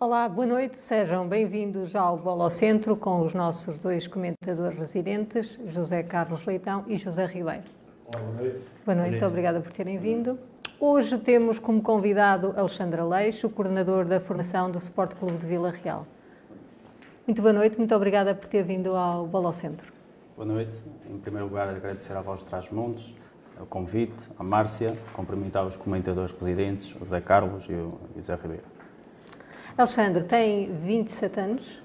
Olá, boa noite, sejam bem-vindos ao Bola ao Centro com os nossos dois comentadores residentes, José Carlos Leitão e José Ribeiro. Olá, boa noite. Boa noite, muito obrigada por terem vindo. Hoje temos como convidado Alexandre Aleixo, coordenador da formação do Sport Clube de Vila Real. Muito boa noite, muito obrigada por ter vindo ao Bola ao Centro. Boa noite. Em primeiro lugar, agradecer à Voz de Trás-Montes o convite, à Márcia, cumprimentar os comentadores residentes, o Zé Carlos e o José Ribeiro. Alexandre tem 27 anos,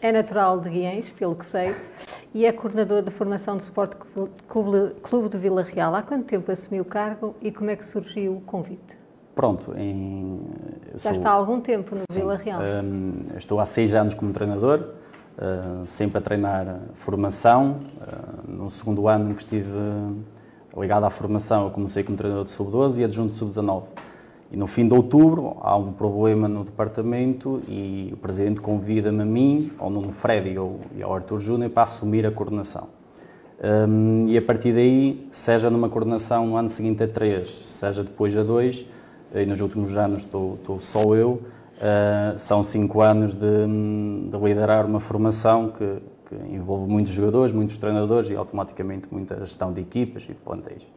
é natural de Guiães, pelo que sei, e é coordenador de formação do Sport Clube de Vila Real. Há quanto tempo assumiu o cargo e como é que surgiu o convite? Pronto, em, já sou, está há algum tempo no sim, Vila Real. Um, estou há seis anos como treinador, uh, sempre a treinar formação. Uh, no segundo ano que estive ligado à formação, eu comecei como treinador de sub-12 e adjunto de sub-19. E no fim de outubro há um problema no departamento e o presidente convida-me a mim, ao Nuno Freddy e ao Arthur Júnior para assumir a coordenação. Um, e a partir daí, seja numa coordenação no ano seguinte a três, seja depois a dois, e nos últimos anos estou, estou só eu, uh, são cinco anos de, de, liderar uma formação que, que envolve muitos jogadores, muitos treinadores e automaticamente muita gestão de equipas e plantéis.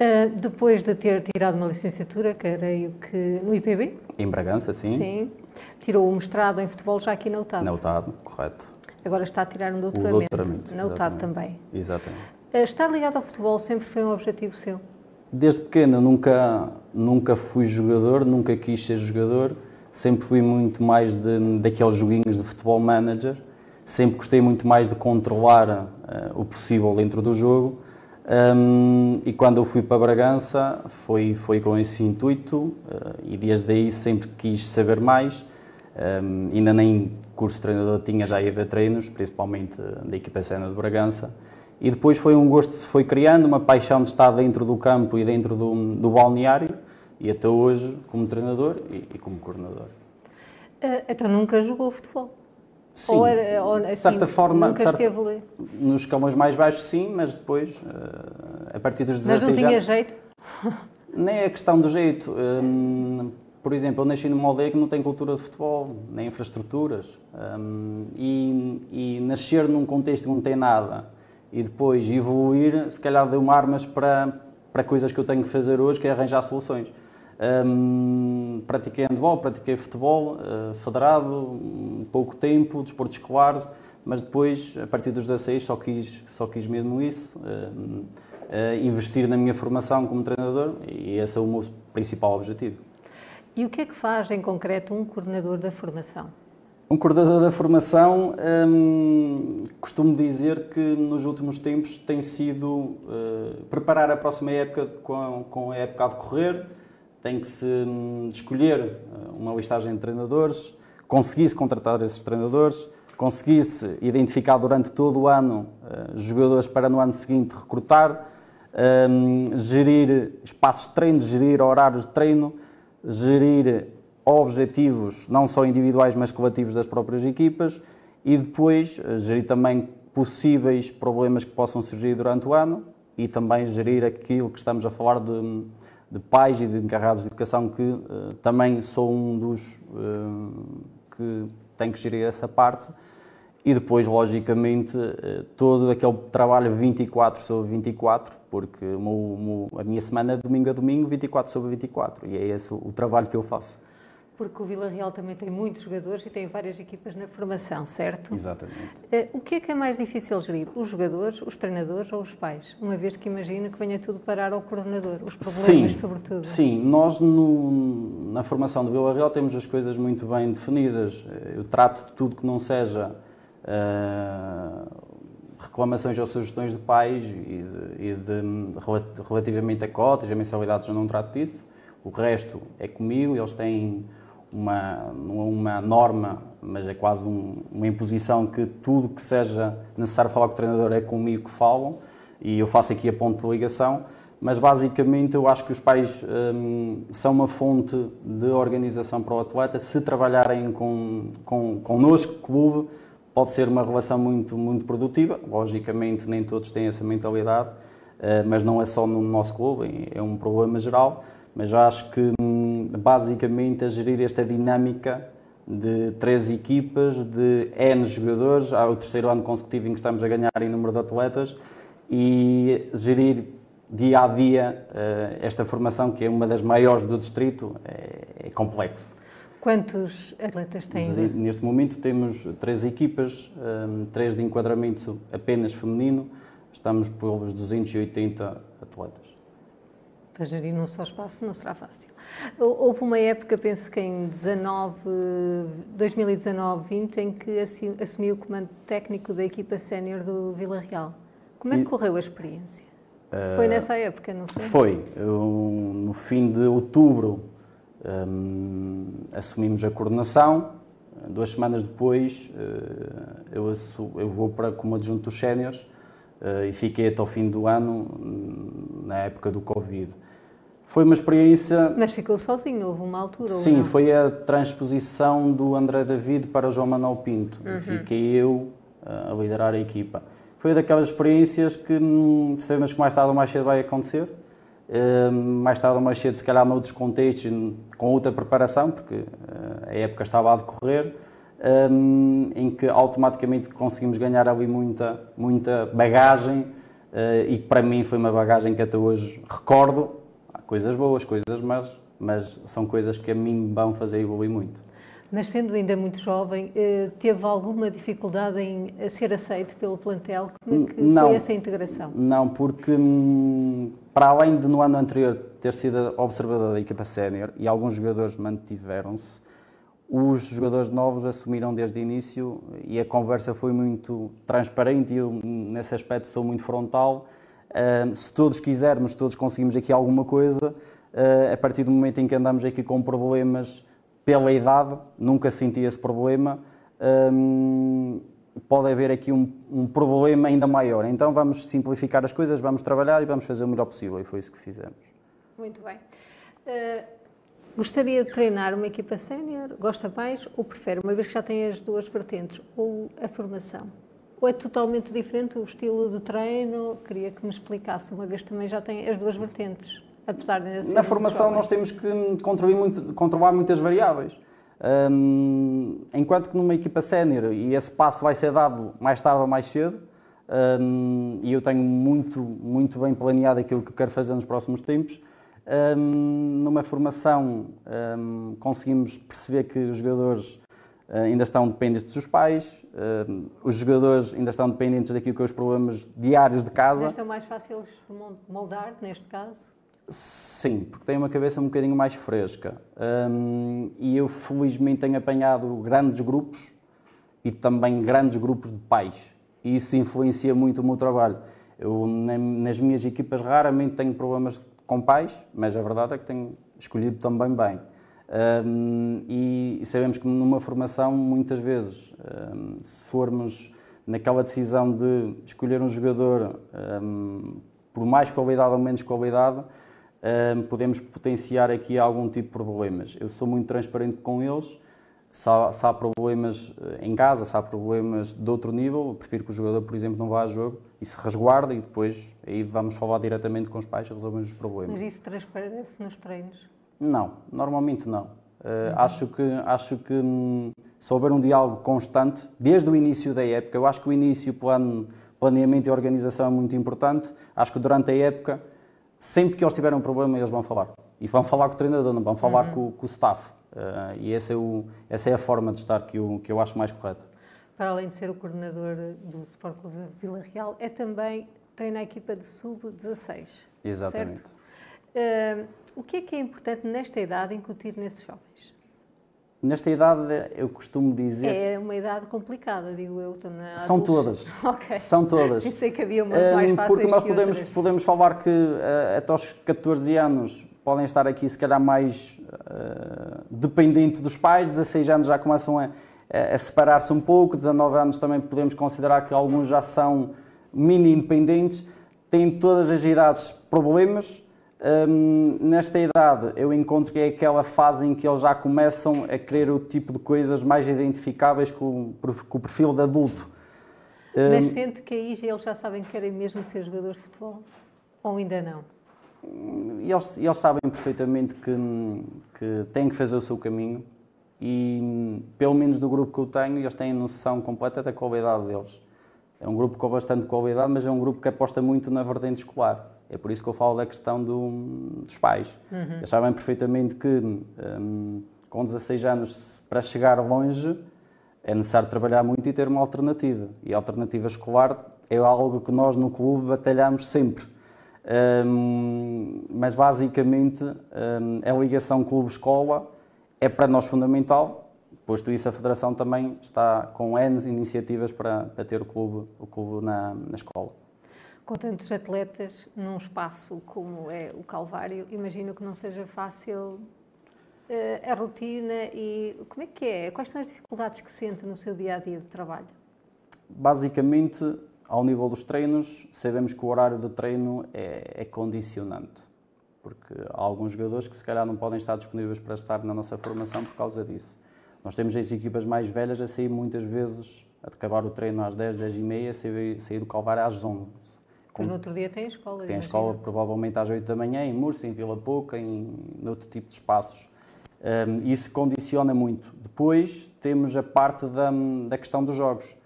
Uh, depois de ter tirado uma licenciatura, creio que no IPB? Em Bragança, sim. Sim. Tirou o mestrado em futebol já aqui na UTAD. Na UTAD, correto. Agora está a tirar um doutoramento. O doutoramento na UTAD também. Exatamente. Uh, estar ligado ao futebol sempre foi um objetivo seu? Desde pequeno nunca, nunca fui jogador, nunca quis ser jogador. Sempre fui muito mais de, daqueles joguinhos de futebol manager. Sempre gostei muito mais de controlar uh, o possível dentro do jogo um, e quando eu fui para Bragança foi, foi com esse intuito uh, e desde aí sempre quis saber mais. Um, ainda nem curso de treinador tinha, já ia ver treinos, principalmente da equipa cena de Bragança. E depois foi um gosto que se foi criando, uma paixão de estar dentro do campo e dentro do, do balneário e até hoje como treinador e, e como coordenador. Uh, então nunca jogou futebol? Sim, ou era, ou, assim, de certa forma, nunca certa, esteve nos escalões mais baixos sim, mas depois, eh, a partir dos 16 anos... Mas não tinha jeito? Nem é questão do jeito. Hum, por exemplo, eu nasci numa aldeia que não tem cultura de futebol, nem infraestruturas. Hum, e, e nascer num contexto que não tem nada e depois evoluir, se calhar deu-me armas para, para coisas que eu tenho que fazer hoje, que é arranjar soluções. Um, pratiquei handball, pratiquei futebol, uh, federado, um pouco tempo, desporto escolar, mas depois, a partir dos 16, só quis, só quis mesmo isso, uh, uh, investir na minha formação como treinador e esse é o meu principal objetivo. E o que é que faz, em concreto, um coordenador da formação? Um coordenador da formação, hum, costumo dizer que nos últimos tempos tem sido uh, preparar a próxima época com, com a época a decorrer, tem que se hum, escolher eh, uma listagem de treinadores, conseguir-se contratar esses treinadores, conseguir-se identificar durante todo o ano uh, jogadores para no ano seguinte recrutar, um, gerir espaços de treino, gerir horários de treino, gerir objetivos não só individuais mas coletivos das próprias equipas e depois uh, gerir também possíveis problemas que possam surgir durante o ano e também gerir aquilo que estamos a falar de hum, de pais e de encarregados de educação que uh, também sou um dos uh, que tem que gerir essa parte. E depois, logicamente, uh, todo aquele trabalho 24 sobre 24, porque a minha semana é domingo a domingo, 24 sobre 24, e é esse o, o trabalho que eu faço porque o Vila Real também tem muitos jogadores e tem várias equipas na formação, certo? Exatamente. Uh, o que é que é mais difícil gerir? Os jogadores, os treinadores ou os pais? Uma vez que imagino que venha tudo parar ao coordenador, os problemas sim, sobretudo. Sim, nós no, na formação do Vila Real temos as coisas muito bem definidas. Eu trato de tudo que não seja uh, reclamações ou sugestões de pais e, de, e de, relativamente a cotas, a mensalidades eu não trato disso. O resto é comigo, eles têm uma, uma norma, mas é quase um, uma imposição que tudo que seja necessário falar com o treinador é comigo que falam e eu faço aqui a ponto de ligação. Mas basicamente eu acho que os pais hum, são uma fonte de organização para o atleta. Se trabalharem com, com, connosco, clube, pode ser uma relação muito, muito produtiva. Logicamente, nem todos têm essa mentalidade, uh, mas não é só no nosso clube, é um problema geral. Mas acho que hum, basicamente a gerir esta dinâmica de três equipas, de N jogadores, há o terceiro ano consecutivo em que estamos a ganhar em número de atletas e gerir dia a dia uh, esta formação, que é uma das maiores do distrito, é, é complexo. Quantos atletas têm? Neste momento temos três equipas, um, três de enquadramento apenas feminino, estamos pelos 280 atletas. Para gerir num só espaço não será fácil. Houve uma época, penso que em 2019-20, em que assumiu o comando técnico da equipa sénior do Vila Real. Como é que correu a experiência? Foi nessa época, não foi? Foi. Eu, no fim de outubro um, assumimos a coordenação. Duas semanas depois uh, eu, assu, eu, vou para como adjunto dos séniores uh, e fiquei até o fim do ano, na época do Covid. Foi uma experiência. Mas ficou sozinho, houve uma altura? Sim, foi a transposição do André David para o João Manuel Pinto. Uhum. Fiquei eu uh, a liderar a equipa foi daquelas experiências que hum, sabemos que mais tarde ou mais cedo vai acontecer. Hum, mais tarde ou mais cedo, se calhar noutros contextos, com outra preparação, porque uh, a época estava a decorrer, um, em que automaticamente conseguimos ganhar ali muita, muita bagagem uh, e que para mim foi uma bagagem que até hoje recordo. Coisas boas, coisas más, mas são coisas que a mim vão fazer evoluir muito. Mas sendo ainda muito jovem, eh, teve alguma dificuldade em ser aceito pelo plantel? Como é que não, foi essa integração? Não, porque hum, para além de no ano anterior ter sido observador da equipa sénior e alguns jogadores mantiveram-se, os jogadores novos assumiram desde o início e a conversa foi muito transparente e eu nesse aspecto sou muito frontal. Se todos quisermos, todos conseguimos aqui alguma coisa, uh, a partir do momento em que andamos aqui com problemas pela idade, nunca senti esse problema. Pode haver aqui um, um, problema ainda maior. Então vamos simplificar as coisas, vamos trabalhar e vamos fazer o melhor possível. E foi isso que fizemos. Muito bem. Uh, gostaria de treinar uma equipa sénior? Gosta mais ou prefere, uma vez que já tem as duas vertentes, ou a formação? Ou é totalmente diferente o estilo de treino? Queria que me explicasse, uma vez também já tem as duas vertentes apesar de Na formação nós temos que controlar, muito, controlar muitas variáveis. Um, enquanto que numa equipa sénior, e esse passo vai ser dado mais tarde ou mais cedo, um, e eu tenho muito, muito bem planeado aquilo que quero fazer nos próximos tempos, um, numa formação conseguimos perceber que os jogadores ainda estão dependentes dos pais, os jogadores ainda estão dependentes daquilo que são os problemas diários de casa. Mas são mais fáceis de moldar, neste caso? Sim, porque tenho uma cabeça um bocadinho mais fresca. Um, e eu, felizmente, tenho apanhado grandes grupos e também grandes grupos de pais. E isso influencia muito o meu trabalho. Eu, nas minhas equipas, raramente tenho problemas com pais, mas a verdade é que tenho escolhido também bem. Um, e sabemos que numa formação, muitas vezes, um, se formos naquela decisão de escolher um jogador por mais qualidade ou menos qualidade, podemos potenciar aqui algum tipo de problemas. Eu sou muito transparente com eles. Se há, se há, problemas eh, em casa, se há problemas de outro nível, eu prefiro que o jogador, por exemplo, não vá a jogo e se resguarde e depois aí vamos falar diretamente com os pais e resolvemos os problemas. Mas isso transparece nos treinos? Não, normalmente não. Uh, acho que, acho que hum, se houver um diálogo constante, desde o início da época, eu acho que o início, plano, planeamento e organização é muito importante. Acho que durante a época sempre que eles tiverem um problema, eles vão falar. E vão falar com o treinador, não vão falar uhum. com, com, o staff. Uh, e esse é o, essa é a forma de estar que eu, que eu acho mais correta. Para além de ser o coordenador do Sport Clube de Vila Real, é também treina a equipa de sub-16. Exatamente. Uh, o que é que é importante nesta idade incutir nesses jovens? Nesta idade, eu costumo dizer. É uma idade complicada, digo eu. São todas. ok. São todas. Pensei que havia uma mais fáceis Porque nós podemos, podemos falar que uh, até aos 14 anos podem estar aqui, se calhar, mais uh, dependente dos pais, 16 anos já começam a, a separar-se um pouco, 19 anos também podemos considerar que alguns já são mini independentes, têm todas as idades problemas Hum, nesta idade, eu encontro que é aquela fase em que eles já começam a querer o tipo de coisas mais identificáveis com, com o perfil de adulto. Mas hum, sente que aí eles já sabem que querem mesmo ser jogadores de futebol? Ou ainda não? Eles, eles sabem perfeitamente que, que têm que fazer o seu caminho e, pelo menos do grupo que eu tenho, eles têm noção completa da qualidade deles. É um grupo com bastante qualidade, mas é um grupo que aposta muito na vertente escolar. É por isso que eu falo da questão do, dos pais. Uhum. Eles sabem perfeitamente que um, com 16 anos, para chegar longe, é necessário trabalhar muito e ter uma alternativa. E a alternativa escolar é algo que nós no clube batalhamos sempre. Um, mas basicamente um, a ligação clube-escola é para nós fundamental, posto isso a Federação também está com N iniciativas para, para ter o clube, o clube na, na escola. Com tantos atletas num espaço como é o Calvário, imagino que não seja fácil uh, a rotina e como é que é? Quais são as dificuldades que sente no seu dia a dia de trabalho? Basicamente, ao nível dos treinos, sabemos que o horário de treino é, é condicionante, porque há alguns jogadores que se calhar não podem estar disponíveis para estar na nossa formação por causa disso. Nós temos as equipas mais velhas a sair muitas vezes, a acabar o treino às 10, 10 e meia, sair, sair do Calvário às 11. Mas no outro dia tem escola. Tem escola provavelmente às 8 da manhã, em Murcia, em Vila Pouca, em, em outro tipo de espaços. Um, isso condiciona muito. Depois temos a parte da, da questão dos jogos.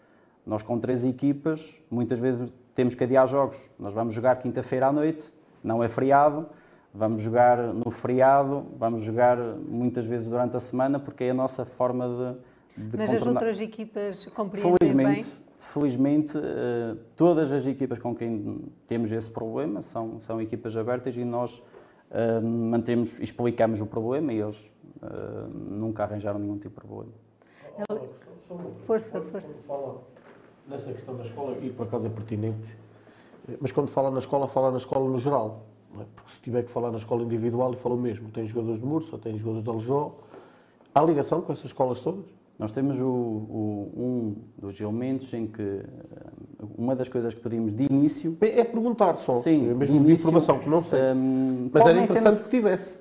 Nós, com três equipas, muitas vezes temos que adiar jogos. Nós vamos jogar quinta-feira à noite, não é feriado, vamos jogar no feriado, vamos jogar muitas vezes durante a semana, porque é a nossa forma de, de Mas contornar. as outras equipas compreendem felizmente, bem? Felizmente, eh, todas as equipas com quem temos esse problema são, são equipas abertas e nós uh, mantemos, explicamos o problema e eles uh, nunca arranjaram nenhum tipo de problema. Força, força nessa questão da escola, e por acaso é pertinente, mas quando fala na escola, fala na escola no geral. É? Porque se tiver que falar na escola individual, ele fala o mesmo. Tem jogadores de Mursa, tem jogadores de Aljó. Há ligação com essas escolas todas? Nós temos o, o, um dos elementos em que eh, uma das coisas que pedimos de início. É, é perguntar só. Sim, é mesmo de, início, informação que não sei. Um, mas era interessante que tivesse.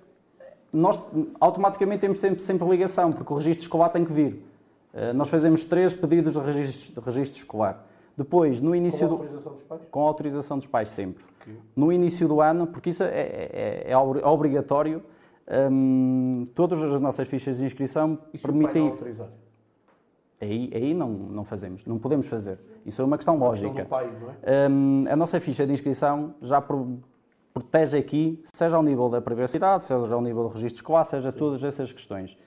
Nós automaticamente temos sempre, sempre ligação, porque o registro escolar tem que vir. Eh, nós fazemos três pedidos de registro, de registro escolar. Depois, no início com autorização do... dos pais? Com autorização dos pais, sempre. Okay. No início do ano, porque isso é, é, é obrigatório, um, todas as nossas fichas de inscrição e permitem. Se o pai não autorizar? Aí, aí não, não fazemos, não podemos fazer. Isso é uma questão lógica. Pai, é? um, a nossa ficha de inscrição já pro, protege aqui, seja ao nível da privacidade, seja ao nível do registro escolar, seja Sim. todas essas questões.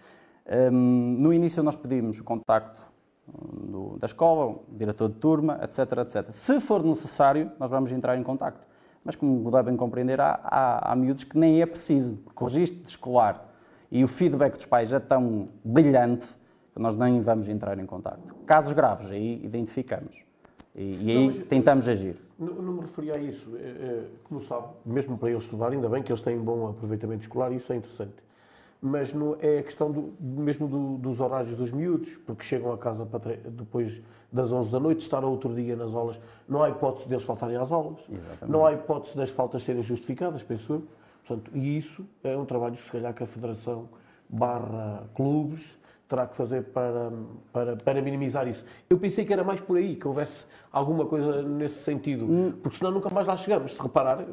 Um, no início nós pedimos o contacto hum, do, da escola, diretor de turma, etc, etc. Se for necessário, nós vamos entrar em contacto. Mas como devem compreender, há, há, há miúdos que nem é preciso, porque o registro escolar e o feedback dos pais é tão brilhante nós nem vamos entrar em contacto. Casos graves, aí identificamos. E, e aí não, tentamos agir. Não, não, me referia a isso. É, é, como sabe, mesmo para eles estudar, ainda bem que eles têm bom aproveitamento escolar, isso é interessante mas não é a questão do, mesmo do, dos horários dos miúdos, porque chegam a casa depois das 11 da noite, estar outro dia nas aulas. Não há hipótese deles faltarem às aulas. Exatamente. Não há hipótese das faltas serem justificadas, penso eu. Portanto, e isso é um trabalho, se calhar, que a Federação barra clubes terá que fazer para, para, para minimizar isso. Eu pensei que era mais por aí, que houvesse alguma coisa nesse sentido, hum. porque senão nunca mais lá chegamos. Se reparar,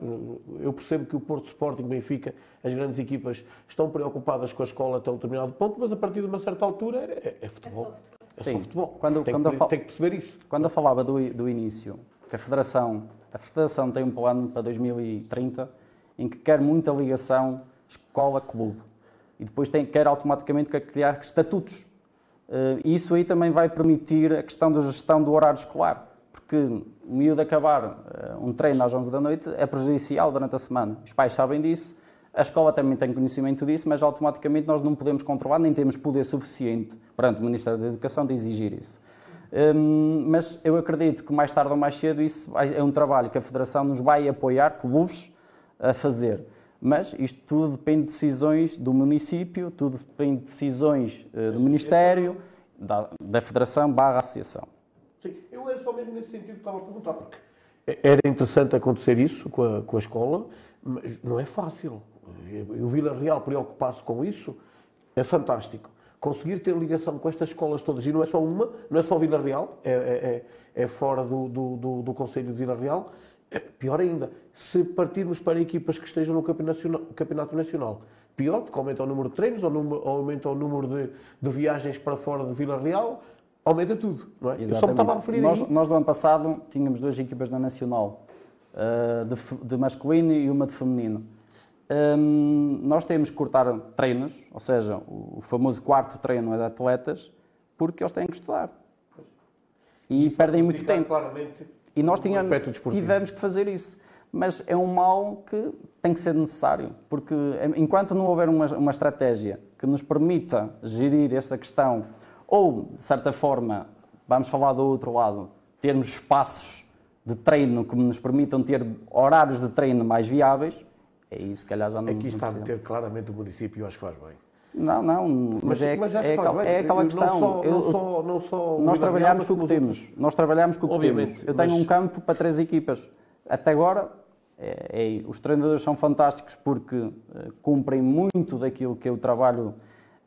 eu percebo que o Porto Sporting, Benfica, as grandes equipas estão preocupadas com a escola até um determinado ponto, mas a partir de uma certa altura é, é futebol. É Sim, futebol. Quando, tem, quando que, tem que perceber isso. Quando eu falava do, do início, que a Federação, a Federação tem um plano para 2030 em que quer muita ligação escola-clube e depois tem, quer automaticamente criar estatutos. Uh, isso aí também vai permitir a questão da gestão do horário escolar, porque o miúdo acabar uh, um treino às 11 da noite é prejudicial durante a semana. Os pais sabem disso, a escola também tem conhecimento disso, mas automaticamente nós não podemos controlar, nem temos poder suficiente perante o Ministério da Educação de exigir isso. Um, mas eu acredito que mais tarde ou mais cedo isso é um trabalho que a Federação nos vai apoiar, clubes, a fazer. Mas isto tudo depende de decisões do município, tudo depende de decisões uh, do Ministério, da, da Federação barra Associação. Sim, eu era só mesmo nesse sentido que estava a perguntar, porque era interessante acontecer isso com a, com a escola, mas não é fácil. O Vila Real preocupar-se com isso é fantástico. Conseguir ter ligação com estas escolas todas, e não é só uma, não é só Vila Real, é, é, é, é fora do, do, do, do Conselho de Vila Real, é pior ainda, se partirmos para equipas que estejam no Campeonato Nacional, Campeonato Nacional pior, porque aumenta o número de treinos, aumenta o número de, de viagens para fora de Vila Real, aumenta tudo, não é? Exatamente. Eu só me estava a referir nós, nós, no ano passado, tínhamos duas equipas na Nacional, uh, de, de, masculino e uma de feminino. Um, nós temos que cortar treinos, ou seja, o famoso quarto treino é de atletas, porque eles têm que estudar. E Isso perdem muito tempo. Claramente e nós tínhamos, tivemos que fazer isso. Mas é um mal que tem que ser necessário, porque enquanto não houver uma, uma estratégia que nos permita gerir esta questão, ou, de certa forma, vamos falar do outro lado, termos espaços de treino que nos permitam ter horários de treino mais viáveis, é isso, se calhar já não Aqui está a meter claramente o município, eu acho que faz bem. Não, não, mas, mas é, mas é, aquela, é, aquela questão. Não só, eu, não só, não só nós trabalhamos com o que temos. Nós trabalhamos com o que temos. Eu tenho mas... um campo para três equipas. Até agora, é, é, os treinadores são fantásticos porque uh, cumprem muito daquilo que é o trabalho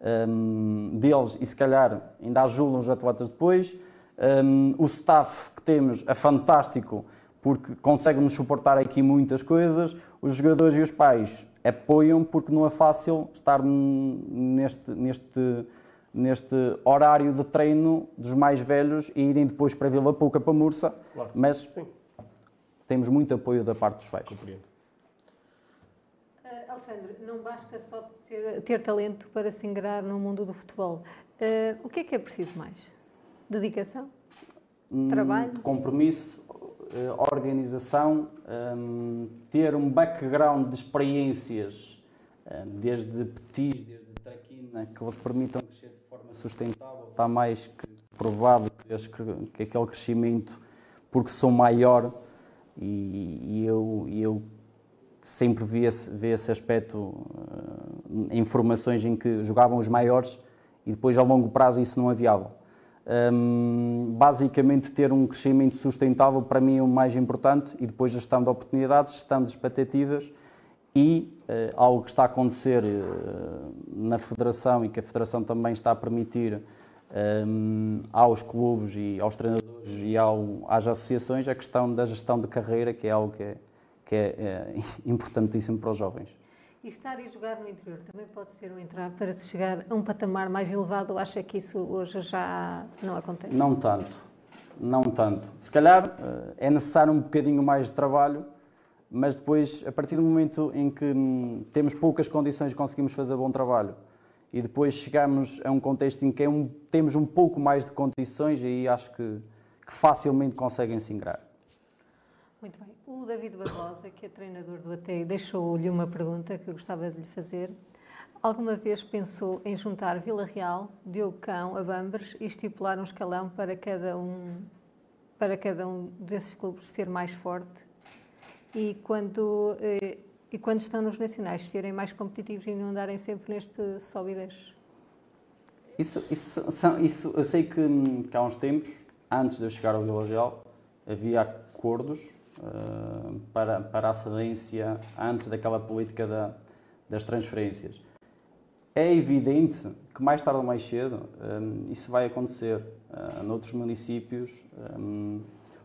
um, ehm, deles e, se calhar, ainda ajudam os atletas depois. Um, ehm, o staff que temos é fantástico porque consegue-nos suportar aqui muitas coisas. Os jogadores e os pais apoiam porque não é fácil estar neste, neste, neste horário de treino dos mais velhos e irem depois para Vila Pouca, para Mursa, claro. mas Sim. temos muito apoio da parte dos pais. Compreendo. Uh, Alexandre, não basta só ter, ter, talento para se ingrar no mundo do futebol. Uh, o que é que é preciso mais? Dedicação? Hum, Trabalho? Compromisso, eh, organização, ehm, ter um background de experiências, eh, desde petis, desde traquina, que vos permitam crescer de forma sustentável, está mais que provado que, que aquele crescimento, porque sou maior e, e eu, e eu sempre vi esse, vi esse aspecto uh, em formações em que jogavam os maiores e depois, ao longo prazo, isso não é viável. Um, basicamente, ter um crescimento sustentável para mim é o mais importante e depois gestão de oportunidades, gestão de expectativas e uh, algo que está a acontecer uh, na Federação e que a Federação também está a permitir um, aos clubes e aos treinadores e ao, às associações a questão da gestão de carreira, que é algo que é, que é, é importantíssimo para os jovens. E estar e jogar no interior também pode ser um entrave para se chegar a um patamar mais elevado ou acha que isso hoje já não acontece? Não tanto, não tanto. Se calhar eh, é necessário um bocadinho mais de trabalho, mas depois, a partir do momento em que hum, temos poucas condições conseguimos fazer bom trabalho e depois chegamos a um contexto em que é um, temos um pouco mais de condições, aí acho que, que facilmente conseguem se ingrar. Muito bem. O David Barbosa, que é treinador do ATEI, deixou-lhe uma pergunta que eu gostava de lhe fazer. Alguma vez pensou em juntar Vila Real, Diogo Cão, e estipular um escalão para cada um, para cada um desses clubes ser mais forte? E quando, eh, e quando estão nos nacionais, serem mais competitivos e não andarem sempre neste sobe e? Isso, isso, isso, eu sei que, que há uns tempos, antes de eu chegar ao Vila Real, havia acordos uh, para, para a cedência antes daquela política da, das transferências. É evidente que mais tarde ou mais cedo um, isso vai acontecer. Uh, noutros municípios,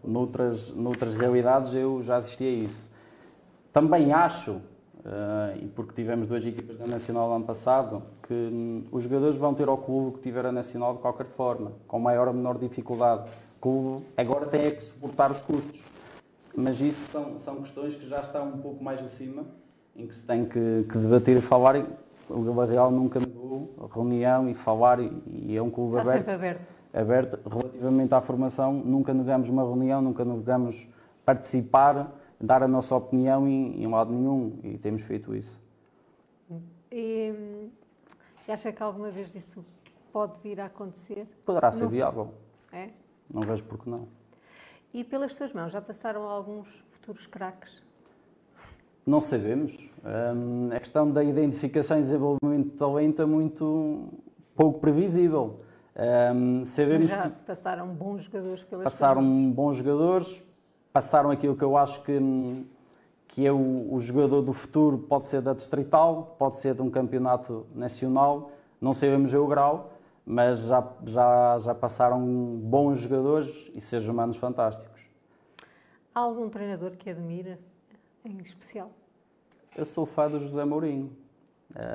noutras, noutras realidades, eu já assisti a isso. Também acho, e porque tivemos duas equipas da Nacional no ano passado, que um, os jogadores vão ter ao clube que tiver a Nacional de qualquer forma, com maior ou menor dificuldade. O clube agora tem é que suportar os custos mas isso são, são questões que já estão um pouco mais acima, em que se tem que, que debater e falar. O Vila Real nunca negou reunião e falar, e, e é um clube Está aberto, aberto. aberto. Relativamente à formação, nunca negamos uma reunião, nunca negamos participar, dar a nossa opinião em, em lado nenhum, e temos feito isso. E, e acha que alguma vez isso pode vir a acontecer? Poderá ser no... viável. É? Não vejo por que não. E pelas suas mãos já passaram alguns futuros craques? Não sabemos. Um, a questão da identificação e desenvolvimento de talento é muito pouco previsível. Um, sabemos já que passaram bons jogadores pelas Passaram suas... bons jogadores, passaram aquilo que eu acho que, que é o, o jogador do futuro, pode ser da Distrital, pode ser de um campeonato nacional, não sabemos o grau, mas já, já, já passaram bons jogadores e seres humanos fantásticos. Há algum treinador que admira em especial? Eu sou fã do José Mourinho.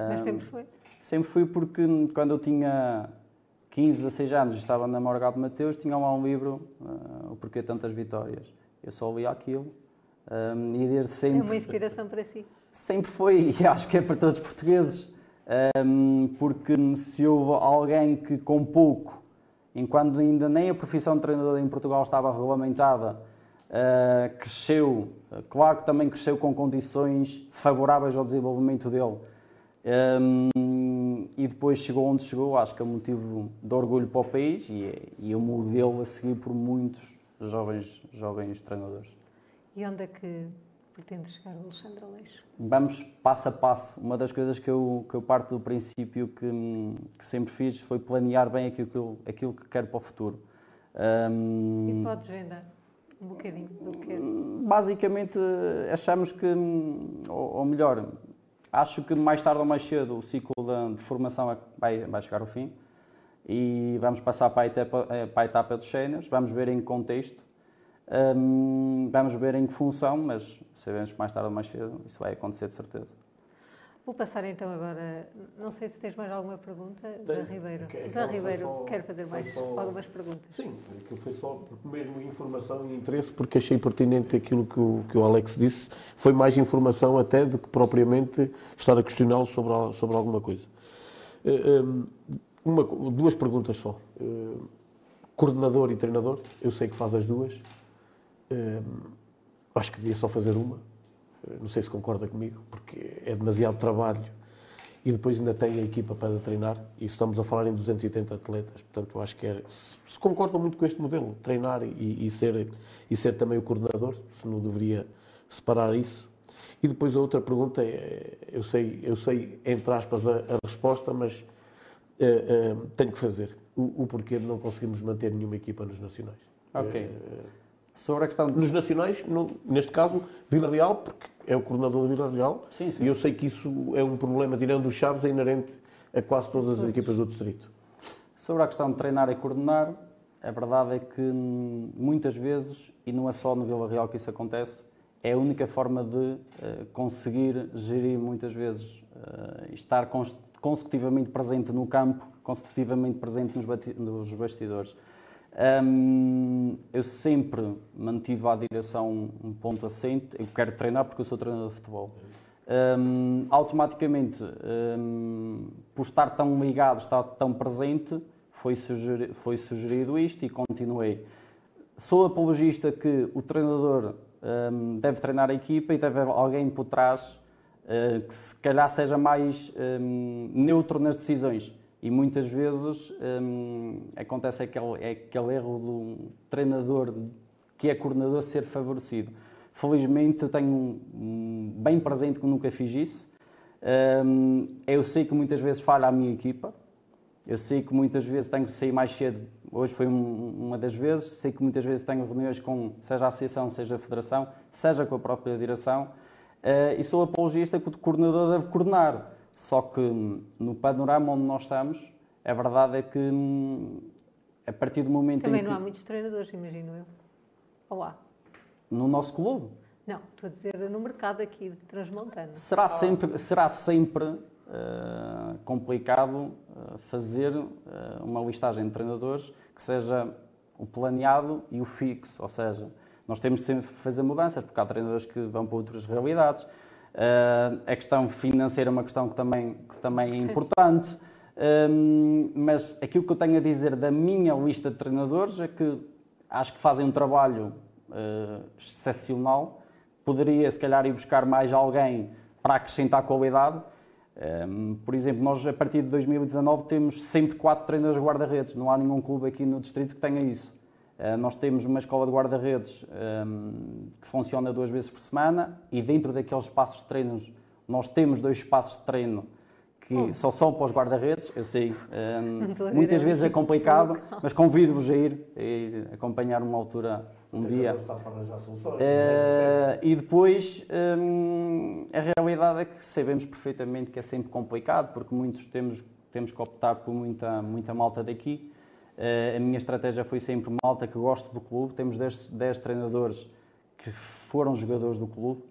Mas sempre foi? Sempre fui porque quando eu tinha 15, 16 anos estava na Morgado Mateus, tinha lá um livro, uh, O Porquê Tantas Vitórias. Eu só lia aquilo um, e desde sempre... É uma inspiração para si? Sempre foi, e acho que é para todos os portugueses, porque se houve alguém que com pouco, enquanto ainda nem a profissão de treinador em Portugal estava regulamentada, uh, cresceu, claro que também cresceu com condições favoráveis ao desenvolvimento dele, um, e depois chegou onde chegou, acho que é um motivo de orgulho para o país e é, é um modelo a seguir por muitos jovens, jovens treinadores. E onde é que pretende chegar o Alexandre Aleixo? Vamos passo a passo. Uma das coisas que eu, que eu parto do princípio que, que sempre fiz foi planear bem aquilo que, eu, aquilo que quero para o futuro. Um, e podes vendar um bocadinho do que? Basicamente, achamos que, ou, ou melhor, Acho que mais tarde ou mais cedo o ciclo de, formação vai, vai chegar ao fim e vamos passar para a etapa, eh, para a etapa dos séniores, vamos ver em contexto, um, vamos ver em que função, mas sabemos que mais tarde ou mais cedo isso vai acontecer de certeza. Vou passar então agora, não sei se tens mais alguma pergunta, Zé Ribeiro. Okay, Zé Ribeiro, só, quero fazer mais só, algumas perguntas. Sim, aquilo foi só mesmo informação e interesse, porque achei pertinente aquilo que o, que o Alex disse. Foi mais informação até do que propriamente estar a questioná-lo sobre, sobre alguma coisa. Eh, eh, uma, duas perguntas só. Eh, coordenador e treinador, eu sei que faz as duas. Acho que devia só fazer uma não sei se concorda comigo, porque é demasiado trabalho e depois ainda tem a equipa para treinar e estamos a falar em 280 atletas, portanto acho que é, se concordam muito com este modelo, treinar e, e, ser, e ser também o coordenador, se não deveria separar isso. E depois a outra pergunta é, eu sei, eu sei entre aspas a, a resposta, mas uh, uh, tenho que fazer. O, o, porquê de não conseguirmos manter nenhuma equipa nos nacionais. Ok. Uh, Sobre a questão... Nos nacionais, no, neste caso, Vila Real, porque é o coordenador do Vila Real, sim, sim. e eu sei que isso é um problema, tirando os Chaves, é inerente a quase todas as equipas do distrito. Sobre a questão de treinar e coordenar, a verdade é que muitas vezes, e não é só no Vila Real que isso acontece, é a única forma de uh, conseguir gerir muitas vezes, uh, estar consecutivamente presente no campo, consecutivamente presente nos, nos bastidores. Um, eu sempre mantive à direção um ponto assente. Eu quero treinar porque eu sou treinador de futebol. Um, automaticamente, um, por estar tão ligado, estar tão presente, foi, sugeri foi sugerido isto e continuei. Sou apologista que o treinador deve treinar a equipa e deve haver alguém por trás uh, que se calhar seja mais neutro nas decisões e muitas vezes hum, acontece aquele, é aquele erro do treinador que é coordenador ser favorecido. Felizmente eu tenho um, bem presente que nunca fiz isso. Hum, eu sei que muitas vezes falha a minha equipa. Eu sei que muitas vezes tenho que sair mais cedo. Hoje foi um, uma das vezes. Sei que muitas vezes tenho reuniões com, seja a associação, seja a federação, seja com a própria direção. Uh, e sou apologista que o coordenador deve coordenar só que hum, no panorama onde nós estamos, a verdade é que hum, a partir do momento Também em que... não há muitos treinadores, imagino eu. Ou há? No nosso clube? Não, estou a dizer no mercado aqui de Transmontana. Será sempre, será sempre uh, complicado uh, fazer uh, uma listagem de treinadores que seja o planeado e o fixo, ou seja, nós temos sempre que fazer mudanças, porque há treinadores que vão para outras realidades, Uh, a questão financeira é uma questão que também, que também é importante. Um, mas aquilo que eu tenho a dizer da minha lista de treinadores é que acho que fazem um trabalho uh, excepcional. Poderia, se calhar, ir buscar mais alguém para acrescentar qualidade. Um, por exemplo, nós a partir de 2019 temos sempre quatro treinadores guarda-redes. Não há nenhum clube aqui no distrito que tenha isso. Eh, nós temos uma escola de guarda-redes um, ehm, que funciona duas vezes por semana e dentro daqueles espaços de treinos nós temos dois espaços de treino que oh. só são para os guarda-redes. Eu sei, um, ehm, muitas vezes é complicado, mas convido-vos a ir, a ir acompanhar uma altura, um Tem dia. Uh, e depois um, ehm, a realidade é que sabemos perfeitamente que é sempre complicado, porque muitos temos, temos que optar por muita, muita malta daqui. Uh, a minha estratégia foi sempre malta que gosto do clube. Temos 10, 10 treinadores que foram jogadores do clube.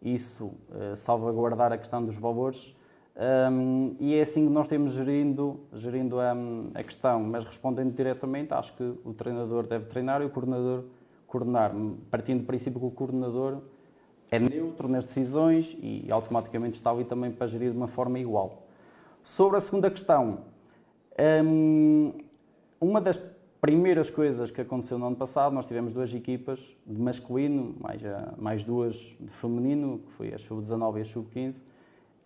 Isso uh, salvaguardar a questão dos valores. Um, e é assim que nós temos gerindo, gerindo a, a, questão. Mas respondendo diretamente, acho que o treinador deve treinar e o coordenador coordenar, partindo do princípio que o coordenador é neutro nas decisões e automaticamente está ali também para gerir de uma forma igual. Sobre a segunda questão, um, uma das primeiras coisas que aconteceu no ano passado, nós tivemos duas equipas de masculino, mais, mais duas de feminino, que foi a sub-19 e a sub-15.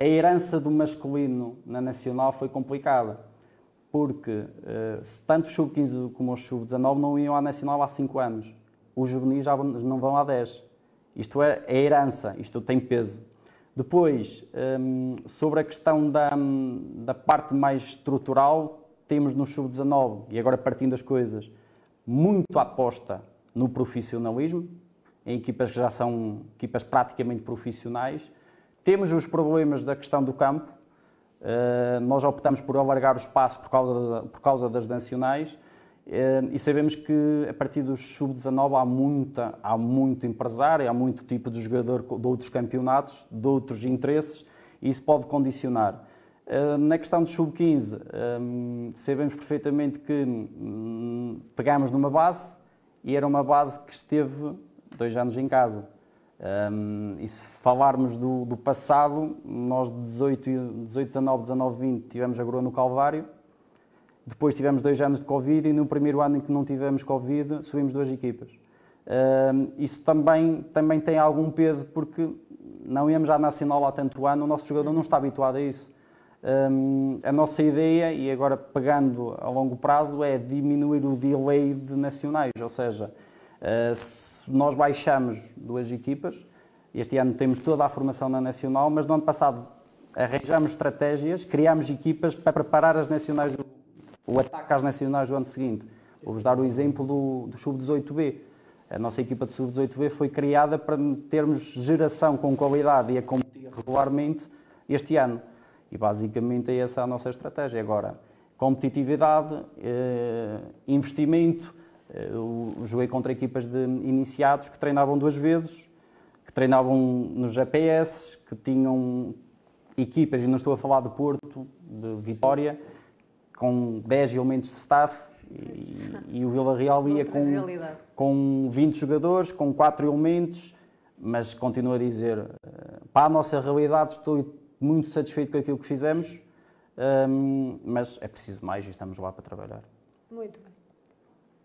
A herança do masculino na nacional foi complicada, porque uh, tanto o sub-15 como o sub-19 não iam à nacional há 5 anos. Os juvenis já não vão há 10. Isto é, é herança, isto tem peso. Depois, um, sobre a questão da, da parte mais estrutural, temos no sub-19, e agora partindo das coisas, muito aposta no profissionalismo, em equipas que já são equipas praticamente profissionais. Temos os problemas da questão do campo. Uh, nós optamos por alargar o espaço por causa, por causa das nacionais uh, e sabemos que a partir dos sub-19 há, muita, há muito empresário, há muito tipo de jogador de outros campeonatos, de outros interesses, e isso pode condicionar. Na questão do sub-15, um, sabemos perfeitamente que um, pegámos numa base e era uma base que esteve dois anos em casa. E se falarmos do, do, passado, nós de 18, 18, 19, 19, 20 tivemos a Groa no Calvário, depois tivemos dois anos de Covid e no primeiro ano em que não tivemos Covid subimos duas equipas. Isso também, também tem algum peso porque não íamos à Nacional há tanto ano, o nosso jogador não está habituado a isso. Um, a nossa ideia, e agora pegando a longo prazo, é diminuir o delay de nacionais, ou seja, uh, nós baixamos duas equipas, este ano temos toda a formação na nacional, mas no ano passado arranjamos estratégias, criámos equipas para preparar as nacionais, do, o ataque às nacionais do ano seguinte. Vou-vos dar o exemplo do, do Sub-18B. A nossa equipa de Sub-18B foi criada para termos geração com qualidade e a competir regularmente este ano. E basicamente é essa a nossa estratégia. Agora, competitividade, eh, investimento. Eh, eu joguei contra equipas de iniciados que treinavam duas vezes, que treinavam nos GPS, que tinham equipas, e não estou a falar de Porto, de Vitória, com 10 elementos de staff e, e o Vila Real ia com, com 20 jogadores, com 4 elementos, mas continuo a dizer, eh, para a nossa realidade estou muito satisfeito com aquilo que fizemos, um, mas é preciso mais e estamos lá para trabalhar. Muito bem.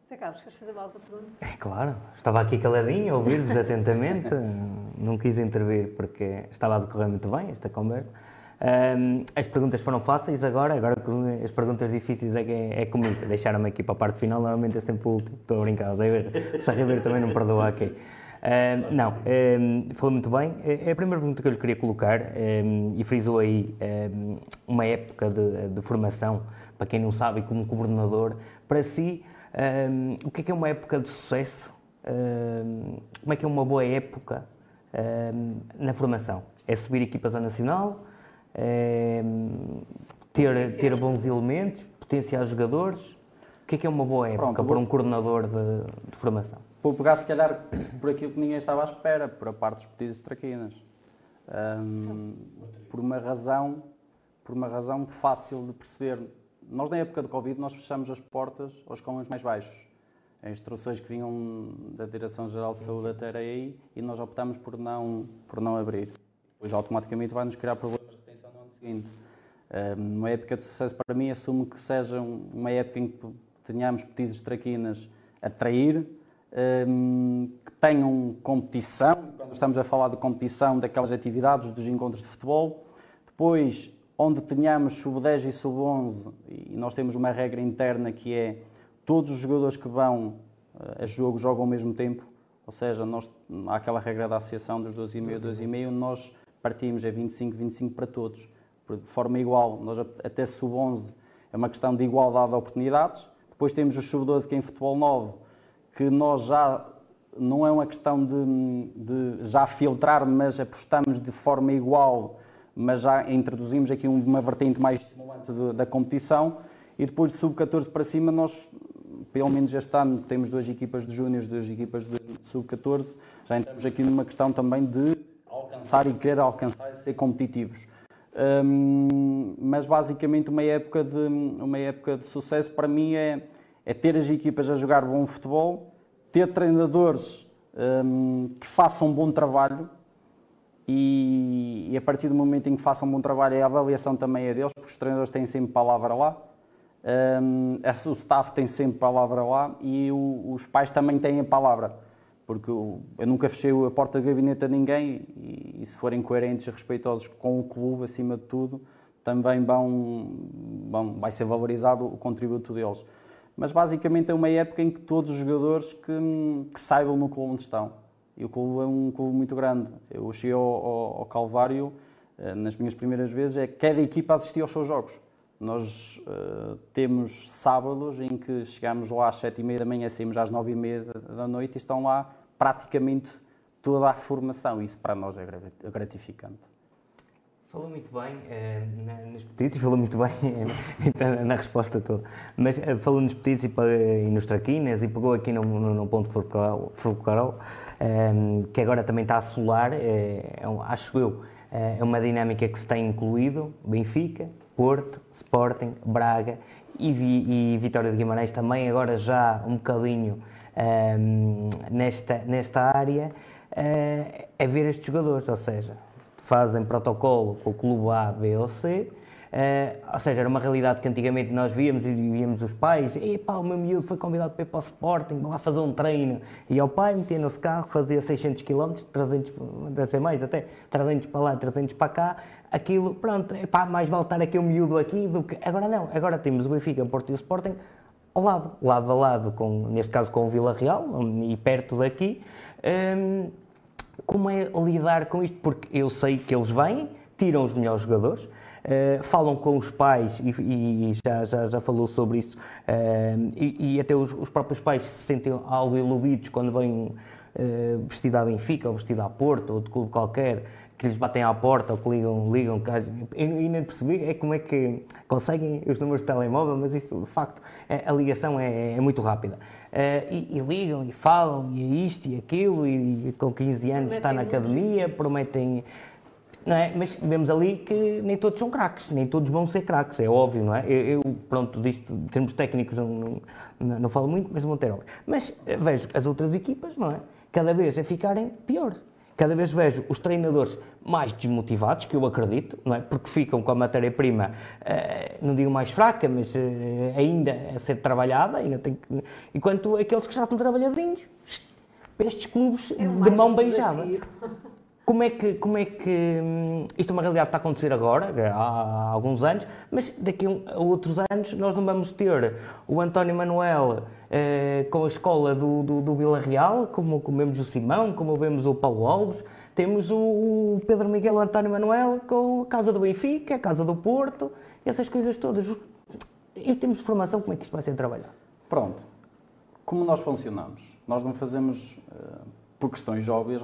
Zé Carlos, queres fazer alguma pergunta? É claro, estava aqui caladinho a ouvir-vos atentamente, não quis intervir porque estava a decorrer muito bem esta conversa. Um, as perguntas foram fáceis agora, agora as perguntas difíceis é, que é, é comigo. Deixaram-me aqui para a parte final, normalmente é sempre o último. Estou a brincar, se a Ribeiro também não perdoa aqui. Uh, não, uh, falou muito bem. É, é a primeira pergunta que eu lhe queria colocar uh, e frisou aí uma época de, de, formação, para quem não sabe, como coordenador. Para si, o que é, que é uma época de sucesso? como é que é uma boa época na formação? É subir equipas ao nacional? É, ter, ter bons elementos? Potenciar jogadores? O que é que é uma boa época Pronto, para um coordenador de, de formação? Vou pegar, se calhar, por aquilo que ninguém estava à espera, por a parte dos petis e traquinas. Um, por uma razão por uma razão fácil de perceber. Nós, na época do Covid, nós fechamos as portas aos escalões mais baixos. As instruções que vinham da Direção-Geral de Saúde até aí e nós optamos por não, por não abrir. Depois, automaticamente, vai-nos criar problemas de retenção no ano seguinte. Uma época de sucesso, para mim, assumo que seja uma época em que tenhamos petis e traquinas a trair, que tenham competição, quando estamos a falar de competição, daquelas atividades dos encontros de futebol. Depois, onde tenhamos sub-10 e sub-11, e nós temos uma regra interna que é todos os jogadores que vão eh, a jogo jogam ao mesmo tempo, ou seja, nós, há aquela regra da associação dos 12,5, 12,5, nós partimos a 25, 25 para todos, de forma igual. Nós até sub-11 é uma questão de igualdade de oportunidades. Depois temos o sub-12 que é em futebol 9, que nós já não é uma questão de, de, já filtrar, mas apostamos de forma igual, mas já introduzimos aqui uma vertente mais estimulante da competição e depois de sub-14 para cima nós, pelo menos este ano, temos duas equipas de júniores, duas equipas de sub-14, já entramos aqui numa questão também de alcançar e querer alcançar e ser competitivos. Um, mas basicamente uma época, de, uma época de sucesso para mim é, é ter as equipas a jogar bom futebol, ter treinadores um, que façam um bom trabalho e, e, a partir do momento em que façam um bom trabalho a avaliação também é deles, porque os treinadores têm sempre palavra lá, um, o staff tem sempre palavra lá e o, os pais também têm a palavra porque eu, eu, nunca fechei a porta do gabinete a ninguém e, e, se forem coerentes e respeitosos com o clube, acima de tudo, também vão, vão, vai ser valorizado o contributo deles. Mas basicamente é uma época em que todos os jogadores que, que saibam no clube onde estão. E o clube é um clube muito grande. Eu cheguei ao, ao, ao Calvário, eh, nas minhas primeiras vezes, é que cada equipa assistia aos seus jogos. Nós uh, temos sábados em que chegamos lá às sete e meia da manhã, saímos às nove e meia da noite e estão lá praticamente toda a formação. Isso para nós é gratificante. Falou muito bem eh, nos e falou muito bem na, na, resposta toda. Mas eh, falou nos petitos e, e, nos traquinas e pegou aqui num, num ponto folcloral, eh, que agora também está a solar, é, é um, acho eu, é uma dinâmica que se tem incluído, Benfica, Porto, Sporting, Braga e, Vi, e Vitória de Guimarães também agora já um bocadinho nesta, nesta área é ver estes jogadores, ou seja, fazem protocolo com o clube A, B ou C, Uh, ou seja, era uma realidade que antigamente nós víamos e víamos os pais, e pá, o meu miúdo foi convidado para ir para o Sporting, lá fazer um treino. E ao pai metia no carro, fazia 600 km, 300, deve ser mais até, 300 para lá, 300 para cá. Aquilo, pronto, pá, mais vale estar aqui o miúdo aqui do que. Agora não, agora temos o Benfica, o Porto e o Sporting ao lado, lado a lado, com, neste caso com o Vila Real, e perto daqui. Um, como é lidar com isto? Porque eu sei que eles vêm, tiram os melhores jogadores, uh, falam com os pais e, e, já, já, já falou sobre isso, uh, e, e, até os, os, próprios pais se sentem algo iludidos quando vêm uh, vestido à Benfica ou vestido à Porto ou de clube qualquer, que lhes batem à porta ou que ligam, ligam eu nem percebi é como é que conseguem os números de telemóvel, mas isso, de facto, é, a ligação é, é muito rápida. Uh, e, e, ligam e falam, e é isto e aquilo, e, e com 15 anos prometem está na academia, prometem. Não é? Mas vemos ali que nem todos são craques, nem todos vão ser craques, é óbvio, não é? Eu, eu pronto, disto, em termos técnicos, não, não, não falo muito, mas vão ter óbvio. Mas eh, vejo as outras equipas, não é? Cada vez a ficarem pior. Cada vez vejo os treinadores mais desmotivados, que eu acredito, não é? porque ficam com a matéria-prima, eh, não digo mais fraca, mas eh, ainda a ser trabalhada, ainda tem que... enquanto aqueles que já estão trabalhadinhos, para estes clubes é de mão beijada. Como é que, como é que hum, isto é uma realidade que está a acontecer agora, há alguns anos, mas daqui a outros anos nós não vamos ter o António Manuel eh, com a escola do, do, do Vila Real, como, vemos o Simão, como vemos o Paulo Alves, temos o, o Pedro Miguel António Manuel com a Casa do Benfica, a Casa do Porto, essas coisas todas. Em termos de formação, como é que isto vai ser trabalhado? Pronto. Como nós funcionamos? Nós não fazemos, uh, por questões óbvias,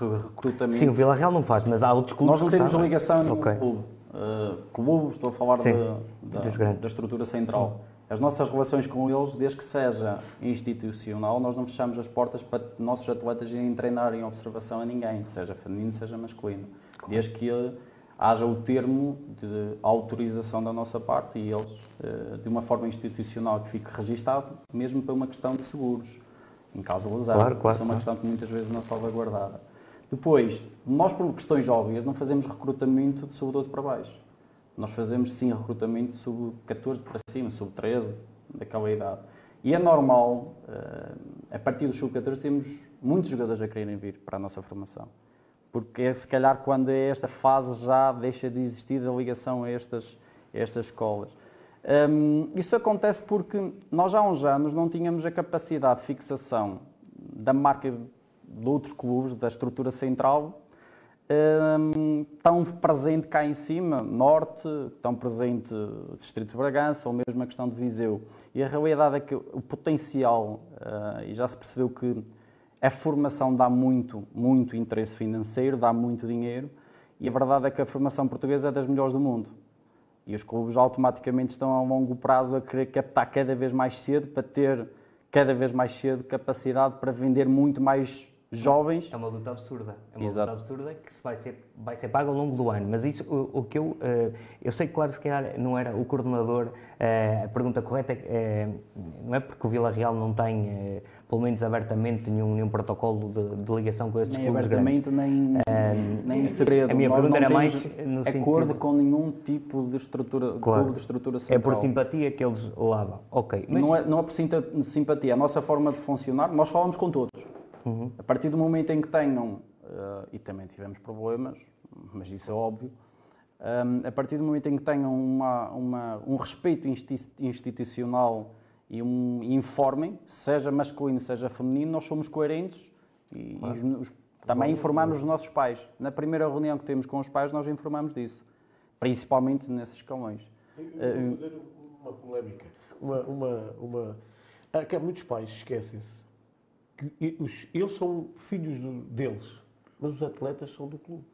recrutamento. Sim, o Vila Real não faz, mas há outros clubes Nós não temos ligação okay. clube. Uh, clube, estou a falar Sim, da, da, da, estrutura central. As nossas relações com eles, desde que seja institucional, nós não fechamos as portas para nossos atletas irem treinar em observação a ninguém, seja feminino, seja masculino. Claro. Desde que haja o termo de autorização da nossa parte e eles, uh, de uma forma institucional que fique registado, mesmo para uma questão de seguros, em caso de lesão. Claro, claro, Isso é uma questão que muitas vezes não é salvaguardada. Depois, nós por questões óbvias não fazemos recrutamento de sub-12 para baixo. Nós fazemos sim recrutamento de sub-14 para cima, sub-13, daquela idade. E é normal, eh, a partir do sub-14 temos muitos jogadores a quererem vir para a nossa formação. Porque é se calhar quando é esta fase já deixa de existir a ligação a estas, a estas escolas. Um, isso acontece porque nós há uns anos não tínhamos a capacidade de fixação da marca de outros clubes, da estrutura central, um, tão presente cá em cima, Norte, tão presente Distrito de Bragança, ou mesmo a questão de Viseu. E a realidade é que o potencial, uh, e já se percebeu que a formação dá muito, muito interesse financeiro, dá muito dinheiro, e a verdade é que a formação portuguesa é das melhores do mundo. E os clubes automaticamente estão a longo prazo a querer captar cada vez mais cedo para ter cada vez mais cedo capacidade para vender muito mais jovens. É uma luta absurda. É uma Exato. luta absurda que se vai ser, vai ser paga ao longo do ano. Mas isso, o, o que eu. eh, eu sei que, claro, se calhar não era o coordenador. eh, a pergunta correta é, eh, não é porque o Vila Real não tem, pelo menos abertamente, nenhum, nenhum protocolo de, de ligação com estes Nem clubes grandes. abertamente, nem, nem em segredo. a minha Nós pergunta não era mais no acordo sentido- com nenhum tipo de estrutura, de Claro. clube de estrutura É central. por simpatia que eles lavam. Ok. Mas, Não, é, não é por simpatia. A nossa forma de funcionar, nós falamos com todos. Uhum. A partir do momento em que tenham, eh, e também tivemos problemas, mas isso é óbvio, ehm, a partir do momento em que tenham uma, uma- um respeito insti- institucional e um informem, seja masculino, seja feminino, nós somos coerentes e, e os- os- também informamos os nossos pais. Na primeira reunião que temos com os pais, nós informamos disso, principalmente nesses escalões. Eu vou fazer uma polémica. Uma, uma, uma... Há muitos pais esquecem-se que e- os- eles são filhos do- deles, mas os atletas são do clube.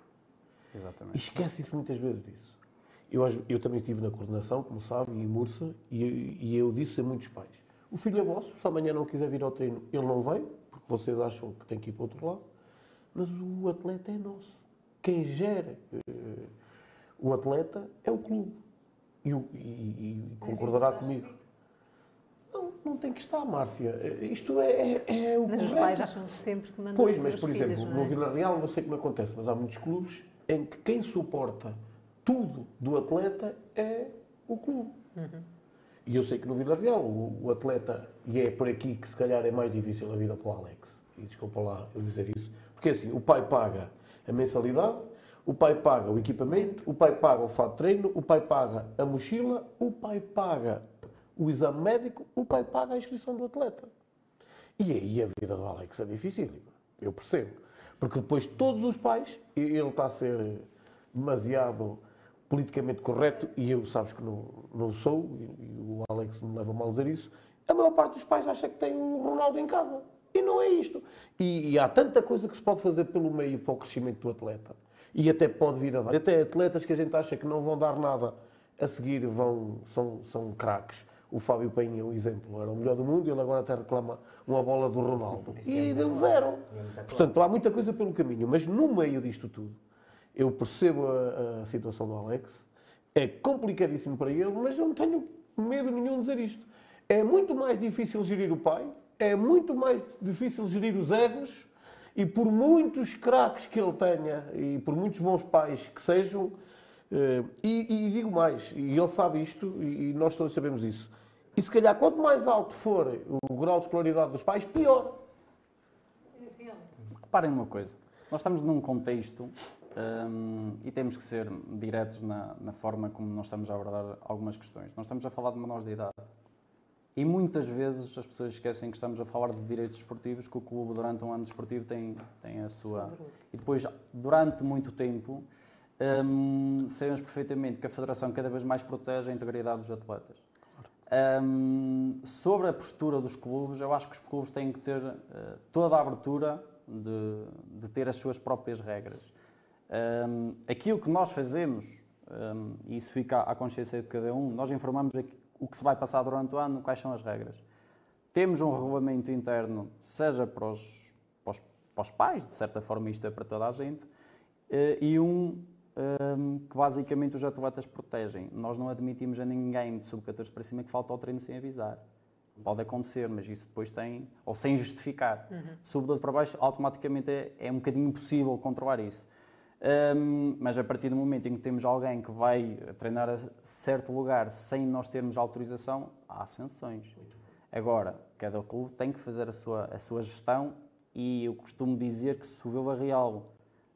E Exatamente. esquecem-se muitas vezes disso. Eu, eu também estive na coordenação, como sabe, em Mursa, e, e eu disse a muitos pais: o filho é vosso, se amanhã não quiser vir ao treino, ele não vem, porque vocês acham que tem que ir para o outro lado, mas o atleta é nosso. Quem gera eh, o atleta é o clube. E, e- e concordará comigo. Não, não tem que estar, Márcia. Eh, Isto é, é, é o Mas os correto. pais acham sempre que mandam Pois, os mas por filhos, exemplo, não no é? Vila Real não sei como acontece, mas há muitos clubes em que quem suporta tudo do atleta é o clube. Uhum. E eu sei que no Vila Real o, o atleta, e é por aqui que se calhar é mais difícil a vida para o Alex, e desculpa lá eu dizer isso, porque assim, o pai paga a mensalidade, o pai paga o equipamento, o pai paga o fato de treino, o pai paga a mochila, o pai paga o exame médico, o pai paga a inscrição do atleta. E aí a vida do Alex é difícil, eu percebo. Porque depois todos os pais, ele está a ser demasiado politicamente correto, e eu sabes que não, não sou, e, o Alex me leva a mal dizer isso, a maior parte dos pais acha que tem um Ronaldo em casa. E não é isto. E, e há tanta coisa que se pode fazer pelo meio para o crescimento do atleta. E até pode vir a dar. Até atletas que a gente acha que não vão dar nada, a seguir vão, são, são craques. O Fábio Painha é um exemplo, era o melhor do mundo e ele agora até reclama uma bola do Ronaldo. E deu zero. Portanto, há muita coisa pelo caminho, mas no meio disto tudo, eu percebo a, a situação do Alex, é complicadíssimo para ele, mas eu não tenho medo nenhum de dizer isto. É muito mais difícil gerir o pai, é muito mais difícil gerir os egos, e por muitos craques que ele tenha, e por muitos bons pais que sejam, eh, e, e digo mais, e ele sabe isto, e nós todos sabemos isso, e se calhar quanto mais alto for o grau de escolaridade dos pais, pior. Reparem numa coisa, nós estamos num contexto hum, e temos que ser diretos na, na forma como nós estamos a abordar algumas questões. Nós estamos a falar de menores de idade. E muitas vezes as pessoas esquecem que estamos a falar de direitos esportivos, que o clube durante um ano desportivo tem, tem a sua... E depois, durante muito tempo, hum, sabemos perfeitamente que a Federação cada vez mais protege a integridade dos atletas. Hum, sobre a postura dos clubes, eu acho que os clubes têm que ter eh, toda a abertura de, de ter as suas próprias regras. Hum, aquilo que nós fazemos, hum, e isso fica à consciência de cada um, nós informamos o que se vai passar durante o ano, quais são as regras. Temos um regulamento interno, seja para os, para os, para os pais, de certa forma isto é para toda a gente, eh, e um que basicamente os atletas protegem. Nós não admitimos a ninguém de sub-14 para cima que falta ao treino sem avisar. Pode acontecer, mas isso depois tem, ou sem justificar. Sub-12 para baixo, automaticamente é, é um bocadinho impossível controlar isso. Hum, mas a partir do momento em que temos alguém que vai treinar a certo lugar sem nós termos autorização, há sanções. Agora, cada clube tem que fazer a sua, a sua gestão e eu costumo dizer que se o Vila Real,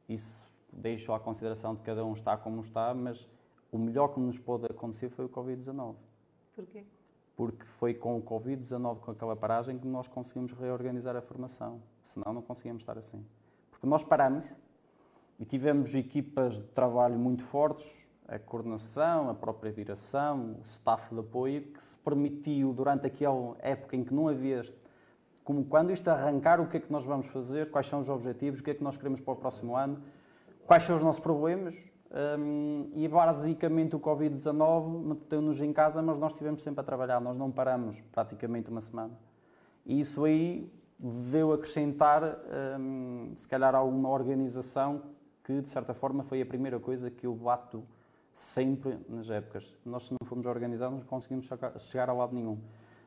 isso deixo à consideração de cada um está como está, mas o melhor que nos pôde acontecer foi o Covid-19 Porquê? porque foi com o Covid-19, com aquela paragem, que nós conseguimos reorganizar a formação. Senão, não conseguíamos estar assim. Porque nós paramos e tivemos equipas de trabalho muito fortes, a coordenação, a própria direção, o staff de apoio, que se permitiu, durante aquela época em que não havia, como quando isto arrancar, o que é que nós vamos fazer, quais são os objetivos, o que é que nós queremos para o próximo ano, quais são os nossos problemas, Hum, e basicamente o Covid-19 meteu-nos em casa, mas nós estivemos sempre a trabalhar, nós não paramos praticamente uma semana. E isso aí veio acrescentar, hum, se calhar, alguma organização que, de certa forma, foi a primeira coisa que eu bato sempre nas épocas. Nós, se não formos organizados, não conseguimos chegar- a lado nenhum.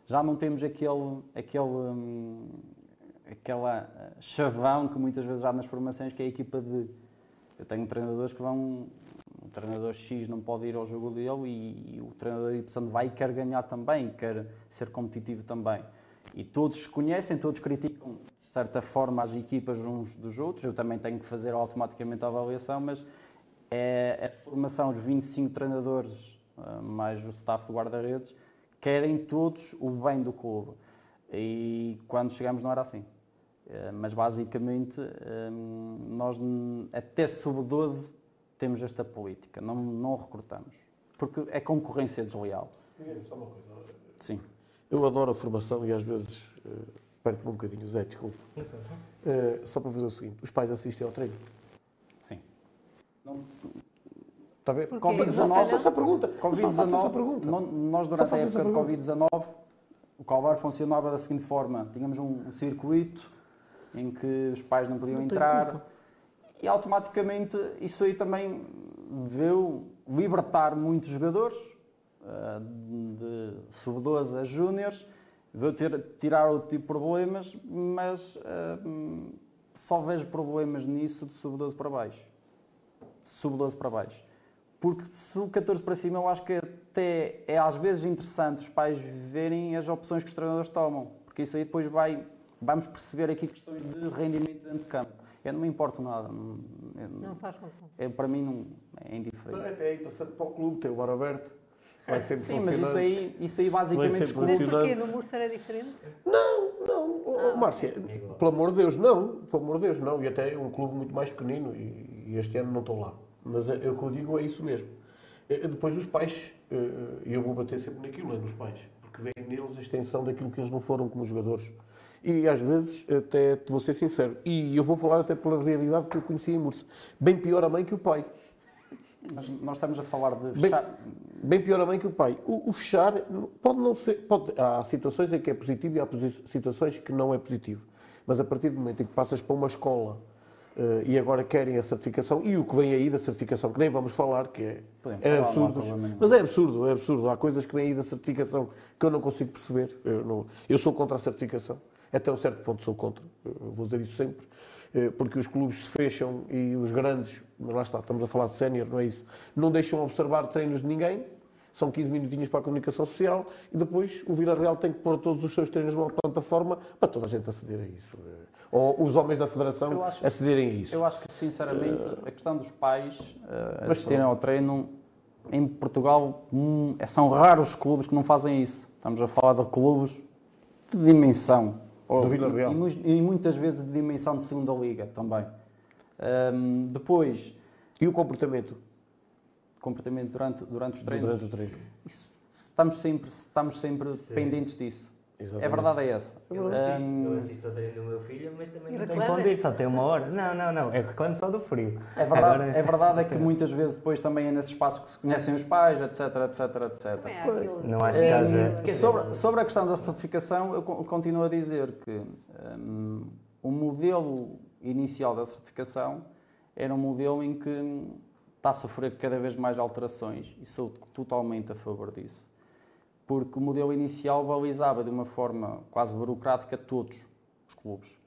Já não temos aquele, aquele, hum, aquela eh, chavão que muitas vezes há nas formações, que é a equipa de. Eu tenho treinadores que vão. O treinador X não pode ir ao jogo dele e, e o treinador Y vai e quer ganhar também, quer ser competitivo também. E todos se conhecem, todos criticam de certa forma as equipas uns dos outros. Eu também tenho que fazer automaticamente a avaliação, mas é a formação, os 25 treinadores, eh, mais o staff do guarda-redes, querem todos o bem do clube. E quando chegamos não era assim. Eh, Mas basicamente, eh, nós até sub-12 temos esta política, não, não recrutamos. Porque é concorrência desleal. Só uma coisa. Sim. Eu adoro a formação e às vezes uh, perco-me um bocadinho, Zé, desculpe. Eh, só para fazer o seguinte: os pais assistem ao treino. Sim. Está a ver? Porquê? Covid-19. Não Faça essa pergunta. Covid-19, Faça essa pergunta. nó- nós durante a época de pergunta. Covid-19, o Calvar funcionava da seguinte forma: tínhamos um, um circuito em que os pais não podiam Não entrar e automaticamente isso aí também veio libertar muitos jogadores, ah, de sub-12 a júniores, veio ter, tirar outro tipo de problemas, mas hum, só vejo problemas nisso de sub-12 para baixo. De sub-12 para baixo. Porque se o 14 para cima, eu acho que até é às vezes interessante os pais verem as opções que os treinadores tomam, porque isso aí depois vai, vamos perceber aqui questões de rendimento dentro de campo. Eu não me importo nada, não, eu- Não faz confusão. é, para mim não, é indiferente. é até interessante para o clube, tem o bar aberto. Vai sempre Sim, mas isso aí, isso aí basicamente Funcionando. porquê? No Mursa era diferente? Não, não, Ah, Márcia, pelo amor de Deus, não, pelo amor de Deus, não. E até é um clube muito mais pequenino e, e este ano não estou lá. Mas é, é o que eu digo é isso mesmo. É, depois os pais, eh, e eu vou bater sempre naquilo, é nos pais, porque veem neles a extensão daquilo que eles não foram como jogadores. E às vezes, até te vou ser sincero, e eu vou falar até pela realidade que eu conheci em Mursa, bem pior a mãe que o pai. Mas nós estamos a falar de Bem, fechar. bem pior a mãe que o pai. O, o fechar pode não ser. Pode, há situações em que é positivo e há situações que não é positivo. Mas a partir do momento em que passas para uma escola eh, e agora querem a certificação, e o que vem aí da certificação, que nem vamos falar, que é, Podemos é absurdo. Mas é absurdo, é absurdo. Há coisas que vêm aí da certificação que eu não consigo perceber. Eu, não- eu sou contra a certificação. Até um certo ponto sou contra. Vou dizer isso sempre. Eh, Porque os clubes se fecham e os grandes, mas lá está, estamos a falar de sénior, não é isso? Não deixam observar treinos de ninguém, são 15 minutinhos para a comunicação social e depois o Vila Real tem que pôr todos os seus treinos numa plataforma para toda a gente aceder a isso. Eh, Ou os homens da Federação acho- acederem a isso. Eu acho que, sinceramente, a questão dos pais Mas assistirem ao treino, em Portugal, hum, são raros os clubes que não fazem isso. Estamos a falar de clubes de dimensão. Do Vila Real. E, e muitas vezes de dimensão de segunda liga também. Ahm, depois, E o comportamento comportamento durante, durante os treinos. durante o treino. Isso, estamos sempre, estamos sempre pendentes disso. Exatamente. A verdade é essa. Eu assisto, Ahm, eu assisto ao treino do meu filho, mas também não tenho onde ir, só tem uma hora. Não, não, não, eu reclamo só do frio. É verdade, Agora, é verdade é que muitas vezes depois também é nesses espaços que se conhecem os pais, etc, etc, etc. Há aquilo- Não acho que haja- sobre, sobre a questão da certificação, eu co- continuo a dizer que hum, o modelo inicial da certificação era um modelo em que está a sofrer cada vez mais alterações e sou totalmente a favor disso. Porque o modelo inicial balizava de uma forma quase burocrática todos os clubes.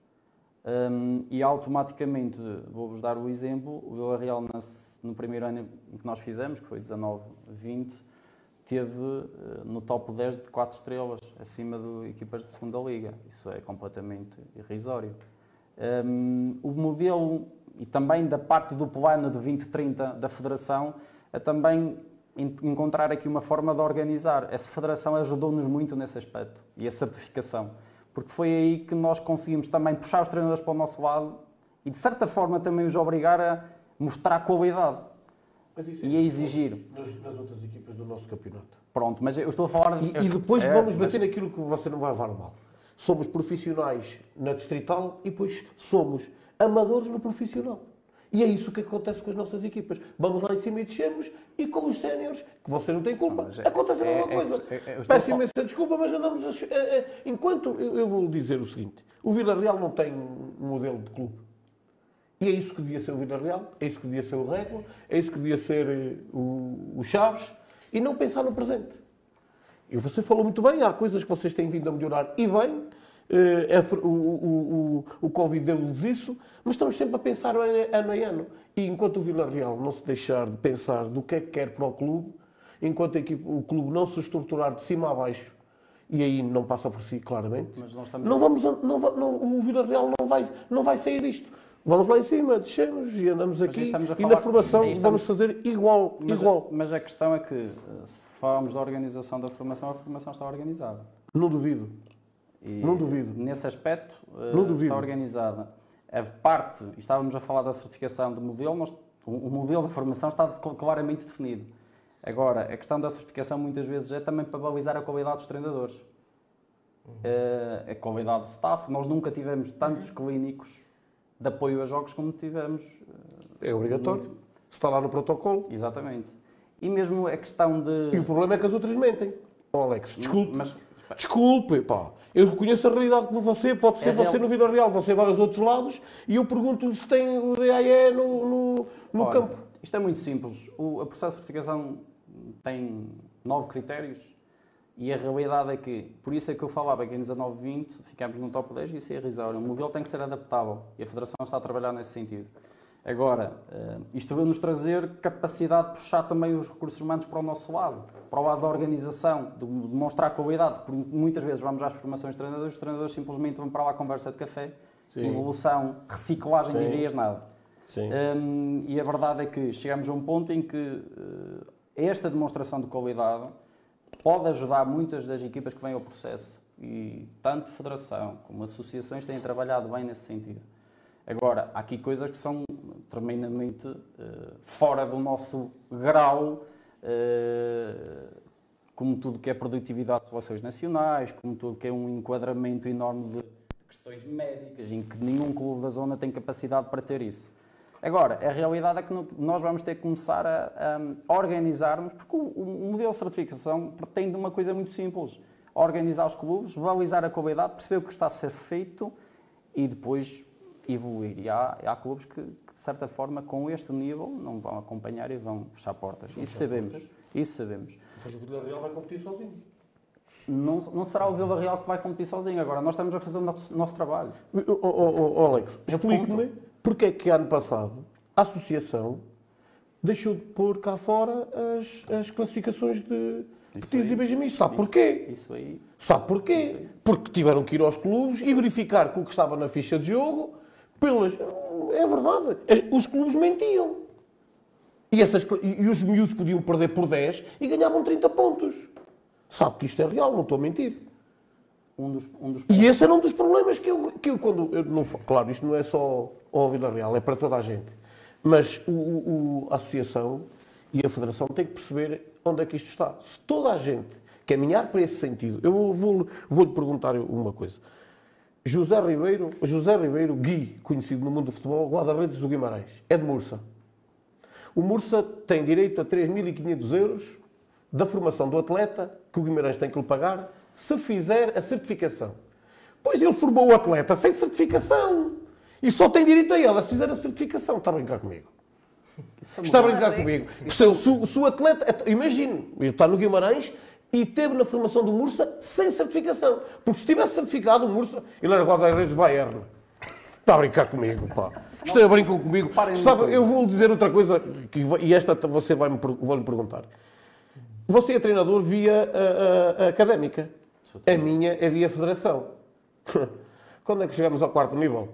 Hum, e automaticamente, vou-vos dar o exemplo, o Vila Real nas- no primeiro ano que nós fizemos, que foi 19-20, teve eh, no top 10 de 4 estrelas, acima de equipas de segunda liga. Isso é completamente irrisório. Hum, o modelo, e também da parte do plano de 2030 da Federação, é também encontrar aqui uma forma de organizar. Essa Federação ajudou-nos muito nesse aspecto, e a certificação. Porque foi aí que nós conseguimos também puxar os treinadores para o nosso lado e, de certa forma, também os obrigar a mostrar qualidade Mas é e a exigir. nas, nas outras equipas do nosso campeonato. Pronto, mas eu estou a falar... E, e depois certo, vamos mas- bater naquilo que você não vai levar mal. Somos profissionais na distrital e depois somos amadores no profissional. E é isso que acontece com as nossas equipas. Vamos lá em cima e descemos, e com os séniores, que você não tem culpa, é- acontece a mesma é- coisa. é- é- eu estou a Peço imensa desculpa, mas andamos a. é- é- enquanto. Eu, vou dizer o seguinte: o Vila Real não tem um modelo de clube. E é isso que devia ser o Vila Real, é isso que devia ser o Régua, é isso que devia ser eh, o, o Chaves, e não pensar no presente. E você falou muito bem, há coisas que vocês têm vindo a melhorar e bem, eh, o, o, o, o Covid deu-lhes isso, mas estamos sempre a pensar ano a ano. E enquanto o Vila Real não se deixar de pensar do que é que quer para o clube, enquanto a equipe- o clube não se estruturar de cima a baixo, e aí não passa por si claramente, não vamos, a- não, não- o Vila Real não vai, não vai sair disto. Vamos lá em cima, descemos e andamos aqui. a E falar- na formação estamos- vamos fazer igual, Mas, igual. mas a questão é que, eh, se falarmos da organização da formação, a formação está organizada. Não duvido. E Não duvido. Nesse aspecto, eh, Não duvido. está organizada. A parte, estávamos a falar da certificação de modelo, nós, o modelo da formação está cl- claramente definido. Agora, a questão da certificação muitas vezes é também para balizar a qualidade dos treinadores. Eh, a qualidade do staff. Nós nunca tivemos tantos clínicos de apoio a jogos como tivemos eh, É obrigatório. Está lá no protocolo. Exatamente. E mesmo a questão de. E o problema é que as outras mentem. Oh, Alex, desculpe. Mas, Desculpe, pá. Eu reconheço a realidade como você, pode ser É você real. no Vila Real, você vai aos outros lados e eu pergunto-lhe se tem o DAE no, no, no olha, campo. Isto é muito simples. O a processo de certificação tem nove critérios e a realidade é que, por isso é que eu falava que em 19, 20 ficamos no top 10 e isso é irrisório. O modelo tem que ser adaptável e a Federação está a trabalhar nesse sentido. Agora, eh, isto vai nos trazer capacidade de puxar também os recursos humanos para o nosso lado, para o lado da organização, de demonstrar qualidade, porque muitas vezes vamos às formações de treinadores, os treinadores simplesmente vão para lá conversa de café, Sim. evolução, reciclagem de Sim. ideias, nada. Hum, e a verdade é que chegamos a um ponto em que eh, esta demonstração de qualidade pode ajudar muitas das equipas que vêm ao processo. E tanto federação como associações têm trabalhado bem nesse sentido. Agora, há aqui coisas que são tremendamente eh, fora do nosso grau, eh, como tudo que é produtividade de seleções nacionais, como tudo que é um enquadramento enorme de questões médicas, em que nenhum clube da zona tem capacidade para ter isso. Agora, a realidade é que nós vamos ter que começar a, a organizar-nos, porque o, o modelo de certificação pretende uma coisa muito simples: organizar os clubes, valorizar a qualidade, perceber o que está a ser feito e depois evoluir. E há, há clubes que, que, de certa forma, com este nível, não vão acompanhar e vão fechar portas. Isso sabemos. Isso sabemos. Mas o Vila Real vai competir sozinho. Não, não será o Vila Real que vai competir sozinho. Agora, nós estamos a fazer o nosso, nosso trabalho. Alex, É o explique-me porque é que ano passado a associação deixou de pôr cá fora as, as classificações de petis e benjamins. Sabe porquê? Isso aí. Sabe porquê? Porque tiveram que ir aos clubes e verificar que o que estava na ficha de jogo, pelas... é verdade, os clubes mentiam. E, essas, e os miúdos podiam perder por 10 e ganhavam 30 pontos. Sabe que isto é real, não estou a mentir. Um dos, um dos E esse era um dos problemas que eu, que eu quando. Eu não, claro, isto não é só ao Vila Real, é para toda a gente. Mas o, o- a Associação e a Federação têm que perceber onde é que isto está. Se toda a gente caminhar para esse sentido, eu vou- vou- vou-lhe perguntar uma coisa. José Ribeiro, José Ribeiro, Gui, conhecido no mundo do futebol, guarda-redes do Guimarães, é de Mursa. O Mursa tem direito a 3.500 euros da formação do atleta, que o Guimarães tem que lhe pagar, se fizer a certificação. Pois ele formou o atleta sem certificação. E só tem direito a ela se fizer a certificação. Está a brincar comigo? Isso é Está a brincar comigo? Se, se o- se o atleta. Imagine, ele está no Guimarães e teve na formação do Mursa sem certificação. Porque se tivesse certificado o Mursa, ele era guarda-redes Bayern. Está a brincar comigo, pá. Isto é brincam comigo. Sabe, eu vou dizer outra coisa, que, vai- e esta você vai-me per- vou-lhe perguntar. Você é treinador via a, a- a académica. A minha é via federação. Quando é que chegamos ao quarto nível?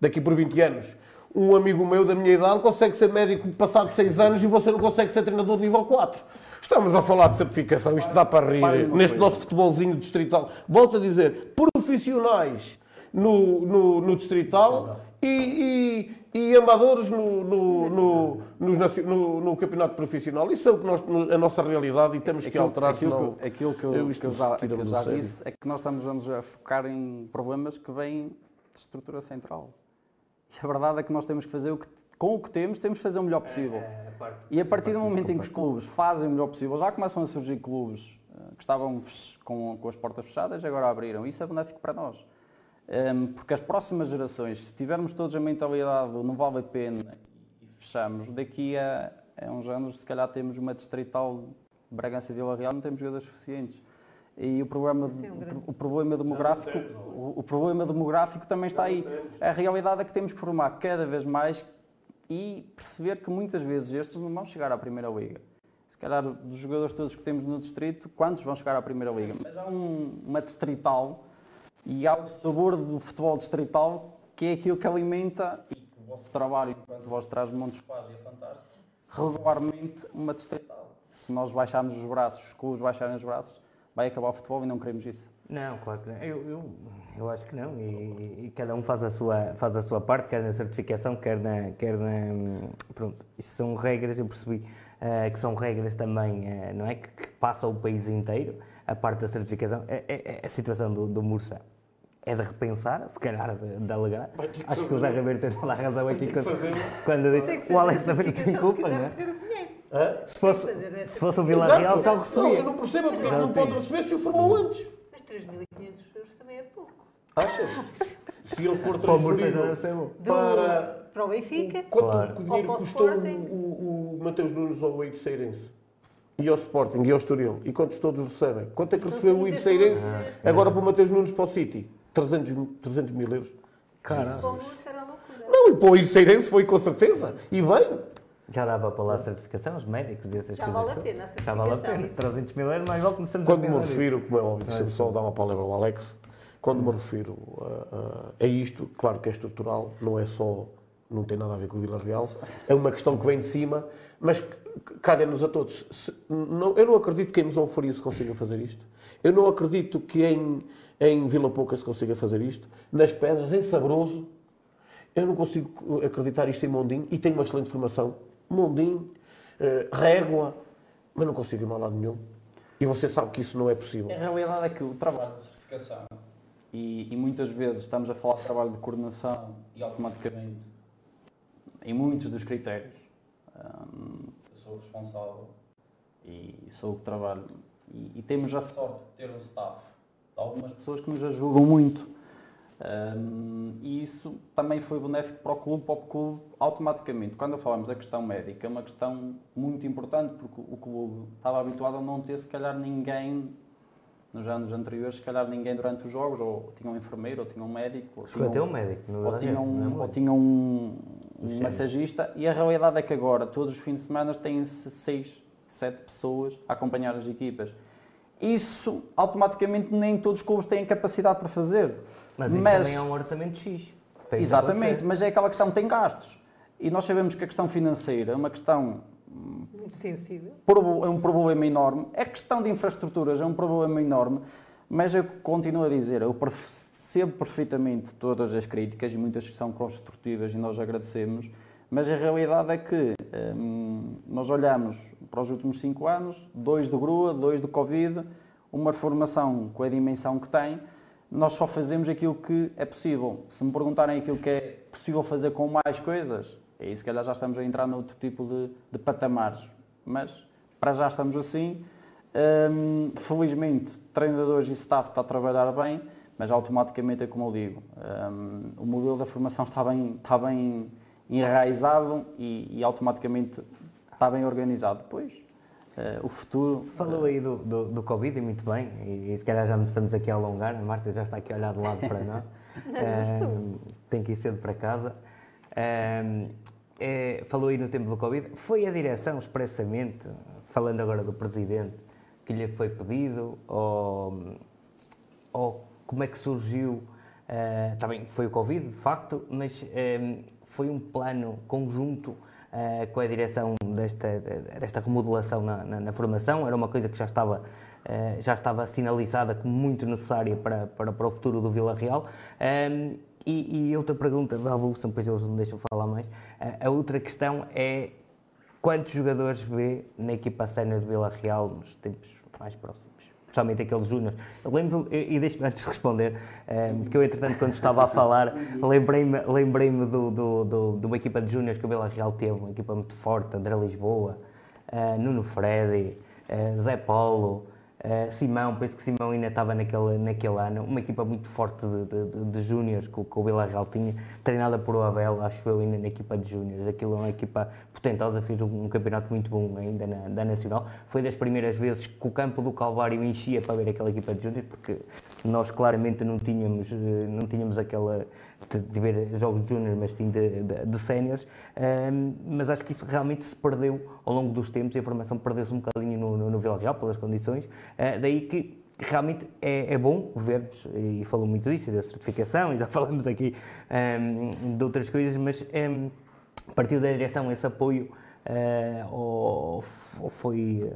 Daqui por 20 anos. Um amigo meu da minha idade consegue ser médico passado 6 anos e você não consegue ser treinador de nível 4. Estamos a falar de certificação, isto dá para rir. Neste nosso futebolzinho distrital. Volto a dizer, profissionais no, no, no distrital e, e, e amadores no, no, no, no- campeonato profissional. Isso é o que nós, a nossa realidade e temos que alterar, aquilo, senão... que, aquilo que eu, eu isto que eu já, que eu já disse é que nós estamos vamos a focar em problemas que vêm de estrutura central. E a verdade é que nós temos que fazer o que com o que temos, temos de fazer o melhor possível. É, parte- E a partir do parte momento em que os clubes fazem o melhor possível, já começam a surgir clubes eh, que estavam com, com as portas fechadas e agora abriram. Isso é benéfico para nós. Ehm, porque as próximas gerações, se tivermos todos a mentalidade não vale a pena e fechamos, daqui a, a uns anos, se calhar temos uma distrital Bragança e Vila Real, não temos jogadores suficientes. E o problema, um grande- o problema demográfico, o, o problema demográfico também está aí. A realidade é que temos que formar cada vez mais e perceber que muitas vezes estes não vão chegar à Primeira Liga. Se calhar, dos jogadores todos que temos no distrito, quantos vão chegar à Primeira Liga? Mas há um- uma distrital e há o sabor do futebol distrital que é aquilo que alimenta e que o vosso trabalho, enquanto vós traz montes faz é fantástico, regularmente uma distrital. Se nós baixarmos os braços, os clubes baixarem os braços, vai acabar o futebol e não queremos isso. Não, claro que não. Eu, eu, eu acho que não. E, e cada um faz a, sua, faz a sua parte, quer na certificação, quer na. Quer na pronto, isso são regras, eu percebi eh, que são regras também, eh, não é? Que, que passam o país inteiro, a parte da certificação. É, é- é a situação do, do Mursa é de repensar, se calhar de, de alegrar. Que Acho que o Zé. Ribeiro tem toda a razão aqui quando, quando diz- o Alex também não tem culpa, não é? Se fosse, se fosse o Vila Real, já o Não, recebia. eu não percebo porque Já não pode receber se o formou antes. Mas 3.500 euros também é pouco. Achas? Se ele for transferido para para o Benfica. quanto Claro. o dinheiro Ou para o custou o, Sporting. o, o Mateus Nunes ao Eidseirense e ao Sporting e ao Estoril e quantos todos recebem? Quanto é que Então, recebeu o ser- agora para o Mateus Nunes para o City? 300, mil- 300 mil euros. Caralho. Como isso era loucura. Não, e para o Eidseirense foi com certeza. E bem. Já dava para lá a certificação, os médicos e essas Já coisas. vale a pena a Já vale a pena. isso. 300 mil euros, mais vale começamos Quando a me refiro, como é óbvio, Ah, deixa-me só dar uma palavra ao Alex, quando me refiro a, a- a isto, claro que é estrutural, não é só, não tem nada a ver com o Vila Real, é uma questão que vem de cima, mas calha-nos a todos. Se- não- eu não acredito que em Mesão Faria se consiga fazer isto, eu não acredito que em, em Vila Pouca se consiga fazer isto, nas Pedras, em Sabroso, eu não consigo acreditar isto em Mondim e tenho uma excelente formação. Mondim, eh, Régua, mas não consigo ir a lado nenhum. E você sabe que isso não é possível. A realidade é que o trabalho de certificação, e, e muitas vezes estamos a falar de trabalho de coordenação e automaticamente, em muitos dos critérios, eu sou responsável e sou o que trabalho. E, e temos a sorte de ter um staff de algumas pessoas que nos ajudam muito. Hum, e isso também foi benéfico para o clube, para o clube automaticamente. Quando falamos da questão médica, é uma questão muito importante, porque o clube estava habituado a não ter, se calhar, ninguém nos anos anteriores, se calhar ninguém durante os jogos, ou tinha um enfermeiro, ou tinha um médico, ou Chegou tinha ter um médico, no ou tinha Real, não um, ou tinha um, um massagista, e a realidade é que agora, todos os fins de semana, têm-se seis, sete pessoas a acompanhar as equipas. Isso, automaticamente, nem todos os clubes têm capacidade para fazer. Mas isso também é um orçamento X. isso Exatamente, mas é aquela questão que tem gastos. E nós sabemos que a questão financeira é uma questão Muito sensível. é um problema enorme. A questão de infraestruturas é um problema enorme, mas eu continuo a dizer, eu percebo perfeitamente todas as críticas e muitas que são construtivas e nós agradecemos, mas a realidade é que hum, nós olhamos para os últimos cinco anos, dois do grua, dois do Covid, uma formação com a dimensão que tem, nós só fazemos aquilo que é possível. Se me perguntarem aquilo que é possível fazer com mais coisas, aí se calhar já estamos a entrar noutro tipo de, de patamares. Mas para já estamos assim. Hum, felizmente, treinadores e staff está a trabalhar bem, mas automaticamente é como eu digo, hum, o modelo da formação está bem, está bem enraizado e, e automaticamente está bem organizado. Depois, o futuro Falou aí do, do, do Covid e muito bem, e, e se calhar já nos estamos aqui a alongar, a Márcia já está aqui a olhar de lado para nós, Ahm, tem que ir cedo para casa. Ahm, é, falou aí no tempo do Covid, foi a direção expressamente, falando agora do Presidente, que lhe foi pedido, ou, ou como é que surgiu, ah, também foi o Covid, de facto, mas ahm, foi um plano conjunto ah, com a direção desta, desta remodelação na, na- na formação, era uma coisa que já estava, ah, já estava sinalizada como muito necessária para, para, para o futuro do Vila Real. Ahm, e, e outra pergunta da Abulson, depois eles não me deixam falar mais, a, a outra questão é quantos jogadores vê na equipa sénior de Vila Real nos tempos mais próximos? Especialmente aqueles júniores. Lembro, e deixe-me antes de responder, que eu entretanto quando estava a falar, lembrei-me lembrei do, do, do, de uma equipa de júniores que o Vila Real teve, uma equipa muito forte, André Lisboa, Nuno Freddy, Zé Paulo, Uh, Simão, penso que Simão ainda estava naquele, naquele ano, uma equipa muito forte de, de, de júniores que, que, o Villarreal tinha, treinada por o Abel, acho eu, ainda na equipa de júniores. Aquilo é uma equipa potentosa, fez um, um campeonato muito bom ainda na, da Nacional. Foi das primeiras vezes que o campo do Calvário enchia para ver aquela equipa de júniores, porque nós claramente não tínhamos, eh, não tínhamos aquela de, ver jogos de júnior, mas sim de, de, de séniores. Um, mas acho que isso realmente se perdeu ao longo dos tempos e a formação perdeu-se um bocadinho no, no, no Vila Real, pelas condições. Uh, daí que realmente é, é, bom vermos, e falou muito disso, da certificação, e já falamos aqui um, de outras coisas, mas um, partiu da direção esse apoio uh, ou, ou foi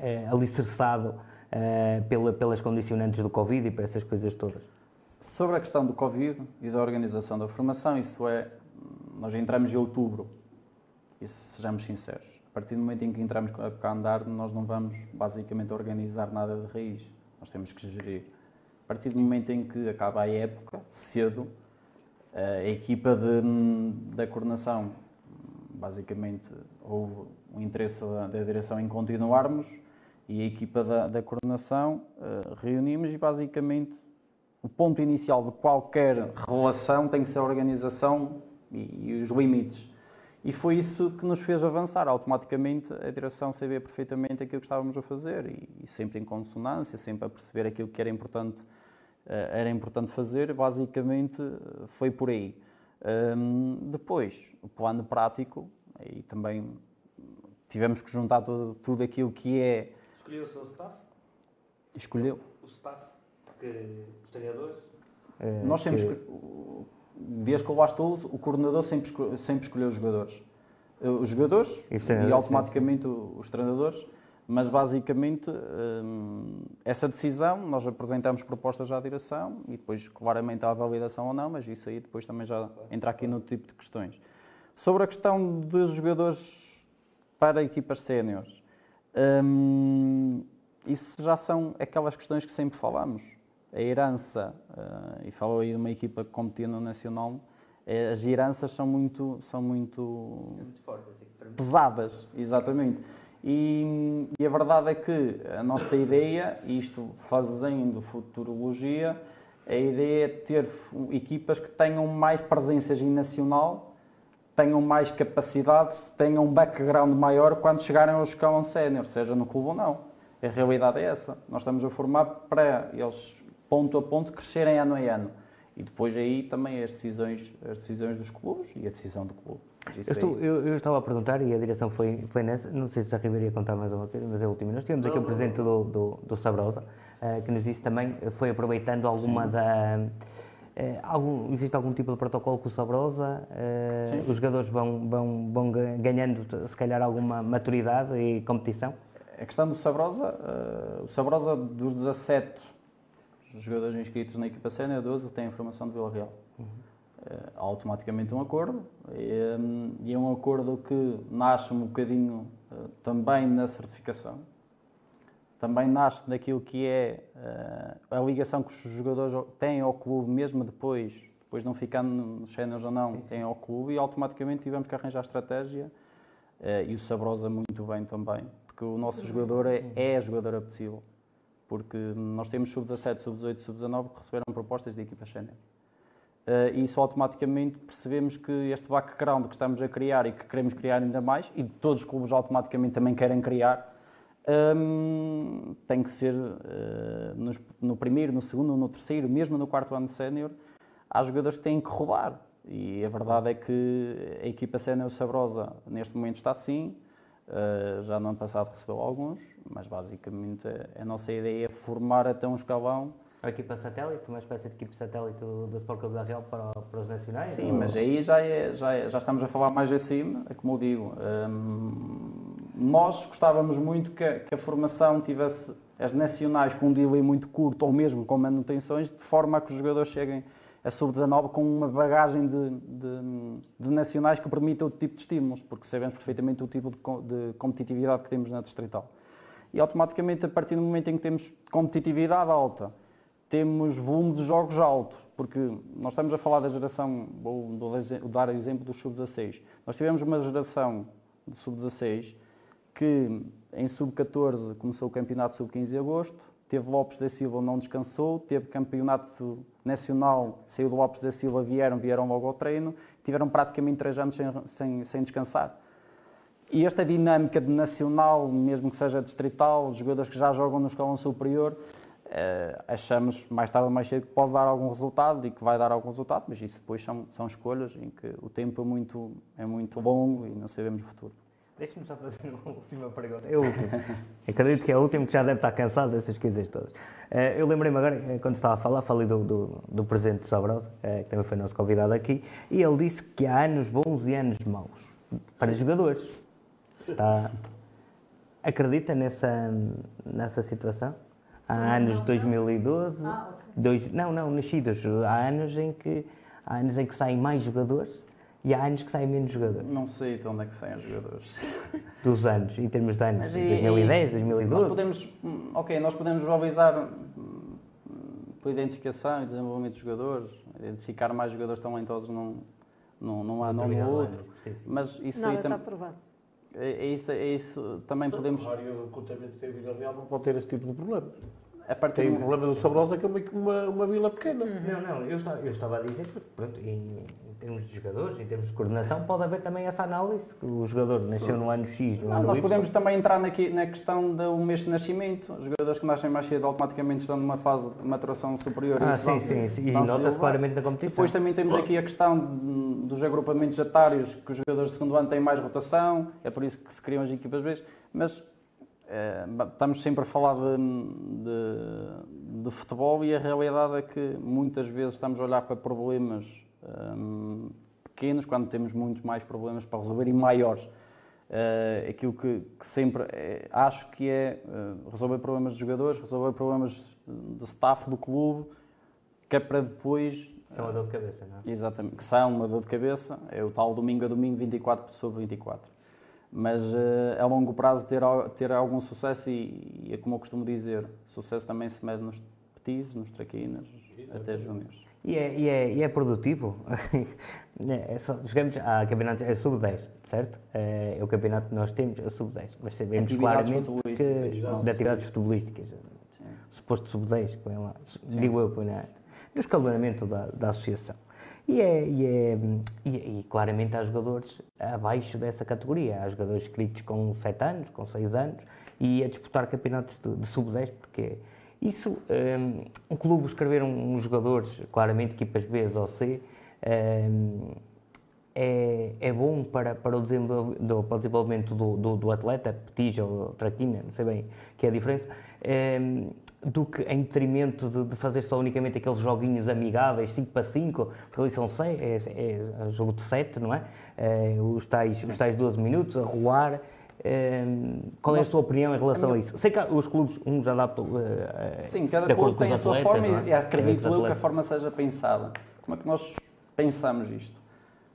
uh, alicerçado uh, pela, pelas condicionantes do Covid e para essas coisas todas? Sobre a questão do Covid e da organização da formação, isso é, nós entramos em outubro, e sejamos sinceros, a partir do momento em que entramos a andar, nós não vamos basicamente organizar nada de raiz, nós temos que gerir. A partir do momento em que acaba a época, cedo, a equipa de, da coordenação, basicamente, houve o interesse da, da direção em continuarmos e a equipa da, da coordenação uh, reunimos e basicamente o ponto inicial de qualquer relação tem que ser a organização e, e os limites. E foi isso que nos fez avançar. Automaticamente a direção sabia perfeitamente aquilo que estávamos a fazer e, e sempre em consonância, sempre a perceber aquilo que era importante, uh, era importante fazer. Basicamente foi por aí. Um, depois, o plano prático, aí também tivemos que juntar tudo, tudo aquilo que é. Escolheu o seu staff? Escolheu. O staff que os treinadores? É, Nós sempre, que... desde que eu lá estou, o coordenador sempre, escolhe, sempre escolheu os jogadores. Eh, os jogadores e, e automaticamente sim, sim. os treinadores, mas basicamente hum, essa decisão, nós apresentamos propostas à direção e depois claramente há validação ou não, mas isso aí depois também já entra aqui no tipo de questões. Sobre a questão dos jogadores para equipas séniores, hum, isso já são aquelas questões que sempre falamos a herança, uh, e falou aí de uma equipa que competia no Nacional, é, as heranças são muito, são muito, é muito fortes, pesadas, exatamente. E, e, a verdade é que a nossa ideia, isto fazendo futurologia, a ideia é ter equipas que tenham mais presenças em nacional, tenham mais capacidade, tenham um background maior quando chegarem ao escalão sénior, seja no clube ou não. A realidade é essa. Nós estamos a formar para eles ponto a ponto, crescerem ano a ano. E depois aí também as decisões, as decisões dos clubes e a decisão do clube. Eu, estou, eu, eu, estava a perguntar e a direção foi, foi nessa, não sei se a Ribeiro ia contar mais uma coisa, mas é a última. Nós tivemos aqui o presidente do, do, do Sabrosa, uh, que nos disse também, foi aproveitando alguma Sim. da... Uh, algum, existe algum tipo de protocolo com o Sabrosa? Uh, os jogadores vão, vão, vão ganhando, se calhar, alguma maturidade e competição? A questão do Sabrosa, o Sabrosa dos 17 os jogadores inscritos na equipa sénior 12 têm a formação de Vila Real. Uhum. Uh, automaticamente um acordo e, um, e, é um acordo que nasce um bocadinho uh, também na certificação, também nasce daquilo que é uh, a ligação que os jogadores têm ao clube, mesmo depois, depois não ficando nos séniores ou não, sim, sim. têm ao clube e automaticamente tivemos que arranjar estratégia e o Sabrosa muito bem também, porque o nosso jogador é, é a jogadora possível porque nós temos sub-17, sub-18, sub-19 que receberam propostas de equipa sénior. Uh, e isso automaticamente percebemos que este background que estamos a criar e que queremos criar ainda mais, e todos os clubes automaticamente também querem criar, um, tem que ser uh, nos, no primeiro, no segundo, no terceiro, mesmo no quarto ano sénior, há jogadores que têm que rodar. E a verdade é que a equipa sénior sabrosa neste momento está assim, Uh, já no ano passado recebeu alguns, mas basicamente a nossa ideia é formar até um escalão. A equipa satélite, uma espécie de equipe satélite do, do Sport Clube da Real para, para os nacionais? Sim, ou... mas aí já, é, já, é, já estamos a falar mais acima, é como eu digo. Um, nós gostávamos muito que a, que a, formação tivesse as nacionais com um delay muito curto ou mesmo com manutenções, de forma a que os jogadores cheguem a sub-19 com uma bagagem de, de, de, nacionais que permita outro tipo de estímulos, porque sabemos perfeitamente o tipo de, de, competitividade que temos na Distrital. e automaticamente, a partir do momento em que temos competitividade alta, temos volume de jogos alto, porque nós estamos a falar da geração, vou dar exemplo do sub-16. Nós tivemos uma geração de sub-16 que em sub-14 começou o campeonato sub-15 de agosto, teve Lopes da Silva, não descansou, teve campeonato nacional, saiu do Lopes da Silva, vieram, vieram logo ao treino, tiveram praticamente três anos sem, sem, sem descansar. E esta dinâmica de nacional, mesmo que seja distrital, jogadores que já jogam no escalão superior, eh, achamos mais tarde ou mais cedo que pode dar algum resultado e que vai dar algum resultado, mas isso depois são, são escolhas em que o tempo é muito, é muito longo e não sabemos o futuro. Deixa-me só fazer uma última pergunta. É a última. Acredito que é a última, que já deve estar cansado dessas coisas todas. Eh, eu lembrei-me agora, eh, quando estava a falar, falei do, do, do presidente de Sabrosa, que também foi nosso convidado aqui, e ele disse que há anos bons e anos maus para jogadores. Está... Acredita nessa, nessa situação? há anos de 2012, ah, dois, não, não, nascidos, há anos em que há anos em que saem mais jogadores e há anos que saem menos jogadores. Não sei de onde é que saem os jogadores. Dos anos, em termos de anos, Mas, 2010, 2012. Nós podemos, ok, nós podemos valorizar hum, por identificação e desenvolvimento de jogadores, identificar mais jogadores talentosos num, num, num ano ou no outro, mas isso Nada aí está provado. É, é, isso, é isso também não, podemos. O Mário Contamento tem Vila Real não pode ter esse tipo de problema. A partir tem o problema do Sabrosa que é meio que uma, uma vila pequena. Uhum. Não, não, eu estava, eu estava a dizer que, pronto, em, termos de jogadores, em termos de coordenação, pode haver também essa análise, que o jogador nasceu no ano X, no não, ano Nós y. podemos também entrar na, na questão do mês de nascimento. Os jogadores que nascem mais cedo automaticamente estão numa fase de maturação superior. Ah, sim, sim, sim, e nota-se claramente na competição. Depois também temos aqui a questão dos agrupamentos etários, que os jogadores de segundo ano têm mais rotação, é por isso que se criam as equipas B, mas é, estamos sempre a falar de, de, de, futebol e a realidade é que muitas vezes estamos a olhar para problemas um, pequenos quando temos muitos mais problemas para resolver e maiores. Uh, aquilo que, que sempre é, acho que é uh, resolver problemas de jogadores, resolver problemas de staff do clube, que é para depois. São uma dor de cabeça, não é? Exatamente, que são uma dor de cabeça, é o tal domingo a domingo 24 sobre 24 mas uh, a longo prazo ter, ter algum sucesso e, e, é como eu costumo dizer, sucesso também se mede nos petizes, nos traquinas, até júniores. E é, e, é, e é produtivo. é só, jogamos a campeonato é sub-10, certo? É, é, o campeonato que nós temos, é sub-10, mas sabemos claramente que de atividades futebolísticas, Sim. suposto sub-10, digo eu, no escalonamento da, da associação. E, é, e, é, e, e, claramente há jogadores abaixo dessa categoria. Há jogadores inscritos com 7 anos, com 6 anos e a disputar campeonatos de, de sub-10, porque isso, um, um clube escrever uns jogadores, claramente equipas B ou C, um, é, é bom para, para, o desenvolvimento, do, do, do atleta, petija ou traquina, não sei bem que é a diferença. Um, do que em detrimento de, de, fazer só unicamente aqueles joguinhos amigáveis, 5 para 5, porque ali são 6, é, é, é, jogo de 7, não é? é os, tais, os tais 12 minutos a rolar. Qual é a sua opinião em relação a, a isso? Sei que os clubes, uns adaptam. Uh, Sim, cada clube tem a sua atletas, forma é? e acredito eu que a forma seja pensada. Como é que nós pensamos isto?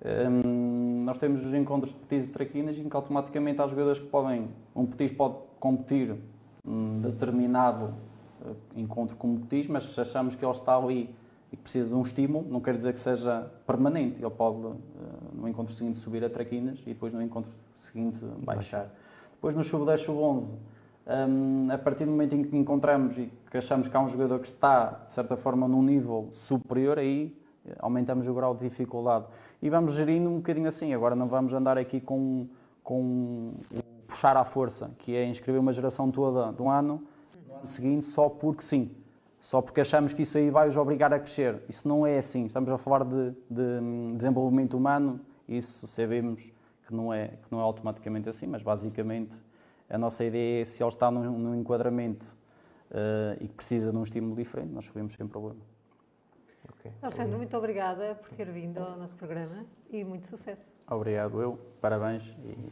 Um, nós temos os encontros de petis e traquinas em que automaticamente há jogadores que podem. Um petis pode competir um determinado eh, encontro como diz, mas se achamos que ele está ali e que precisa de um estímulo, não quer dizer que seja permanente. Ele pode, eh, no encontro seguinte, subir a traquinas e depois no encontro seguinte baixar. Depois no sub-10, sub-11, um, a partir do momento em que encontramos e que achamos que há um jogador que está, de certa forma, num nível superior, aí eh, aumentamos o grau de dificuldade. E vamos gerindo um bocadinho assim. Agora não vamos andar aqui com, com o puxar à força, que é inscrever uma geração toda de um ano ano seguinte só porque sim. Só porque achamos que isso aí vai os obrigar a crescer. Isso não é assim. Estamos a falar de, de hum, desenvolvimento humano, isso sabemos que não, é, que não é automaticamente assim, mas basicamente a nossa ideia é se ele está num, num enquadramento uh, e que precisa de um estímulo diferente, nós subimos sem problema. Okay. Alexandre, muito obrigada por ter vindo ao nosso programa e muito sucesso. Obrigado eu, parabéns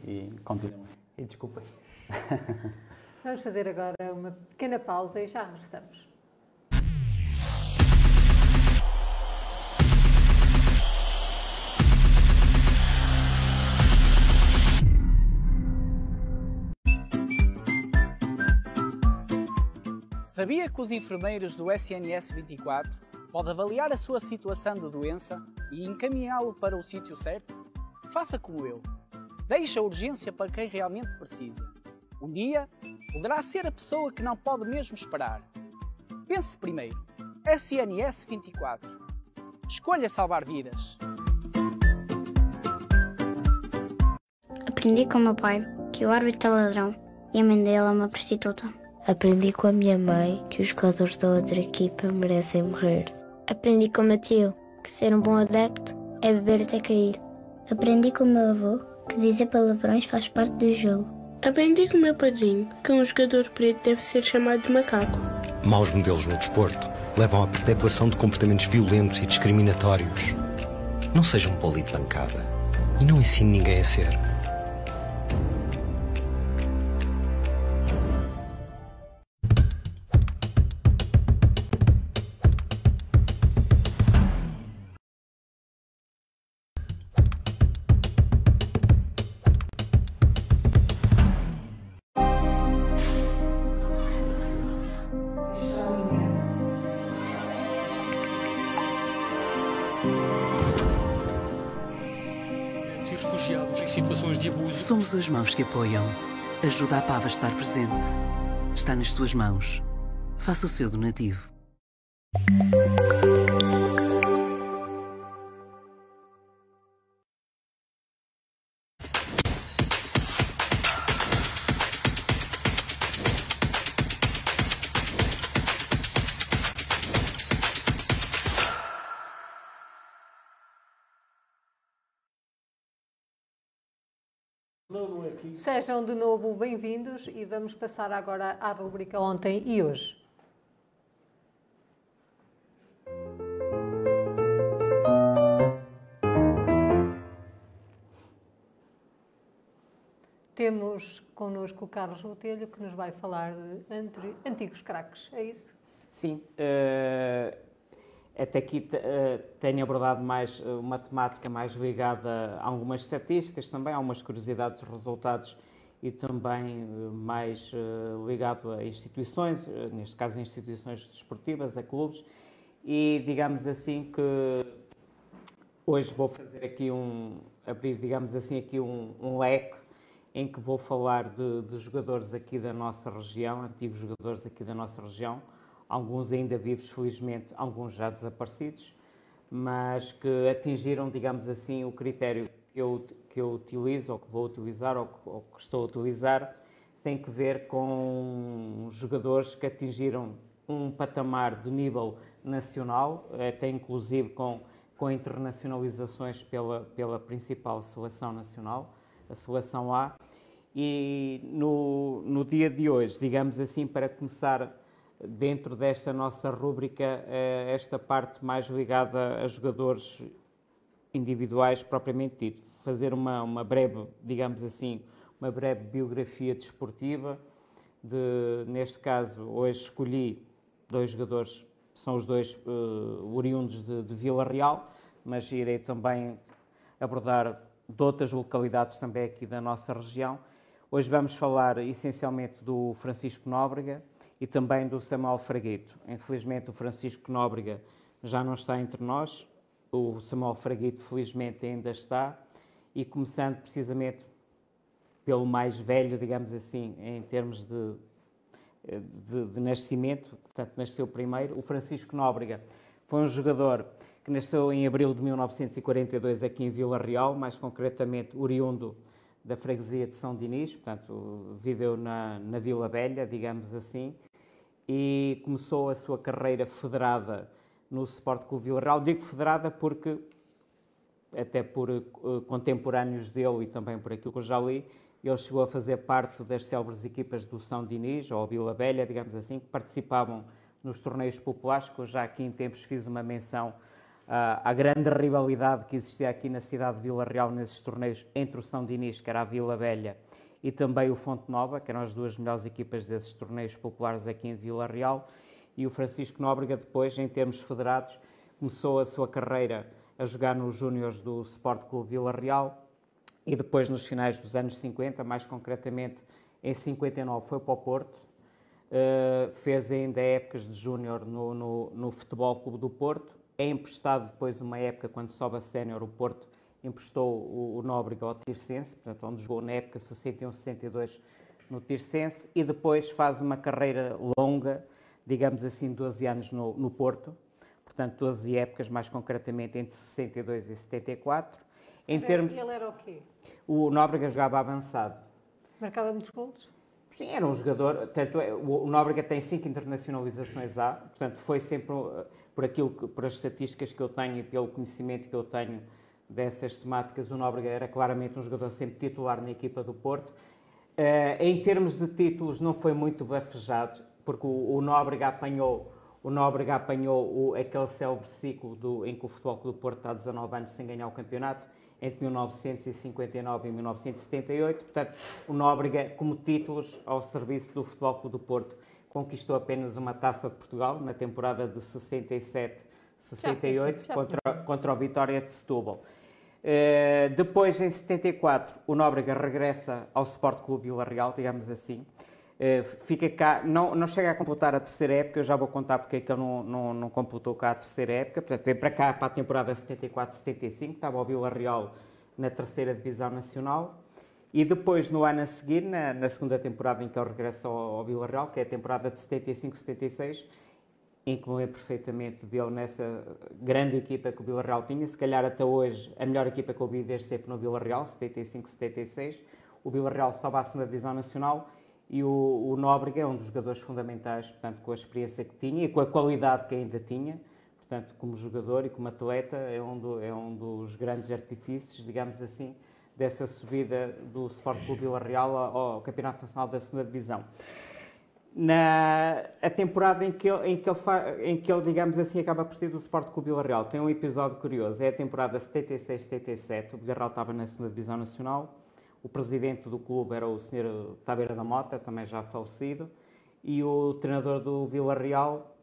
e, e continuem. E desculpem. Vamos fazer agora uma pequena pausa e já regressamos. Sabia que os enfermeiros do SNS 24 podem avaliar a sua situação de doença e encaminhá-lo para o sítio certo? Faça como eu. Deixe a urgência para quem realmente precisa. Um dia, poderá ser a pessoa que não pode mesmo esperar. Pense primeiro. SNS 24. Escolha salvar vidas. Aprendi com meu pai que o árbitro é ladrão e a mãe dele é uma prostituta. Aprendi com a minha mãe que os jogadores da outra equipa merecem morrer. Aprendi com o meu tio que ser um bom adepto é beber até cair. Aprendi com o meu avô que dizer palavrões faz parte do jogo. Aprendi com o meu padrinho que um jogador preto deve ser chamado de macaco. Maus modelos no desporto levam à perpetuação de comportamentos violentos e discriminatórios. Não seja um poli de bancada e não ensine ninguém a ser. Que apoiam. Ajuda a Pava a estar presente. Está nas suas mãos. Faça o seu donativo. Sejam de novo bem-vindos e vamos passar agora à rubrica Ontem e Hoje. Temos connosco o Carlos Botelho que nos vai falar de antigos craques, é isso? Sim, uh, até aqui uh, tenho abordado mais uh, uma temática mais ligada a algumas estatísticas também, a algumas curiosidades, resultados e também uh, mais ligado a instituições, neste caso a instituições desportivas, a clubes, e digamos assim que hoje vou fazer aqui um, abrir digamos assim aqui um, um leque em que vou falar de, de jogadores aqui da nossa região, antigos jogadores aqui da nossa região, alguns ainda vivos, felizmente, alguns já desaparecidos, mas que atingiram, digamos assim, o critério que eu, que eu utilizo, ou que vou utilizar, ou, ou que estou a utilizar, tem que ver com jogadores que atingiram um patamar de nível nacional, até inclusive com, com internacionalizações pela, pela principal seleção nacional, a seleção A. E no, no dia de hoje, digamos assim, para começar dentro desta nossa rúbrica, eh, esta parte mais ligada a jogadores individuais propriamente dito. Fazer uma, uma breve, digamos assim, uma breve biografia desportiva. De, neste caso, hoje escolhi dois jogadores, são os dois uh, oriundos de, de Vila Real, mas irei também abordar de outras localidades também aqui da nossa região. Hoje vamos falar essencialmente do Francisco Nóbrega, e também do Samuel Fraguito. Infelizmente, o Francisco Nóbrega já não está entre nós, o Samuel Fraguito, felizmente, ainda está, e começando precisamente pelo mais velho, digamos assim, em termos de, de, de nascimento, portanto, nasceu primeiro, o Francisco Nóbrega foi um jogador que nasceu em abril de 1942 aqui em Vila Real, mais concretamente oriundo da freguesia de São Dinis, portanto, viveu na, na Vila Velha, digamos assim, e começou a sua carreira federada no Sport Clube Vila Real. Digo federada porque, até por uh, contemporâneos dele e também por aquilo que eu já li, ele chegou a fazer parte das célebres equipas do São Dinis, ou Vila Velha, digamos assim, que participavam nos torneios populares, que eu já aqui em tempos fiz uma menção uh, à grande rivalidade que existia aqui na cidade de Vila Real nesses torneios entre o São Dinis, que era a Vila Velha, e também o Fonte Nova, que eram as duas melhores equipas desses torneios populares aqui em Vila Real, e o Francisco Nóbrega depois, em termos federados, começou a sua carreira a jogar nos Júniores do Sport Clube Vila Real e depois nos finais dos anos 50, mais concretamente em 59 foi para o Porto, Uh, fez ainda épocas de júnior no, no, no, Futebol Clube do Porto. É emprestado depois uma época, quando sobe a sénior, o Porto emprestou o, o Nóbrega ao Tirsense, portanto, onde jogou na época 61-62 no Tirsense, e depois faz uma carreira longa, digamos assim, 12 anos no, no Porto, portanto, 12 épocas, mais concretamente entre 62 e 74. Em ele, termos... ele era o quê? O Nóbrega jogava avançado. Marcava muitos gols? Sim, era um jogador. Tanto é, o Nóbrega tem cinco internacionalizações A, portanto, foi sempre por aquilo que, por as estatísticas que eu tenho e pelo conhecimento que eu tenho dessas temáticas, o Nóbrega era claramente um jogador sempre titular na equipa do Porto. Uh, em termos de títulos, não foi muito bafejado, porque o, o Nóbrega apanhou, o Nóbrega apanhou o, aquele célebre ciclo do, em que o Futebol Clube do Porto está há 19 anos sem ganhar o campeonato entre 1959 e 1978. Portanto, o Nóbrega, como títulos ao serviço do Futebol Clube do Porto, conquistou apenas uma Taça de Portugal na temporada de 67-68 contra, contra o Vitória de Setúbal. Uh, depois, em 74, o Nóbrega regressa ao Sport Clube Vila Real, digamos assim. Uh, fica cá, não, não chega a completar a terceira época, eu já vou contar porque é que ele não, não, não completou cá a terceira época. Portanto, veio para cá para a temporada 74-75, estava ao Vila Real na terceira divisão nacional. E depois, no ano a seguir, na, na segunda temporada em que ele regressa ao, ao Vila Real, que é a temporada de 75-76, em que me perfeitamente dele nessa grande equipa que o Vila Real tinha, se calhar até hoje a melhor equipa que eu vi desde sempre no Vila Real, 75-76. O Vila Real sobe à segunda divisão nacional e o, o Nóbrega é um dos jogadores fundamentais, portanto, com a experiência que tinha e com a qualidade que ainda tinha, portanto, como jogador e como atleta, é um, do, é um dos grandes artifícios, digamos assim, dessa subida do Sport Clube Vila Real ao Campeonato Nacional da Segunda Divisão. Na a temporada em que, ele, em, que ele em que ele, digamos assim, acaba por ser do Sport Clube Vila Real, tem um episódio curioso, é a temporada 76-77, o Vila Real estava na Segunda Divisão Nacional, o presidente do clube era o Sr. Tabeira da Mota, também já falecido, e o treinador do Vila Real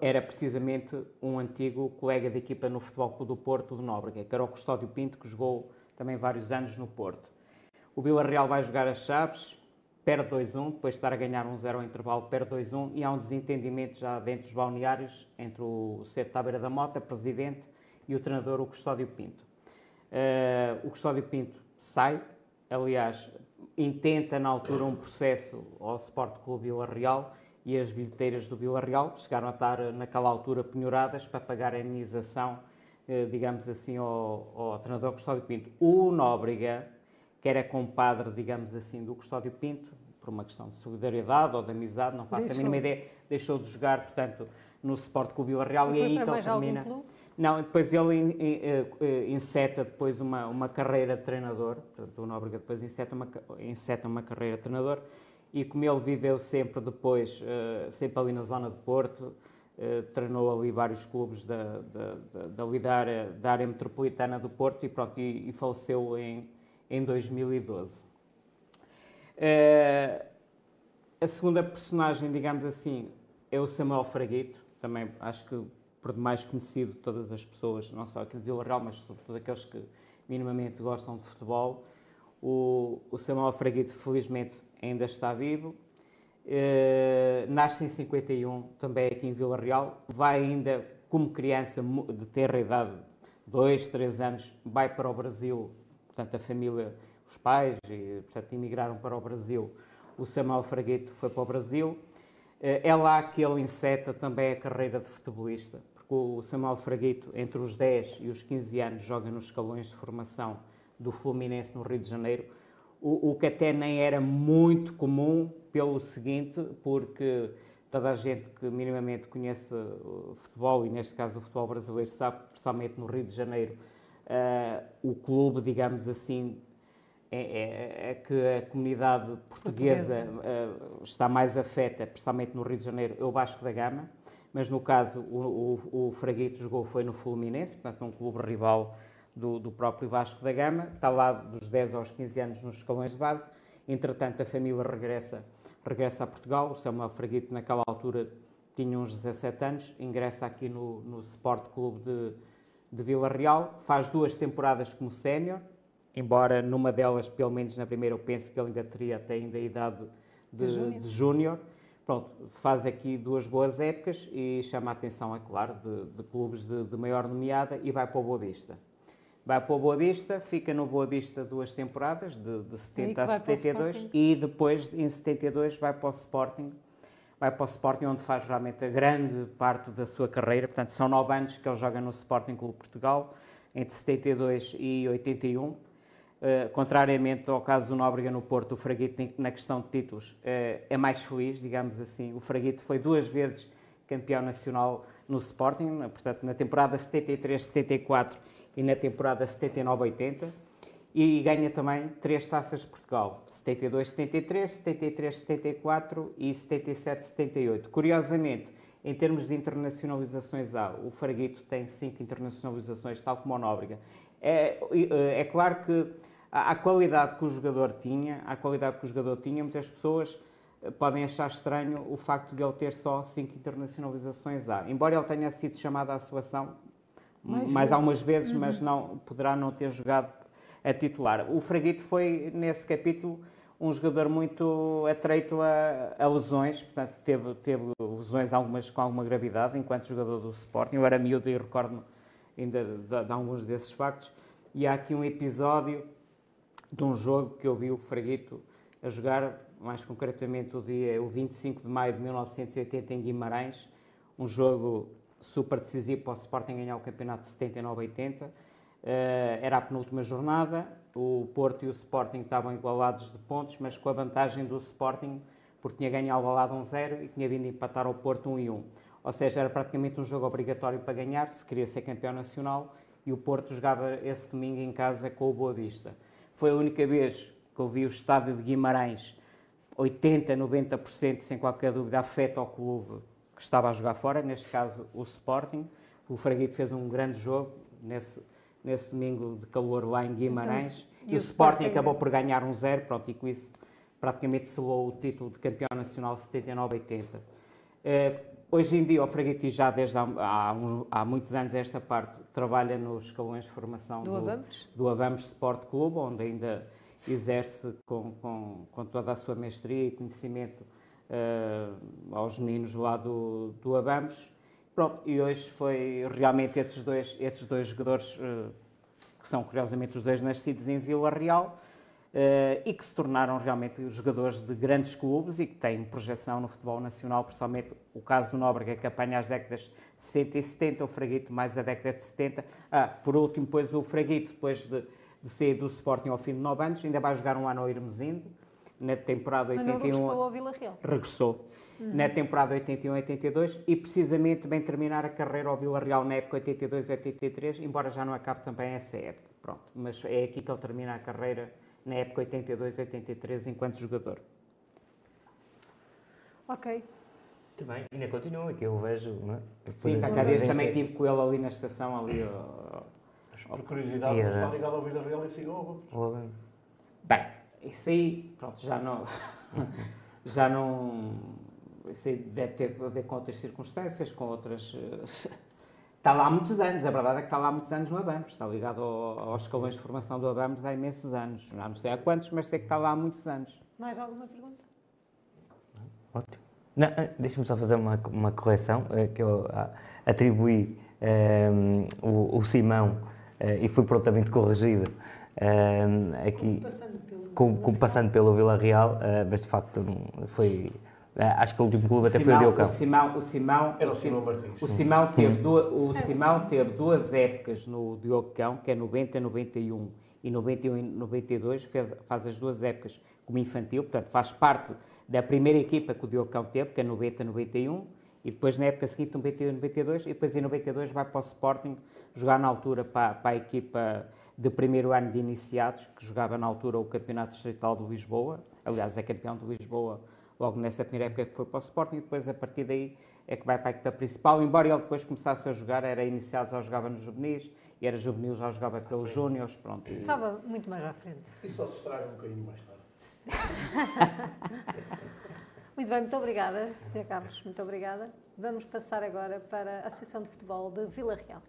era precisamente um antigo colega de equipa no Futebol Clube do Porto, do Nóbrega, que era o Custódio Pinto, que jogou também vários anos no Porto. O Vila Real vai jogar as chaves, perde 2-1, depois de estar a ganhar 1-0 ao intervalo, perde 2-1 e há um desentendimento já dentro dos balneários entre o Sr. Tabeira da Mota, presidente, e o treinador, o Custódio Pinto. Uh, o Custódio Pinto sai, aliás, intenta na altura um processo ao Sport Clube Vila Real e as bilheteiras do Vila Real chegaram a estar naquela altura penhoradas para pagar a indenização, eh, digamos assim, ao, ao treinador Custódio Pinto. O Nóbrega, que era compadre, digamos assim, do Custódio Pinto, por uma questão de solidariedade ou de amizade, não faço deixou. a mínima ideia, deixou de jogar, portanto, no Sport Clube Vila Real e, e aí então termina. Não, depois ele inseta depois uma, uma carreira de treinador, o Nóbrega depois inseta uma, inseta uma carreira de treinador, e como ele viveu sempre depois, uh, sempre ali na zona de Porto, treinou ali vários clubes da, da, da, da, área, da área metropolitana do Porto e, pronto, e, e faleceu em, em 2012. Uh, eh, a segunda personagem, digamos assim, é o Samuel Fraguito, também acho que por demais conhecido de todas as pessoas, não só aqui de Vila Real, mas sobretudo aqueles que minimamente gostam de futebol. O, o Samuel Fraguito, felizmente, ainda está vivo. Uh, nasce em 51, também aqui em Vila Real. Vai ainda, como criança de ter idade, dois, três anos, vai para o Brasil. Portanto, a família, os pais, e, portanto, emigraram para o Brasil. O Samuel Fraguito foi para o Brasil. Uh, é lá que ele inseta também a carreira de futebolista o Samuel Fraguito, entre os 10 e os 15 anos, joga nos escalões de formação do Fluminense no Rio de Janeiro, o, o que até nem era muito comum, pelo seguinte, porque toda a gente que minimamente conhece futebol, e neste caso o futebol brasileiro, sabe, principalmente no Rio de Janeiro, uh, o clube, digamos assim, é, é, é, que a comunidade portuguesa, portuguesa. Uh, está mais afeta, principalmente no Rio de Janeiro, é o Vasco da Gama mas no caso o, o, o Fraguito jogou foi no Fluminense, portanto um clube rival do, do, próprio Vasco da Gama, está lá dos 10 aos 15 anos nos escalões de base, entretanto a família regressa, regressa a Portugal, o Samuel Fraguito naquela altura tinha uns 17 anos, ingressa aqui no, no Sport Clube de, de Vila Real, faz duas temporadas como sénior, embora numa delas, pelo menos na primeira, eu penso que ele ainda teria até ainda a idade de, de júnior pronto, faz aqui duas boas épocas e chama a atenção, é claro, de, de clubes de, de, maior nomeada e vai para o Boa Vista. Vai para o Boa Vista, fica no Boa Vista duas temporadas, de, de 70 a 72, e depois, em 72, vai para o Sporting, vai para o Sporting, onde faz realmente a grande parte da sua carreira. Portanto, são nove anos que ele joga no Sporting Clube Portugal, entre 72 e 81. Uh, contrariamente ao caso do Nóbrega no Porto, o Fraguito, na questão de títulos, uh, é mais feliz, digamos assim. O Fraguito foi duas vezes campeão nacional no Sporting, portanto, na temporada 73-74 e na temporada 79-80. E ganha também três taças de Portugal: 72-73, 73-74 e 77-78. Curiosamente, em termos de internacionalizações, há. O Fraguito tem cinco internacionalizações, tal como o Nóbrega. É, é claro que a, qualidade que o jogador tinha, a qualidade que o jogador tinha, muitas pessoas eh, podem achar estranho o facto de ele ter só cinco internacionalizações A. Embora ele tenha sido chamado à seleção mais, mais algumas vezes, uhum. mas não poderá não ter jogado a titular. O Fraguito foi, nesse capítulo, um jogador muito atreito a, a lesões, portanto, teve, teve lesões algumas com alguma gravidade enquanto jogador do Sporting. Eu era miúdo e recordo ainda de, de alguns desses factos. E há aqui um episódio de um jogo que eu vi o Fraguito a jogar, mais concretamente o dia o 25 de maio de 1980 em Guimarães, um jogo super decisivo para o Sporting ganhar o campeonato de 79-80. Uh, eh, era a penúltima jornada, o Porto e o Sporting estavam igualados de pontos, mas com a vantagem do Sporting, porque tinha ganho Alvalade 1-0 e tinha vindo empatar ao Porto 1-1. Ou seja, era praticamente um jogo obrigatório para ganhar, se queria ser campeão nacional, e o Porto jogava esse domingo em casa com o Boa Vista. Foi a única vez que eu vi o estádio de Guimarães, 80, 90%, sem qualquer dúvida, afeta ao clube que estava a jogar fora, neste caso o Sporting. O Fraguito fez um grande jogo nesse, nesse domingo de calor lá em Guimarães. Então, e, e, o, Sporting, Sporting acabou por ganhar um zero, pronto, e com isso praticamente selou o título de campeão nacional 79-80. Hoje em dia, o Fraguito já desde há, há, uns, há, muitos anos esta parte trabalha nos escalões de formação do, do Abamos, do Abamos Sport Clube, onde ainda exerce com, com, com toda a sua mestria e conhecimento uh, aos meninos lá do, do Abamos. Pronto, e hoje foi realmente estes dois, estes dois jogadores, uh, que são curiosamente os dois nascidos em Vila Real, e que se tornaram realmente jogadores de grandes clubes e que têm projeção no futebol nacional, principalmente o caso do Nóbrega, que apanha as décadas 60 e 70, o Fraguito mais a década de 70. Ah, por último, depois o Fraguito, depois de, de sair do Sporting ao fim de 9 anos, ainda vai jogar um ano ao Irmesinde, na temporada 81... Mas regressou ao Vila Real. Regressou. Uhum. Na temporada 81-82 e precisamente bem terminar a carreira ao Vila Real na época 82-83, embora já não acabe também essa época. Pronto, mas é aqui que ele termina a carreira na época 82-83 enquanto jogador. Ok. Muito bem, ainda continua, que eu vejo, não é? Sim, está cá desde também estive com ele ali na estação, ali ao... Por curiosidade, está ligado ao Vida Real e siga Bem, isso aí, pronto, já não... já não... Isso aí deve ter a ver com outras circunstâncias, com outras... Está lá há muitos anos, a verdade é que está lá há muitos anos no Abamos, está ligado ao, aos escalões de formação do Abamos há imensos anos. Não sei há quantos, mas sei que está lá há muitos anos. Mais alguma pergunta? Ótimo. Eh, deixa-me só fazer uma, uma correção, eh, que eu ah, atribuí um, eh, o, o, Simão e fui prontamente corrigido um, aqui, como passando pelo, com, com, passando pelo Vila Real, mas de facto foi acho que o último clube até Simão, foi o Diocão. O Simão, o Simão, Era o Simão Martins. O Simão teve, duas, o Simão teve duas épocas no Diocão, que é 90, 91 e 91 e 92, fez, faz as duas épocas como infantil, portanto faz parte da primeira equipa que o Diocão teve, que é 90, 91, e depois na época seguinte 91, 92, e depois em 92 vai para o Sporting jogar na altura para, para a equipa de primeiro ano de iniciados, que jogava na altura o Campeonato Distrital de Lisboa, aliás é campeão de Lisboa logo nessa primeira época que foi para o Sporting, e depois a partir daí é que vai para a equipa principal, embora ele depois começasse a jogar, era iniciado, já jogava nos juvenis, e era juvenil, já jogava pelos júniores, pronto. Estava muito mais à frente. E só se estraga um bocadinho mais tarde. muito bem, muito obrigada, Sr. Carlos, muito obrigada. Vamos passar agora para a Associação de Futebol de Vila Real.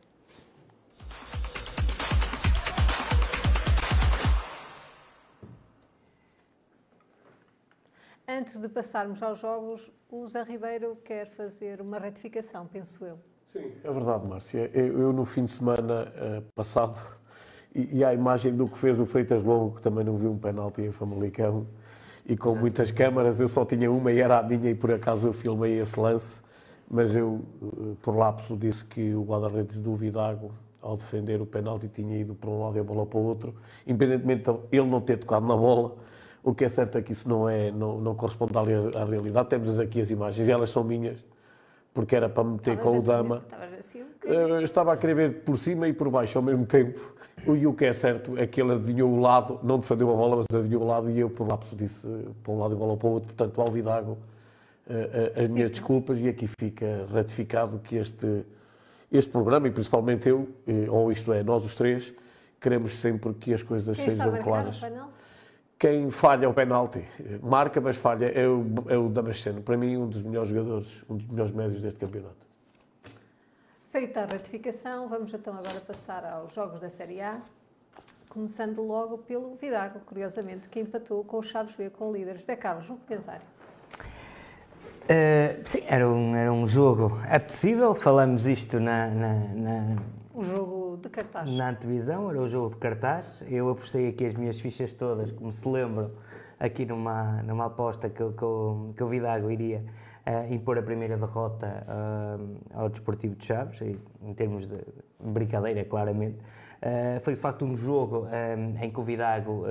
Antes de passarmos aos jogos, o Zé Ribeiro quer fazer uma retificação, penso eu. Sim, é verdade, Márcia. Eu, eu no fim de semana uh, passado, e, e a imagem do que fez o Freitas Longo, que também não viu um penalti em Famalicão, e com muitas câmaras, eu só tinha uma e era a minha, e por acaso eu filmei esse lance, mas eu, uh, por lapso, disse que o guarda-redes do Vidago, ao defender o penalti, tinha ido para um lado e a bola para o outro, independentemente de ele não ter tocado na bola, o que é certo é que isso não, é, não, não corresponde à, à realidade. Temos aqui as imagens e elas são minhas, porque era para meter com o Dama. Assim, estava a querer ver por cima e por baixo ao mesmo tempo. E o que é certo é que ele adivinhou o lado, não defendeu a bola, mas adivinhou o lado e eu, por lapso, disse para um lado e bola para o outro. Portanto, ao Vidago, eh, eh, as minhas desculpas e aqui fica ratificado que este, este programa, e principalmente eu, eh, ou isto é, nós os três, queremos sempre que as coisas Quem sejam claras quem falha o penalti, marca, mas falha, é o, é o Damasceno. Para mim, um dos melhores jogadores, um dos melhores médios deste campeonato. Feita a ratificação, vamos então agora passar aos jogos da Série A, começando logo pelo Vidago, curiosamente, que empatou com o Chaves B com o líder. José Carlos, um comentário. Uh, sim, era um, era um jogo apetecível, falamos isto na, na, na o jogo de cartaz. Na antevisão, era o jogo de cartaz. Eu apostei aqui as minhas fichas todas, como se lembram, aqui numa, numa aposta que, que, eu, que o Vidago iria uh, impor a primeira derrota uh, ao Desportivo de Chaves, em termos de brincadeira, claramente. Uh, foi de facto um jogo em que o Vidago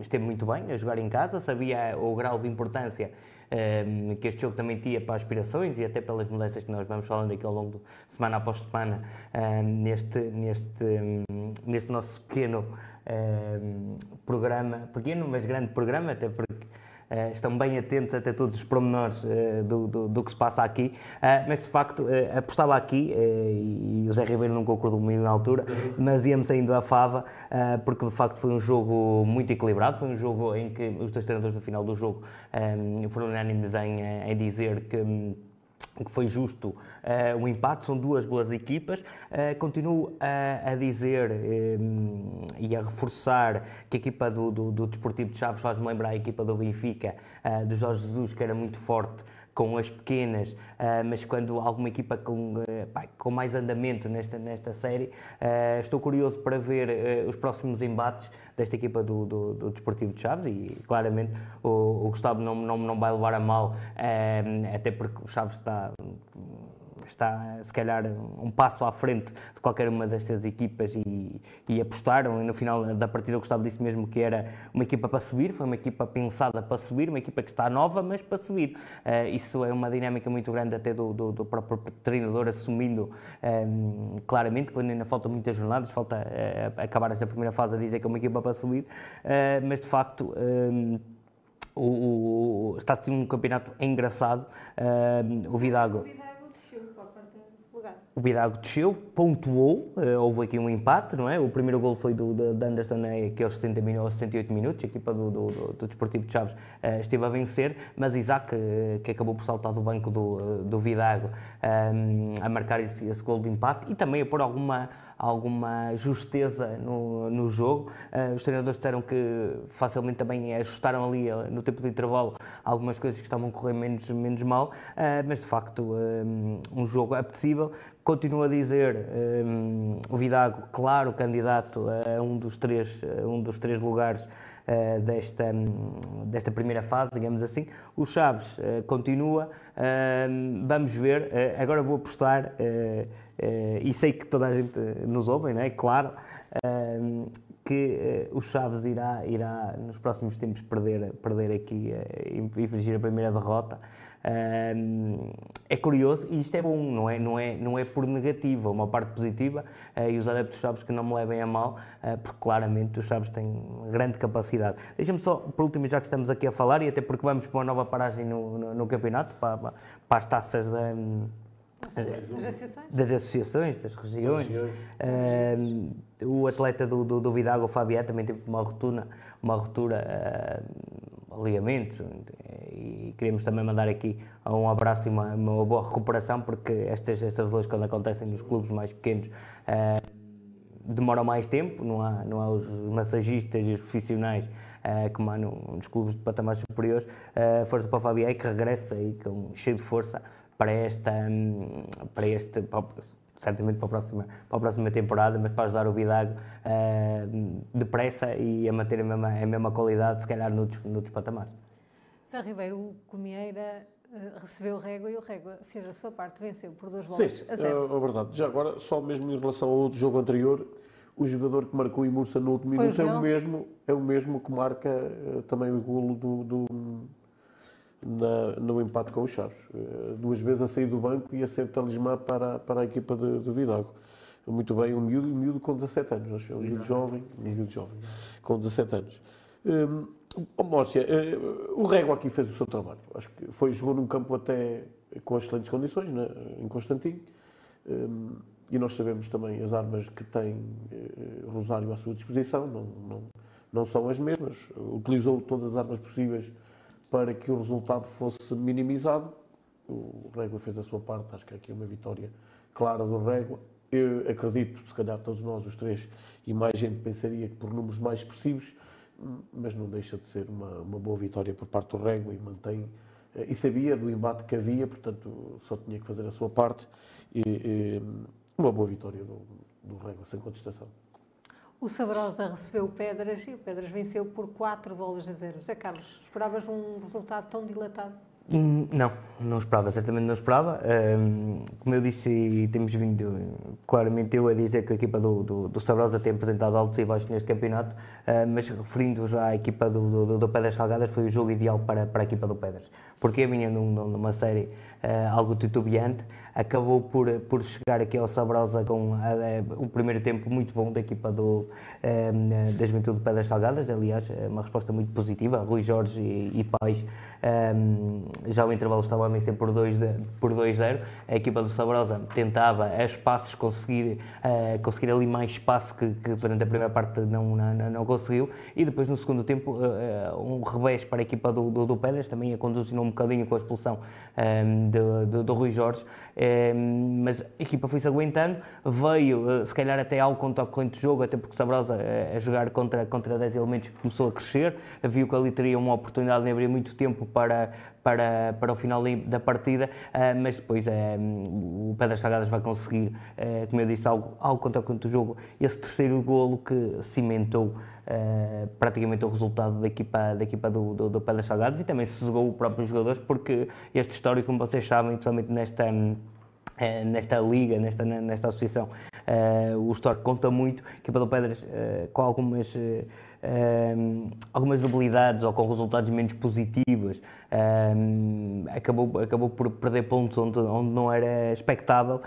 esteve muito bem a jogar em casa, sabia o grau de importância um, que este jogo também tinha para aspirações e até pelas mudanças que nós vamos falando aqui ao longo de semana após semana um, neste, neste, um, neste nosso pequeno programa, pequeno mas grande programa, até porque Uh, estão bem atentos até todos os pormenores uh, do, do, do, que se passa aqui, uh, mas de facto apostava aqui, e o Zé Ribeiro não concordou comigo na altura, mas íamos saindo à fava, porque de facto foi um jogo muito equilibrado, foi um jogo em que os dois treinadores no final do jogo foram unânimes em, em dizer que um, que foi justo uh, o empate, são duas boas equipas. Uh, continuo a, a dizer um, e a reforçar que a equipa do, do, do Desportivo de Chaves faz-me lembrar a equipa do Benfica, uh, do Jorge Jesus, que era muito forte com as pequenas, uh, mas quando alguma equipa com, uh, pá, com mais andamento nesta, nesta série, uh, estou curioso para ver os próximos embates desta equipa do, do, do, Desportivo de Chaves e claramente o, o Gustavo não, não, não vai levar a mal, até porque o Chaves está está se calhar um passo à frente de qualquer uma destas equipas e, e apostaram. E no final da partida, o Gustavo disse mesmo que era uma equipa para subir, foi uma equipa pensada para subir, uma equipa que está nova, mas para subir. Uh, isso é uma dinâmica muito grande até do, do, do próprio treinador assumindo um, claramente, quando ainda faltam muitas jornadas, falta uh, acabar esta primeira fase a dizer que é uma equipa para subir, uh, mas de facto. Um, o, o, está a ser um campeonato engraçado. o Vidago o Bidago desceu, pontuou, uh, houve aqui um empate, não é? O primeiro gol foi do, de Anderson, é, que aos 60 minutos, aos 68 minutos, a equipa do, do, do, do Desportivo de Chaves uh, esteve a vencer, mas Isaac, uh, que acabou por saltar do banco do, do Vidago, a marcar esse, esse gol de empate e também a pôr alguma alguma justeza no, no jogo. Uh, os treinadores disseram que facilmente também ajustaram ali uh, no tempo de intervalo algumas coisas que estavam a correr menos, menos mal, uh, mas de facto um, um jogo apetecível. Continuo a dizer, um, o Vidago, claro, candidato a um dos três, um dos três lugares Uh, desta, desta primeira fase, digamos assim. O Chaves uh, continua, uh, vamos ver. agora vou apostar Uh, e sei que toda a gente nos ouve, não é? Claro, uh, que uh, o Chaves irá, irá nos próximos tempos perder, perder aqui e infligir a primeira derrota. é curioso e isto é bom, não é, não é, não é por negativo, é uma parte positiva e os adeptos Chaves que não me levem a mal, porque claramente os Chaves têm grande capacidade. Deixa-me só, por último, já que estamos aqui a falar, e até porque vamos para uma nova paragem no, no, no campeonato, para, para as taças da das associações? Das associações, das regiões. Uh, o atleta do, do, do Vidago, o Fabián, também teve uma ruptura, uma ruptura uh, ligamento e queremos também mandar aqui um abraço e uma, uma boa recuperação porque estas, estas lesões quando acontecem nos clubes mais pequenos uh, demoram mais tempo, não há, não há os massagistas e os profissionais uh, há no, nos clubes de patamares superiores. Uh, força para o Fabiei que regressa aí com, cheio de força para esta, para este, para, certamente para a, próxima, para a próxima temporada, mas para ajudar o Vidago uh, depressa e a manter a mesma, a mesma qualidade, se calhar, noutros, noutros patamares. Zé Ribeiro, o Comieira uh, recebeu o Régua e o Régua fez a sua parte, venceu por duas bolas Sim, a zero. é, é verdade. Já agora, só mesmo em relação ao outro jogo anterior, o jogador que marcou em Mursa no último minuto é o o, mesmo, é o mesmo que marca uh, também o golo do, do na, no empate com os Chaves. Uh, duas vezes a sair do banco e a ser talismã para, para a equipa de, de Vidago. Muito bem, um miúdo, um miúdo com 17 anos, acho um miúdo jovem, um miúdo jovem, com 17 anos. Um, oh, Mórcia, uh, o Régua aqui fez o seu trabalho. Acho que foi, jogou num campo até com excelentes condições, né, em Constantino. Um, e nós sabemos também as armas que tem Rosário à sua disposição, não, não, não são as mesmas. Utilizou todas as armas possíveis para que o resultado fosse minimizado. O Régua fez a sua parte, acho que aqui é uma vitória clara do Régua. Eu acredito, se calhar todos nós, os três, e mais gente pensaria que por números mais expressivos, mas não deixa de ser uma, uma boa vitória por parte do Régua e mantém e sabia do embate que havia, portanto só tinha que fazer a sua parte e, e uma boa vitória do, do Régua, sem contestação. O Sabrosa recebeu Pedras e o Pedras venceu por 4 bolas a 0. José Carlos, esperavas um resultado tão dilatado? Hum, Não, não esperava, certamente não esperava. Um, como eu disse, e temos vindo claramente eu a dizer que a equipa do, do, do Sabrosa tem apresentado altos e baixos neste campeonato, uh, mas referindo já à equipa do, do, do Pedras Salgadas, foi o jogo ideal para, para a equipa do Pedras. Porque a minha num, numa série algo titubeante, acabou por, por chegar aqui ao Sabrosa com a, o primeiro tempo muito bom da equipa do, um, da Juventude de Pedras Salgadas, aliás, uma resposta muito positiva, Rui Jorge e, e Pais. Um, já o intervalo estava a vencer por 2-0. Por 2-0. A equipa do Sabrosa tentava a espaços conseguir, uh, conseguir ali mais espaço que, que, durante a primeira parte não, não, não conseguiu. E depois, no segundo tempo, uh, um revés para a equipa do, do, do Pedras, também a conduzir um bocadinho com a expulsão um, do, do, do, Rui Jorge. Um, mas a equipa foi-se aguentando, veio, uh, se calhar, até algo contra o corrente de jogo, até porque o Sabrosa, a jogar contra, contra 10 elementos, começou a crescer. Viu que ali teria uma oportunidade de abrir muito tempo para, para, para o final da partida, uh, mas depois uh, o Pedras Salgadas vai conseguir, uh, como eu disse, algo, algo contra o jogo, esse terceiro golo que cimentou praticamente o resultado da equipa, da equipa do, do, do Pedras Salgadas e também se jogou os próprios jogadores, porque este histórico, como vocês sabem, principalmente nesta nesta liga, nesta, nesta associação, uh, o histórico conta muito, a equipa do Pedras uh, com algumas, uh, algumas debilidades ou com resultados menos positivos, acabou, acabou por perder pontos onde, onde não era expectável.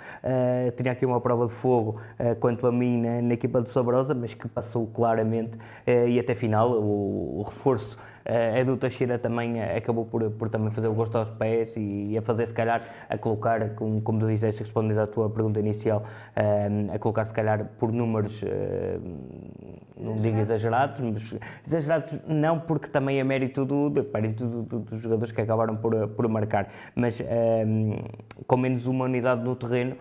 tinha aqui uma prova de fogo quanto a mim na, na, equipa do Sabrosa, mas que passou claramente e até final o, o reforço a Edu Teixeira também acabou por, por também fazer o gosto aos pés e, e a fazer, se calhar, a colocar, como, como tu disseste, respondendo à tua pergunta inicial, uh, a colocar, se calhar, por números, uh, não digo exagerados, mas exagerados não, porque também é mérito, do, do, mérito do, do, dos jogadores que acabaram por, por marcar, mas uh, com menos humanidade no terreno,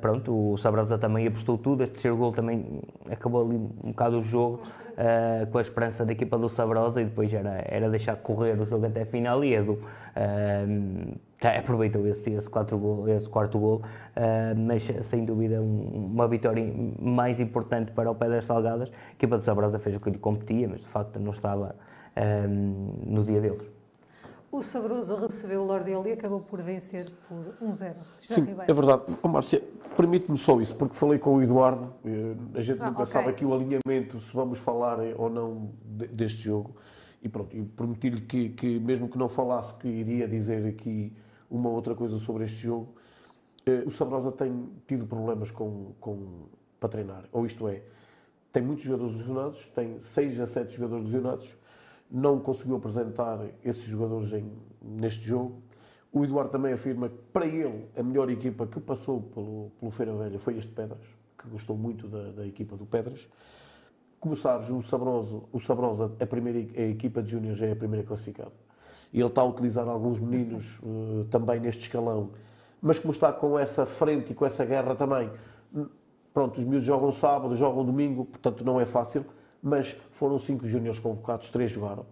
pronto, o Sabrosa também apostou tudo, esse terceiro gol também acabou ali um bocado o jogo uh, com a esperança da equipa do Sabrosa e depois era, era deixar correr o jogo até a final e Edu uh, aproveitou esse, esse, gol, esse quarto gol, uh, mas sem dúvida um, uma vitória mais importante para o Pedras Salgadas. A equipa do Sabrosa fez o que lhe competia, mas de facto não estava no dia deles. O Sabroso recebeu o Lordelo e acabou por vencer por 1-0. Sim, Ribeiro. é verdade. Oh, Márcia, permite-me só isso, porque falei com o Eduardo, eh, a gente ah, nunca okay. sabe aqui o alinhamento, se vamos falar ou não deste jogo, e pronto, prometi-lhe que, que, mesmo que não falasse, que iria dizer aqui uma outra coisa sobre este jogo. Eh, o Sabrosa tem tido problemas com, com, para treinar, ou isto é, tem muitos jogadores lesionados, tem 6 a 7 jogadores lesionados, não conseguiu apresentar esses jogadores em, neste jogo. O Eduardo também afirma que, para ele, a melhor equipa que passou pelo, pelo Feira Velha foi este Pedras, que gostou muito da, da equipa do Pedras. Como sabes, o Sabroso, o Sabrosa, a, primeira, a equipa de Júnior já é a primeira classificada. E ele está a utilizar alguns meninos uh, também neste escalão. Mas como está com essa frente e com essa guerra também, Pronto, os miúdos jogam sábado, jogam domingo, portanto não é fácil, mas foram cinco júniores convocados, três jogaram.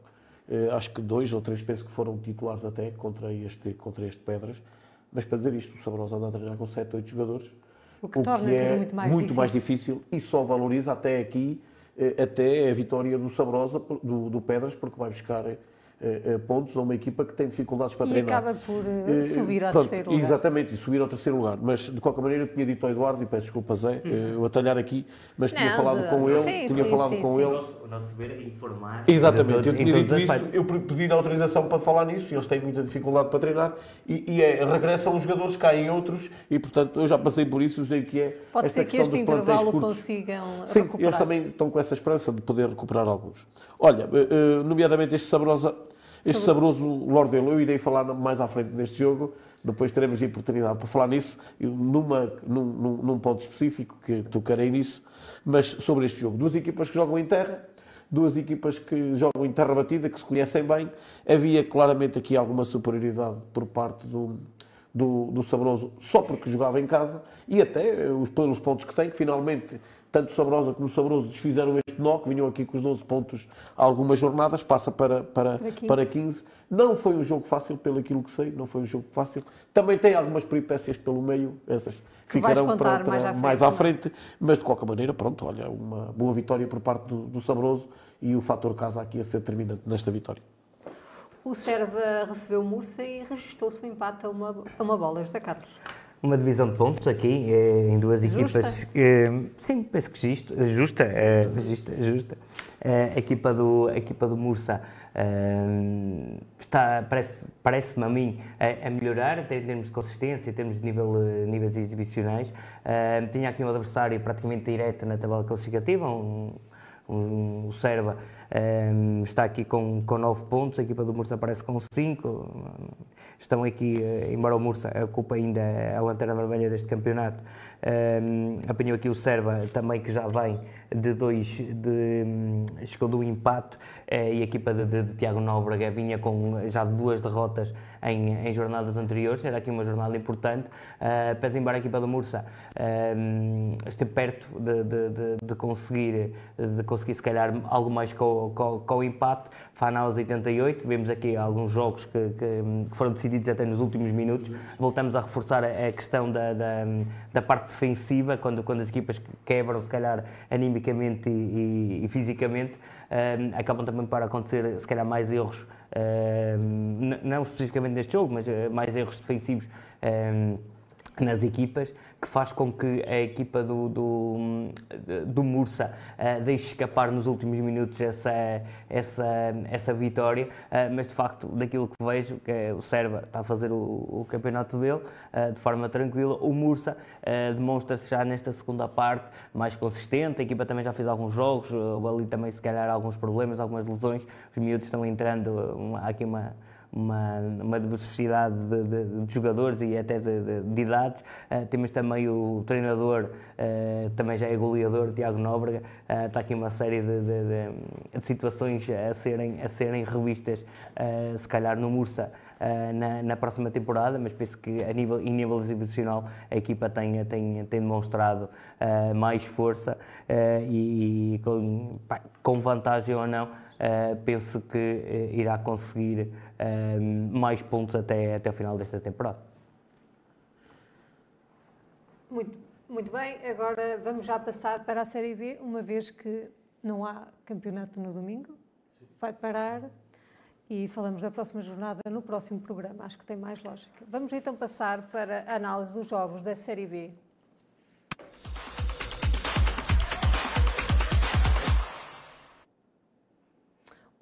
Eh, acho que dois ou três penso que foram titulares até contra este, contra este Pedras. Mas para dizer isto, o Sabrosa anda a treinar com sete, oito jogadores. O que torna tudo é muito mais muito difícil. mais difícil e só valoriza até aqui, eh, até a vitória do Sabrosa, do, do Pedras, porque vai buscar eh, pontos a uma equipa que tem dificuldades para E treinar. acaba por eh, Eh, subir ao pronto, terceiro lugar. Exatamente, e subir ao terceiro lugar. Mas, de qualquer maneira, eu tinha dito ao Eduardo, e peço desculpa, Zé, eh, eu atalhar aqui, mas tinha Não, falado de- com ele, sim, tinha sim, falado sim, com sim. ele. O nosso, o nosso dever é informar. Exatamente, eu tinha dito isso, eu pedi a autorização para falar nisso, e eles têm muita dificuldade para treinar, e, e é, regressam os jogadores, caem outros, e portanto eu já passei por isso, eu sei que é Pode esta ser que questão este intervalo consigam Sim, recuperar. eles também estão com essa esperança de poder recuperar alguns. Olha, eh, eh, nomeadamente este saborosa, este saboroso Lordelo, eu irei falar mais à frente neste jogo, depois teremos a oportunidade para falar nisso, numa, num, num, num ponto específico, que tocarei nisso, mas sobre este jogo. Duas equipas que jogam em terra, duas equipas que jogam em terra batida, que se conhecem bem. Havia claramente aqui alguma superioridade por parte do, do, do Sabroso, só porque jogava em casa, e até os, pelos pontos que tem, que finalmente tanto Sabrosa como Sabroso desfizeram este nó, que vinham aqui com os 12 pontos algumas jornadas, passa para, para, Para 15. para 15. Não foi um jogo fácil, pelo aquilo que sei, não foi um jogo fácil. Também tem algumas peripécias pelo meio, essas ficarão contar para, mais à frente, mais à frente, mas de qualquer maneira, pronto, olha, uma boa vitória por parte do, do Sabroso e o fator casa aqui a ser determinante nesta vitória. O Serva recebeu Mursa e registrou-se o empate a uma, a uma bola. José Carlos. Uma divisão de pontos aqui, eh, em duas Justa? equipas. eh, sim, penso que justo, justa, eh, justa, justa. Eh, a equipa do, a equipa do Mursa eh, está, parece- parece-me a mim, a, a melhorar, até em termos de consistência, em termos de nível, eh, níveis exibicionais. Eh, tinha aqui um adversário praticamente direto na tabela classificativa, um, um, o Serva ehm, está aqui com, com 9 pontos, a equipa do Mursa aparece com 5. Estão aqui, eh, embora o Mursa ocupe ainda a lanterna vermelha deste campeonato, ehm, apanhou aqui o Serva também que já vem de dois, de, hum, chegou do empate eh, e a equipa de, de, de Tiago Nóbrega vinha com já duas derrotas em, em jornadas anteriores, era aqui uma jornada importante, uh, pese embora a equipa do Mursa hum, esteve perto de, de, conseguir, de conseguir se calhar algo mais com, com, com o empate, Fana aos 88, vemos aqui alguns jogos que, que, que foram decididos até nos últimos minutos, voltamos a reforçar a, a questão da, da, da parte defensiva, quando, quando as equipas quebram se calhar animicamente e, e, e fisicamente, hum, acabam também para acontecer se calhar mais erros, hum, n- não especificamente neste jogo, mas eh, mais erros defensivos hum, nas equipas, que faz com que a equipa do, do, do Mursa eh, deixe escapar nos últimos minutos essa, essa, essa vitória, eh, mas de facto, daquilo que vejo, que é o Serva está a fazer o, o campeonato dele eh, de forma tranquila, o Mursa demonstra-se já nesta segunda parte mais consistente, a equipa também já fez alguns jogos, ali também se calhar alguns problemas, algumas lesões, os miúdos estão entrando, uma- há aqui uma uma, uma diversidade de, de- de jogadores e até de, de- de idades. Eh, temos também o treinador, eh, também já é goleador, Tiago Nóbrega. Eh, está aqui uma série de, situações a serem, a serem revistas, eh, se calhar no Mursa. eh, na, na próxima temporada, mas penso que a nível, em nível exibicional a equipa tem, tem, tem demonstrado eh, mais força eh, e, e com, pá, com vantagem ou não, Uh, penso que uh, irá conseguir uh, mais pontos até, até o final desta temporada. Muito, muito bem, agora vamos já passar para a Série B, uma vez que não há campeonato no domingo, vai parar e falamos da próxima jornada no próximo programa, acho que tem mais lógica. Vamos então passar para a análise dos jogos da Série B.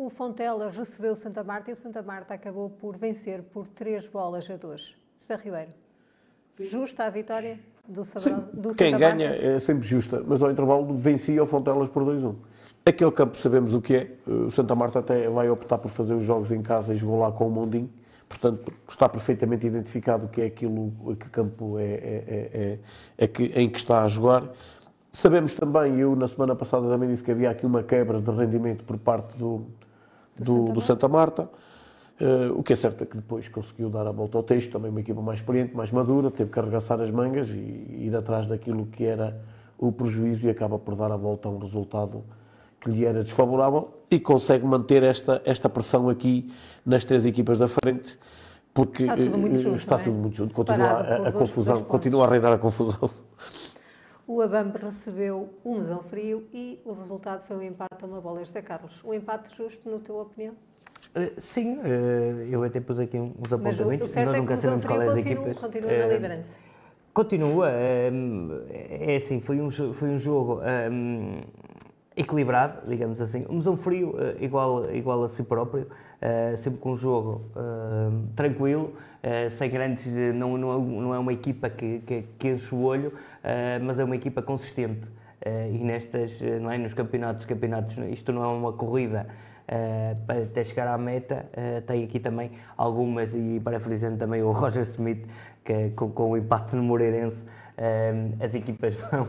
O Fontelas recebeu o Santa Marta e o Santa Marta acabou por vencer por 3 bolas a 2. Zé Ribeiro, justa a vitória do, Sabra... Sim, do quem Santa ganha Marta? é sempre justa, mas ao intervalo vencia o Fontelas por 2-1. Aquele campo sabemos o que é, o Santa Marta até vai optar por fazer os jogos em casa e jogou lá com o Mondinho, portanto está perfeitamente identificado o que é aquilo, que campo é, é, é, é, é que, em que está a jogar. Sabemos também, eu na semana passada também disse que havia aqui uma quebra de rendimento por parte do, do, do Santa Marta. Eh, o que é certo é que depois conseguiu dar a volta ao texto, também uma equipa mais experiente, mais madura, teve que arregaçar as mangas e ir atrás daquilo que era o prejuízo e acaba por dar a volta a um resultado que lhe era desfavorável e consegue manter esta, esta pressão aqui nas três equipas da frente, porque está tudo muito junto, está é? tudo muito junto. Continua a, a confusão, continua a reinar a confusão. O Abambe recebeu um mesão frio e o resultado foi um empate a uma bola. José Carlos, um empate justo, na tua opinião? Uh, sim, uh, eu até pus aqui uns Mas apontamentos. certo Nós é nunca que o sabemos qual é as continua, equipas. continua Uh, na liderança. Continua, é assim, foi um, foi um jogo um, equilibrado, digamos assim. Um mesão frio uh, igual, igual a si próprio, uh, sempre com um jogo uh, tranquilo, sem grandes. Não, não, não é uma equipa que, que, que enche o olho, mas é uma equipa consistente. e nestas, não é, nos campeonatos, campeonatos, isto não é uma corrida. Para até chegar à meta, tem aqui também algumas, e parafraseando também o Roger Smith, que com, com o empate no Moreirense, uh, as equipas vão.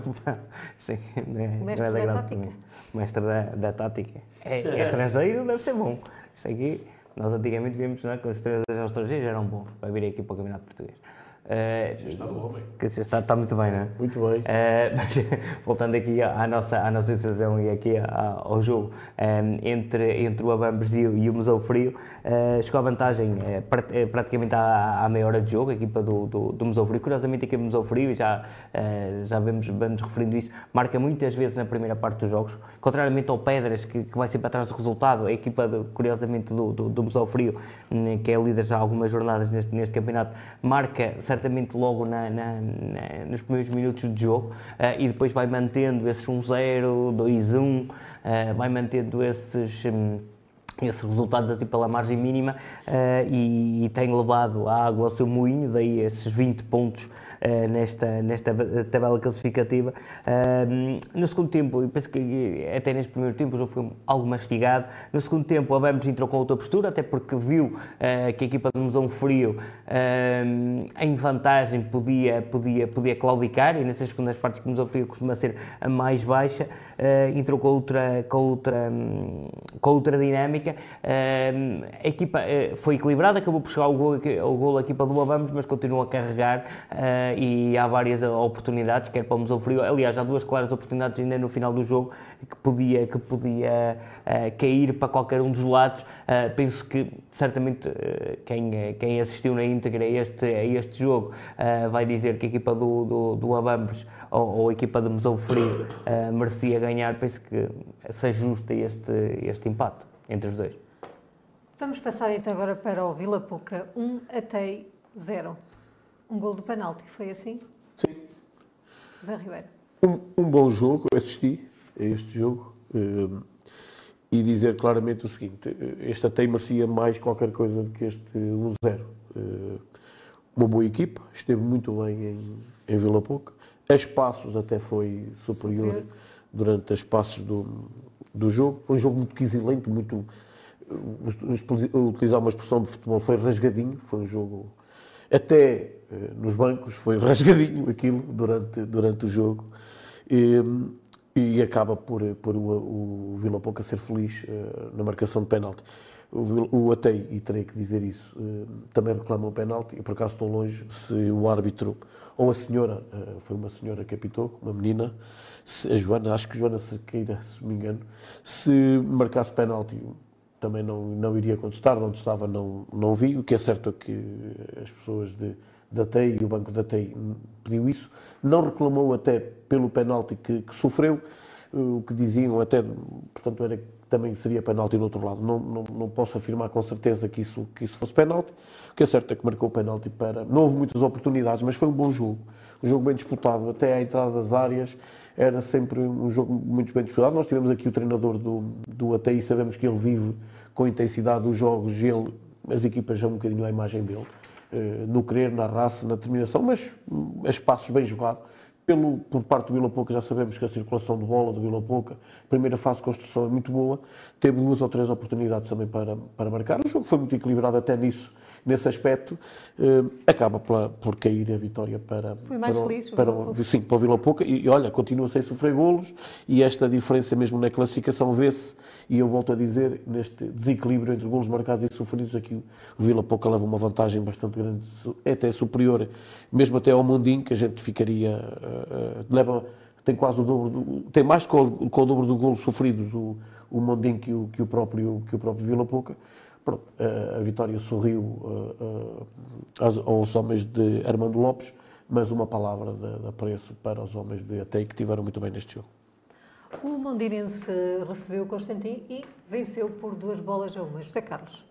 sim, é, o mestre é da, da tática. O mestre da, da tática. É, é estrangeiro, deve ser bom. Isto aqui, nós antigamente vimos né, que os estrangeiros estrangeiros eram bons para vir aqui para o Campeonato Português. Uh, está bem. Que está, está muito bem, não é? Muito bem. Uh, mas, voltando aqui à, nossa, à nossa decisão e aqui ao jogo um, entre, entre o Abambres e, o Museu Frio, uh, chegou a vantagem praticamente à, à meia hora de jogo, a equipa do, do, do Museu Frio. Curiosamente, a equipa do Museu Frio, já, já vemos, vamos referindo isso, marca muitas vezes na primeira parte dos jogos, contrariamente ao Pedras, que, que vai sempre atrás do resultado, a equipa, de, curiosamente, do, do, do Museu Frio, hum, que é líder já há algumas jornadas neste, neste campeonato, marca certamente logo na, na, na, nos primeiros minutos de jogo uh, e depois vai mantendo esses 1-0, 2-1, uh, vai mantendo esses. Um, esses resultados assim pela margem mínima uh, e, e, tem levado a água ao seu moinho, daí esses 20 pontos uh, nesta, nesta tabela classificativa. Uh, no segundo tempo, eu penso que até neste primeiro tempo o jogo foi algo mastigado. No segundo tempo, a Bambos entrou com outra postura, até porque viu que a equipa do Musão Frio em vantagem podia, podia, podia claudicar e nessas segundas partes que o Musão Frio costuma ser a mais baixa, entrou com outra, com outra, um, com outra dinâmica. a equipa foi equilibrada, acabou por chegar ao gol, ao gol a equipa do Abamos, mas continua a carregar e há várias oportunidades, quer para o Museu Frio, aliás, há duas claras oportunidades ainda no final do jogo que podia, que podia uh, cair para qualquer um dos lados. Uh, penso que certamente uh, quem, quem assistiu na íntegra a este, a este jogo vai dizer que a equipa do, do, do Abambres ou, ou, a equipa do Museu Frio merecia ganhar. Penso que seja justo este, este empate entre os dois. Vamos passar então agora para o Vila Pouca 1 um até 0. Um gol do penalti, foi assim? Sim. Zé Ribeiro. Um, um bom jogo, assisti a este jogo um, e dizer claramente o seguinte: este até merecia mais qualquer coisa do que este 1-0. Uh, uma boa equipa, esteve muito bem em, em Vila Pouca. A espaços até foi superior, superior. durante as passos do, do jogo. Foi um jogo muito quisilento, muito. Utilizar uma expressão de futebol, foi rasgadinho. Foi um jogo até eh, nos bancos, foi rasgadinho aquilo durante, durante o jogo e, e acaba por, por o, o Vila Pouca ser feliz na marcação de penalti. O, o Atei, e terei que dizer isso, uh, também reclama o penalti, e por acaso estou longe se o árbitro, ou a senhora, uh, foi uma senhora que apitou, uma menina, a Joana, acho que Joana Cerqueira, se me engano, se marcasse penalti, também não, não iria contestar, onde estava não, não vi, o que é certo é que as pessoas de, da TEI e o Banco da TEI pediu isso, não reclamou até pelo penalti que, que sofreu, o que diziam até, portanto, era também seria penalti do outro lado. Não, não, não posso afirmar com certeza que isso, que isso fosse penalti. O que é certo é que marcou o penalti para. Não houve muitas oportunidades, mas foi um bom jogo. Um jogo bem disputado. Até à entrada das áreas era sempre um jogo muito bem disputado. Nós tivemos aqui o treinador do, do ATI, sabemos que ele vive com a intensidade dos jogos, ele, as equipas já um bocadinho à imagem dele. No querer, na raça, na determinação, mas a espaços bem jogados pelo, por parte do Vila Pouca, já sabemos que a circulação de bola do Vila Pouca, primeira fase de construção é muito boa, teve duas ou três oportunidades também para, para marcar. O jogo foi muito equilibrado até nisso, nesse aspecto. Uh, acaba pela, por cair a vitória para, foi mais para, feliz, para, para, sim, para o Vila Pouca. E, e, olha, continua sem sofrer golos e esta diferença mesmo na classificação vê-se. E eu volto a dizer, neste desequilíbrio entre golos marcados e sofridos, aqui o Vila Pouca leva uma vantagem bastante grande, é até superior, mesmo até ao Mundinho, que a gente ficaria uh, leva tem quase o dobro, do, tem mais com, com o dobro do golo sofridos o, o Mondinho que o, que o próprio, que o próprio Vila Pouca. Pronto, a, vitória sorriu aos, homens de Armando Lopes, mas uma palavra de, apreço para os homens de Atei que tiveram muito bem neste jogo. O Mondinense recebeu o Constantin e venceu por duas bolas a uma. José Carlos.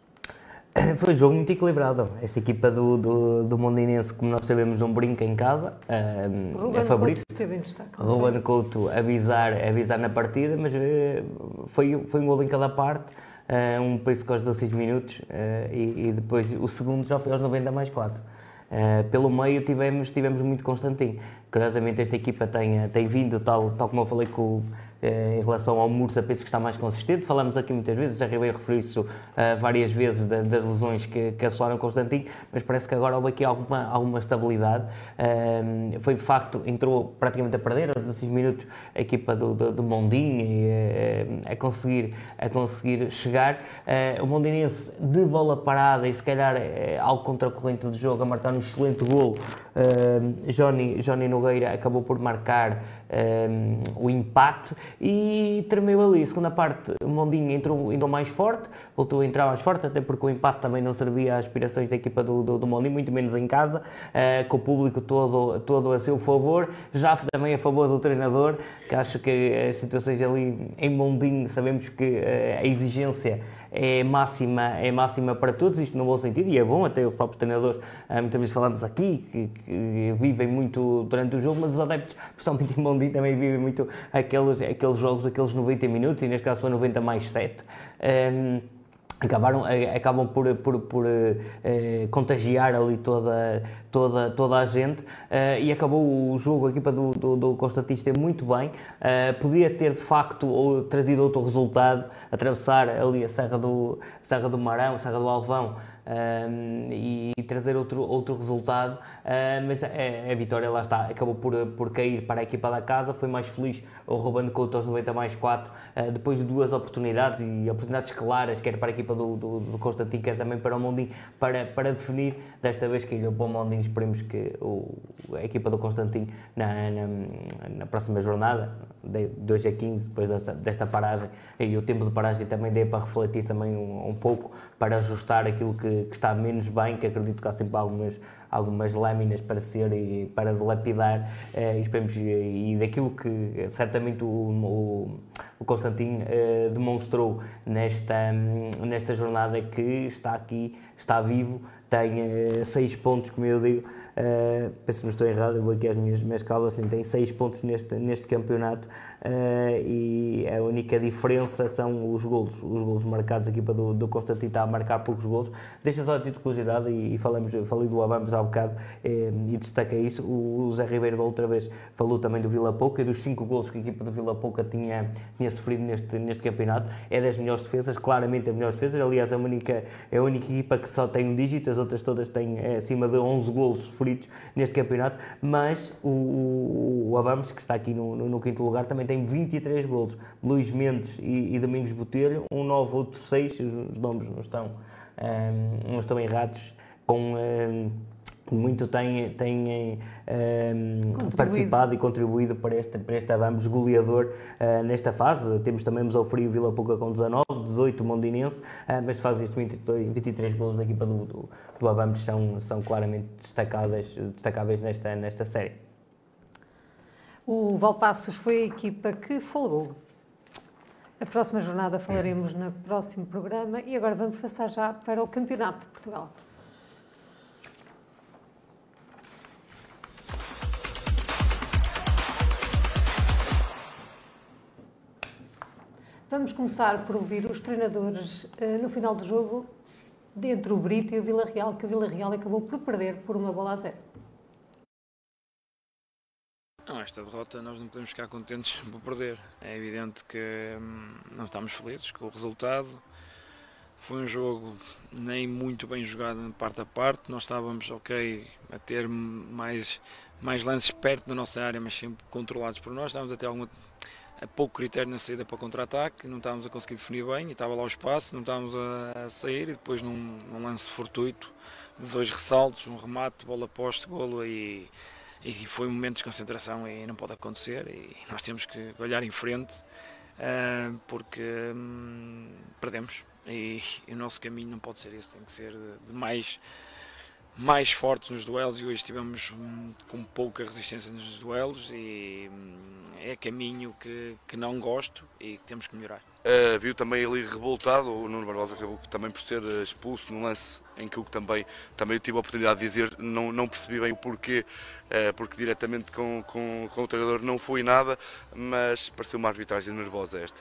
Foi um jogo muito equilibrado. Esta equipa do, do, do Mondinense, como nós sabemos, não brinca em casa. Um, Ruben é favorito. Couto esteve em destaque. Ruben Couto avisar, avisar na partida, mas uh, foi, foi um gol em cada parte. Uh, um que aos 16 minutos uh, e, e, depois o segundo já foi aos 90 mais 4. Uh, pelo meio tivemos, tivemos muito Constantin. Curiosamente esta equipa tem, tem vindo, tal, tal como eu falei com, eh, em relação ao Mursa, penso que está mais consistente. Falamos aqui muitas vezes, o Zé Ribeiro referiu isso uh, várias vezes das lesões que, que assolaram Constantino, mas parece que agora houve aqui alguma, alguma estabilidade. Uh, foi de facto, entrou praticamente a perder aos 16 minutos a equipa do, do, do Mondinho e, uh, a, conseguir, a conseguir chegar. o Mondinense de bola parada e se calhar algo contra a corrente do jogo, a marcar um excelente golo. Johnny, Johnny Nogueira acabou por marcar um, o empate e tremeu ali. Segunda parte, Mondinho entrou, entrou mais forte, voltou a entrar mais forte, até porque o empate também não servia às aspirações da equipa do, do, do Mondinho, muito menos em casa, uh, com o público todo, todo a seu favor, já também a favor do treinador, que acho que as situações ali em Mondinho sabemos que uh, a exigência é máxima, é máxima para todos, isto no bom sentido, e é bom, até os próprios treinadores, ah, muitas vezes falamos aqui, que, que vivem muito durante o jogo, mas os adeptos, principalmente em Mondinho, também vivem muito aqueles, aqueles jogos, aqueles 90 minutos, e neste caso foi 90 mais 7. Um, acabaram, eh, acabam por, por, por eh, contagiar ali toda, toda, toda a gente eh, e acabou o jogo, a equipa do, do, do Constantino muito bem. Eh, podia ter de facto ou, trazido outro resultado, atravessar ali a Serra do, Serra do Marão, a Serra do Alvão um, e, trazer outro, outro resultado, uh, mas a, a, vitória lá está, acabou por, por cair para a equipa da casa, foi mais feliz o Ruben Couto aos 90 mais 4, uh, depois de duas oportunidades e oportunidades claras, quer para a equipa do, do, do Constantino, quer também para o Mondinho, para, para definir, desta vez que para o Mondinho, esperemos que o, a equipa do Constantino na, na, na próxima jornada, de 2 a 15, depois desta, desta paragem, e o tempo de paragem também dê para refletir também um, um pouco, para ajustar aquilo que que, está menos bem, que acredito que há sempre algumas, algumas lâminas para ser e para dilapidar, eh, e, esperemos, e daquilo que certamente o, o, o Constantino eh, demonstrou nesta, nesta jornada que está aqui, está vivo, tem eh, seis pontos, como eu digo, Uh, penso que não estou errado, eu vou aqui às minhas, minhas calças, assim, tem 6 pontos neste, neste campeonato e a única diferença são os golos, os golos marcados, a equipa do, do Constantino está a marcar poucos golos. Deixa só a título de curiosidade e, e falamos, falei do Abamos há bocado eh, e destaca isso, o, o Zé Ribeiro da outra vez falou também do Vila Pouca e dos 5 golos que a equipa do Vila Pouca tinha, tinha sofrido neste, neste campeonato, é das melhores defesas, claramente a melhores defesas, aliás a única, a única equipa que só tem um dígito, as outras todas têm é, acima de 11 golos sofridos neste campeonato, mas o, o, o Abamos, que está aqui no, no, no, quinto lugar, também tem 23 golos. Luís Mendes e, e Domingos Botelho, um 9, outro 6, os nomes não estão, um, não estão errados, com... Um, muito têm, têm um, participado e contribuído para este, para este vamos, goleador uh, nesta fase. Temos também o Frio Vila Pouca com 19, 18 Mondinense, uh, mas faz este 23, 23 gols da equipa do, do, do são, são claramente destacadas, destacáveis nesta, nesta série. O Valpassos foi a equipa que folgou. A próxima jornada falaremos no próximo programa e agora vamos passar já para o Campeonato de Portugal. Vamos começar por ouvir os treinadores uh, no final do jogo entre o Brito e o Vila Real, que o Vila Real acabou por perder por uma bola a zero. Não, esta derrota nós não podemos ficar contentes por perder. É evidente que hum, não estamos felizes com o resultado. Foi um jogo nem muito bem jogado de parte a parte. Nós estávamos, ok, a ter mais, mais lances perto da nossa área, mas sempre controlados por nós. Estávamos a ter alguma a pouco critério na saída para contra-ataque, não estávamos a conseguir definir bem e estava lá o espaço, não estávamos a, a sair e depois num, num, lance fortuito de dois ressaltos, um remate, bola poste, golo e, e foi um momento de desconcentração e não pode acontecer. E nós temos que olhar em frente uh, porque um, perdemos. E, e, o nosso caminho não pode ser esse, tem que ser de, de mais mais fortes nos duelos. E hoje estivemos hum, com pouca resistência nos duelos. E hum, é caminho que, que não gosto e que temos que melhorar. Uh, viu também ali revoltado, o Nuno Barbosa também por ser expulso num lance em que o também, também eu tive a oportunidade de dizer, não, não percebi bem o porquê, uh, porque diretamente com, com, com o treinador não foi nada, mas pareceu uma arbitragem nervosa esta.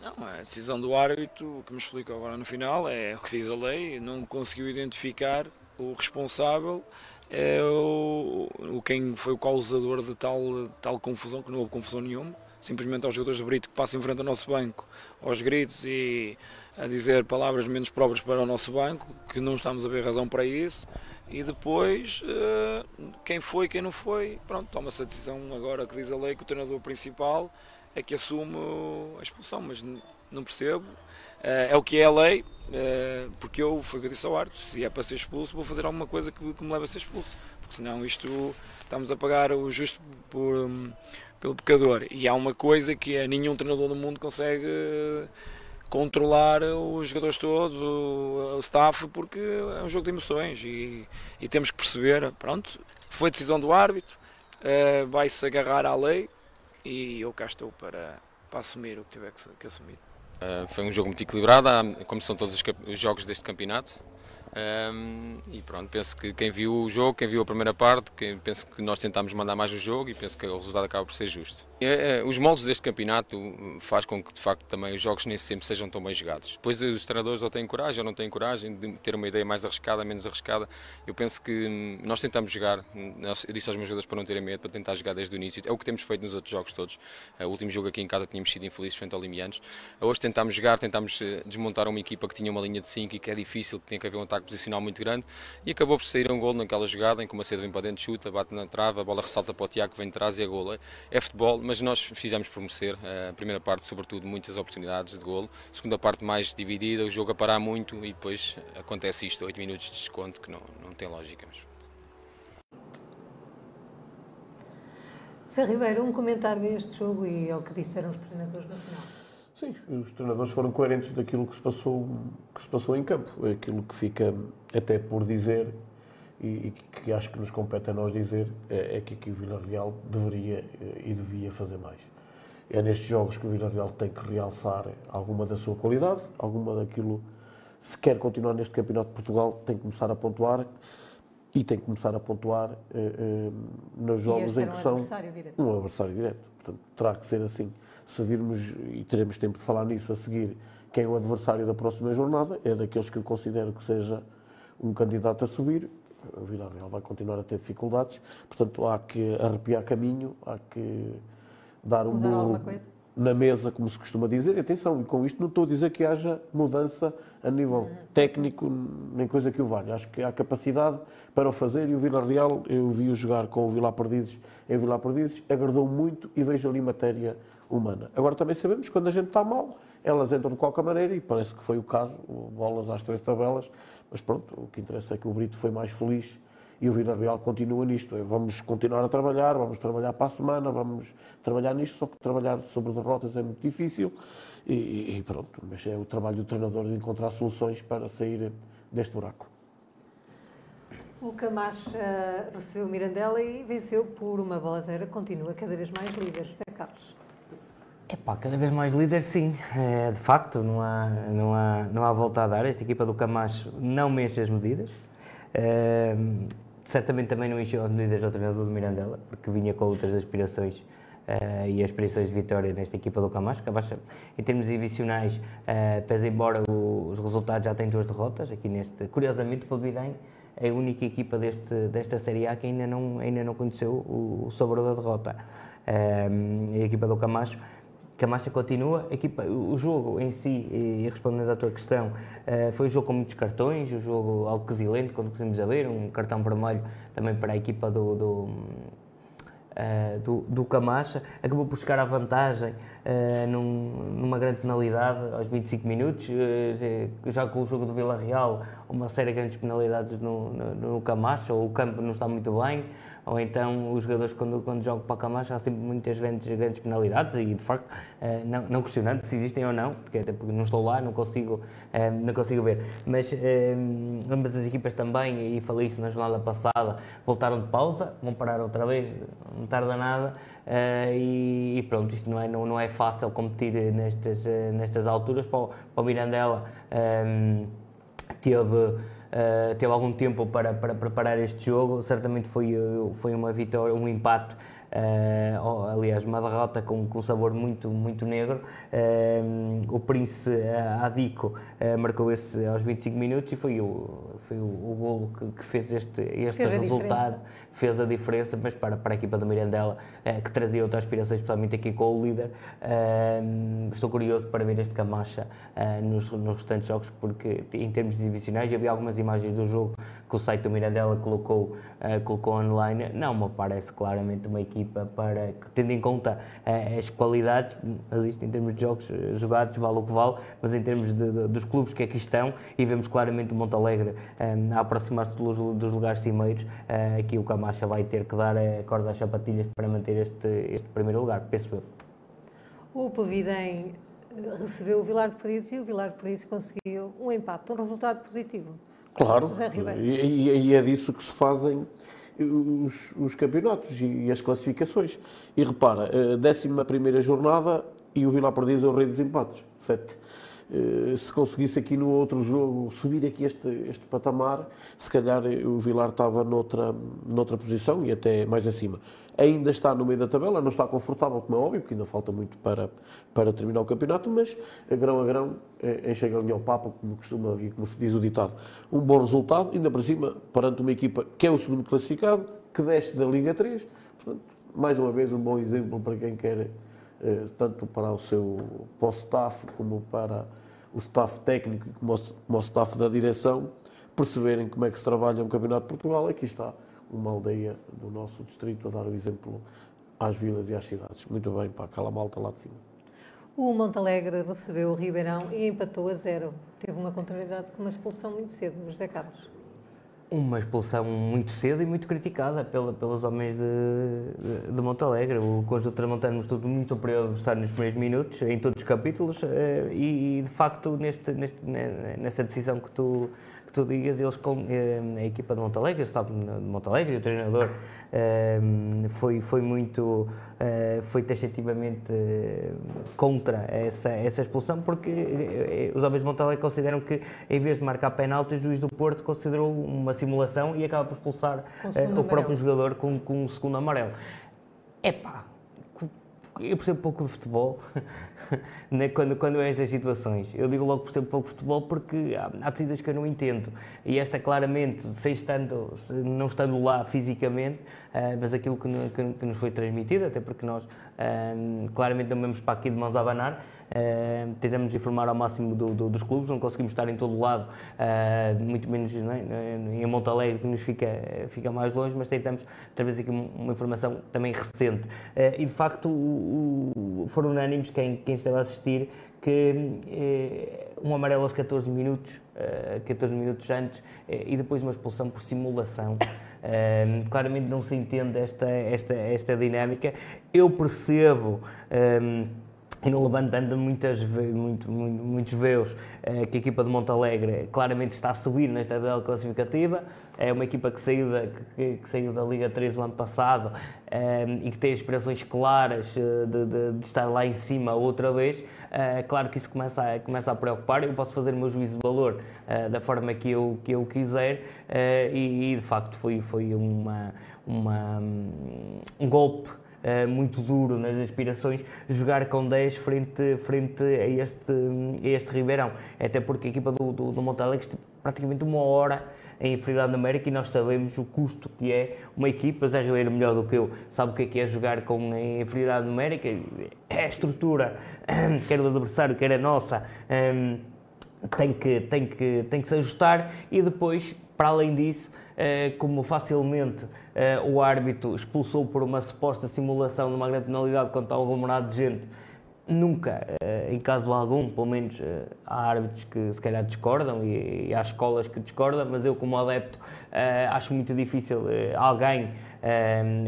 Não, a decisão do árbitro, que me explicou agora no final, é o que diz a lei, não conseguiu identificar o responsável é o, o quem foi o causador de tal, tal confusão, que não houve confusão nenhuma. Simplesmente aos jogadores de Brito que passam em frente ao nosso banco, aos gritos e a dizer palavras menos próprias para o nosso banco, que não estamos a ver razão para isso. E depois, eh, quem foi quem não foi, pronto, toma-se a decisão agora que diz a lei que o treinador principal é que assume a expulsão, mas não percebo. Eh, é o que é a lei, eh, porque eu, foi o que eu disse ao árbitro, se é para ser expulso, vou fazer alguma coisa que, me leve a ser expulso, porque senão isto estamos a pagar o justo por, pelo pecador. E há uma coisa que é nenhum treinador do mundo consegue controlar os jogadores todos, o, o staff, porque é um jogo de emoções e, e temos que perceber, pronto, foi decisão do árbitro, uh, vai-se agarrar à lei e eu cá estou para, para assumir o que tiver que, que assumir. Uh, foi um jogo muito equilibrado, como são todos os, os jogos deste campeonato. Um, e pronto, penso que quem viu o jogo, quem viu a primeira parte, quem, penso que nós tentámos mandar mais o jogo e penso que o resultado acaba por ser justo. É, é, os moldes deste campeonato faz com que de facto também os jogos nem sempre sejam tão bem jogados. Depois os treinadores ou têm coragem ou não têm coragem de ter uma ideia mais arriscada, menos arriscada. Eu penso que nós tentamos jogar, eu disse aos meus jogadores para não terem medo, para tentar jogar desde o início. É o que temos feito nos outros jogos todos. O último jogo aqui em casa tínhamos sido infelizes frente ao Limianos. Hoje tentámos jogar, tentámos eh, desmontar uma equipa que tinha uma linha de 5 e que é difícil, que tinha que haver um ataque posicional muito grande. E acabou por sair um gol naquela jogada em que uma cedo vem para dentro, chuta, bate na trava, a bola ressalta para o Tiago vem de trás e é gol. É futebol, mas nós fizemos por merecer. A primeira parte, sobretudo, muitas oportunidades de golo. A segunda parte, mais dividida, o jogo a parar muito e depois acontece isto, 8 minutos de desconto, que não, não tem lógica. Mas... Ribeiro, um comentário deste jogo e ao que disseram os treinadores no final. Sim, os treinadores foram coerentes daquilo que se passou, que se passou em campo. Aquilo que fica até por dizer e, e que acho que nos compete a nós dizer é, é que aqui o Vila Real deveria eh, e devia fazer mais é nestes jogos que o Villarreal tem que realçar alguma da sua qualidade, alguma daquilo. Se quer continuar neste Campeonato de Portugal, tem que começar a pontuar e tem que começar a pontuar eh, nos jogos em que um são adversário direto. um adversário direto. Portanto, terá que ser assim. Se virmos, e teremos tempo de falar nisso a seguir, quem é o adversário da próxima jornada, é daqueles que eu considero que seja um candidato a subir. O Villarreal vai continuar a ter dificuldades, portanto, há que arrepiar caminho, há que dar um burro na mesa, como se costuma dizer. E atenção, e com isto não estou a dizer que haja mudança a nível uhum. técnico, nem coisa que o valha. Acho que há capacidade para o fazer e o Vila Real, eu vi-o jogar com o Vila Perdizes em Vila Perdizes, agradou muito e vejo ali matéria humana. Agora também sabemos que quando a gente está mal, elas entram de qualquer maneira e parece que foi o caso, bolas às três tabelas, mas pronto, o que interessa é que o Brito foi mais feliz e o Vila Real continua nisto. Vamos continuar a trabalhar, vamos trabalhar para a semana, vamos trabalhar nisto, só que trabalhar sobre derrotas é muito difícil e, e pronto, mas é o trabalho do treinador de encontrar soluções para sair deste buraco. O Camacho uh, recebeu o Mirandela e venceu por uma bola zero, continua cada vez mais líder, José Carlos. É pá, cada vez mais líder, sim. É, de facto, não há, não, há, não há volta a dar. Esta equipa do Camacho não mexe as medidas. É, certamente também não encheu as medidas ao treinador do Mirandela, porque vinha com outras aspirações uh, e aspirações de vitória nesta equipa do Camacho. Camacho, em termos divisionais, uh, pese embora o, os resultados já têm duas derrotas, aqui neste, curiosamente, o Palmeirém é a única equipa deste, desta Série A que ainda não, ainda não conheceu o, o da derrota. Uh, a equipa do Camacho Camacha continua. Equipa, o jogo em si, e respondendo à tua questão, eh, foi um jogo com muitos cartões, um jogo algo quesilente, quando conseguimos a ver, um cartão vermelho também para a equipa do, do, eh, do, do Camacha. Acabou por chegar à vantagem uh, num, numa grande penalidade aos 25 minutos. Uh, já com o jogo do Vila Real, uma série de grandes penalidades no, no, no Camacho, ou o campo não está muito bem ou então os jogadores quando, quando jogam para Camacho há sempre muitas grandes, grandes penalidades e de facto eh, não, não questionando se existem ou não, porque até porque não estou lá, não consigo, eh, não consigo ver. Mas eh, ambas as equipas também, e falei isso na jornada passada, voltaram de pausa, vão parar outra vez, não tarda nada. e, pronto, isto não é, não, não é fácil competir nestas, nestas alturas. Para o, para o Mirandela teve uh, teve algum tempo para, para preparar este jogo. Certamente foi, foi uma vitória, um empate Uh, aliás, uma derrota com, com sabor muito, muito negro. Uh, o Prince uh, Adico marcou esse aos 25 minutos e foi o, foi o, o golo que, que fez este, este resultado, fez a diferença, mas para, para a equipa do Mirandela, que trazia outras aspirações, especialmente aqui com o líder. estou curioso para ver este Camacha nos, nos restantes jogos, porque em termos exibicionais, havia algumas imagens do jogo que o site do Mirandela colocou, colocou online. Não me parece claramente uma equipa para que, tendo em conta uh, as qualidades, mas isto em termos de jogos eh, jogados vale o que vale, mas em termos de, de, dos clubes que aqui estão, e vemos claramente o Montalegre um, eh, a aproximar-se dos, dos, lugares cimeiros, aqui o Camacha vai ter que dar a corda às sapatilhas para manter este, este primeiro lugar, penso eu. O Povidem recebeu o Vilar de Perdizes e o Vilar de Perdizes conseguiu um empate, um resultado positivo. Claro, e, e, é disso que se fazem os, os campeonatos e, as classificações. E repara, a 11 jornada e o Vila Perdiz é o rei dos empates, 7. Eh, se conseguisse aqui no outro jogo subir aqui este, este patamar, se calhar o Vilar estava noutra, noutra posição e até mais acima. Ainda está no meio da tabela, não está confortável, como é óbvio, porque ainda falta muito para, para terminar o campeonato, mas a grão a grão a galinha ao Papa, como costuma e como se diz o ditado. Um bom resultado, ainda para cima, perante uma equipa que é o segundo classificado, que desce da Liga 3. Portanto, mais uma vez, um bom exemplo para quem quer, eh, tanto para o seu para o staff como para o staff técnico e como o, staff da direção, perceberem como é que se trabalha um Campeonato de Portugal. Aqui está uma aldeia do nosso distrito a dar o exemplo às vilas e às cidades. Muito bem, para aquela malta lá de cima. O Montalegre recebeu o Ribeirão e empatou a zero. Teve uma contrariedade com uma expulsão muito cedo, José Carlos. Uma expulsão muito cedo e muito criticada pela, pelos homens de, de, de Montalegre. O conjunto tramontano mostrou muito superior ao adversário nos primeiros minutos, em todos os capítulos, eh, e, e de facto neste, neste, nessa decisão que tu, que tu digas, eles com eh, a equipa de Montalegre, sabe, de Montalegre, o treinador eh, foi, foi muito, eh, foi taxativamente contra essa, essa expulsão, porque os homens de Montalegre consideram que, em vez de marcar penalti, o juiz do Porto considerou uma simulação e acaba por expulsar o próprio jogador com, com um segundo amarelo. Epá, eu percebo pouco de futebol né, quando, quando é estas situações. Eu digo logo que percebo pouco de futebol porque há, há decisões que eu não entendo. E esta, claramente, sem estando, não estando lá fisicamente, uh, mas aquilo que, que, que, nos foi transmitido, até porque nós uh, claramente não vamos para aqui de mãos a abanar, Uh, tentamos informar ao máximo do, do, dos clubes, não conseguimos estar em todo o lado, uh, muito menos é? em Montalegre, que nos fica, fica mais longe, mas tentamos trazer aqui uma informação também recente. Uh, e de facto o, o, foram unânimes quem, quem esteve a assistir que um amarelo aos 14 minutos, 14 minutos antes, e depois uma expulsão por simulação. claramente não se entende esta, esta, esta dinâmica. Eu percebo. E não levantando muitas, muito, muito, muitos veus eh, que a equipa de Montalegre claramente está a subir nesta tabela classificativa. É uma equipa que saiu da, que, que saiu da Liga 3 o ano passado eh, e que tem aspirações claras eh, de, de, de, estar lá em cima outra vez. claro que isso começa a, começa a preocupar. Eu posso fazer o meu juízo de valor da forma que eu, que eu quiser e, e de facto foi, foi uma, uma, um golpe uh, muito duro nas aspirações, jogar com 10 frente, frente a, este, a este Ribeirão. Até porque a equipa do, do, do Montalegre esteve praticamente uma hora em inferioridade numérica e nós sabemos o custo que é uma equipa, Zé Ribeiro melhor do que eu, sabe o que é, que é jogar com inferioridade numérica, é a estrutura, quer o adversário, quer a nossa, um, tem, que, tem, que, tem que se ajustar. E depois, para além disso, como facilmente uh, o árbitro expulsou por uma suposta simulação de uma grande penalidade contra um aglomerado de gente. nunca, em caso algum, pelo menos há árbitros que se calhar discordam e, há escolas que discordam, mas eu como adepto acho muito difícil alguém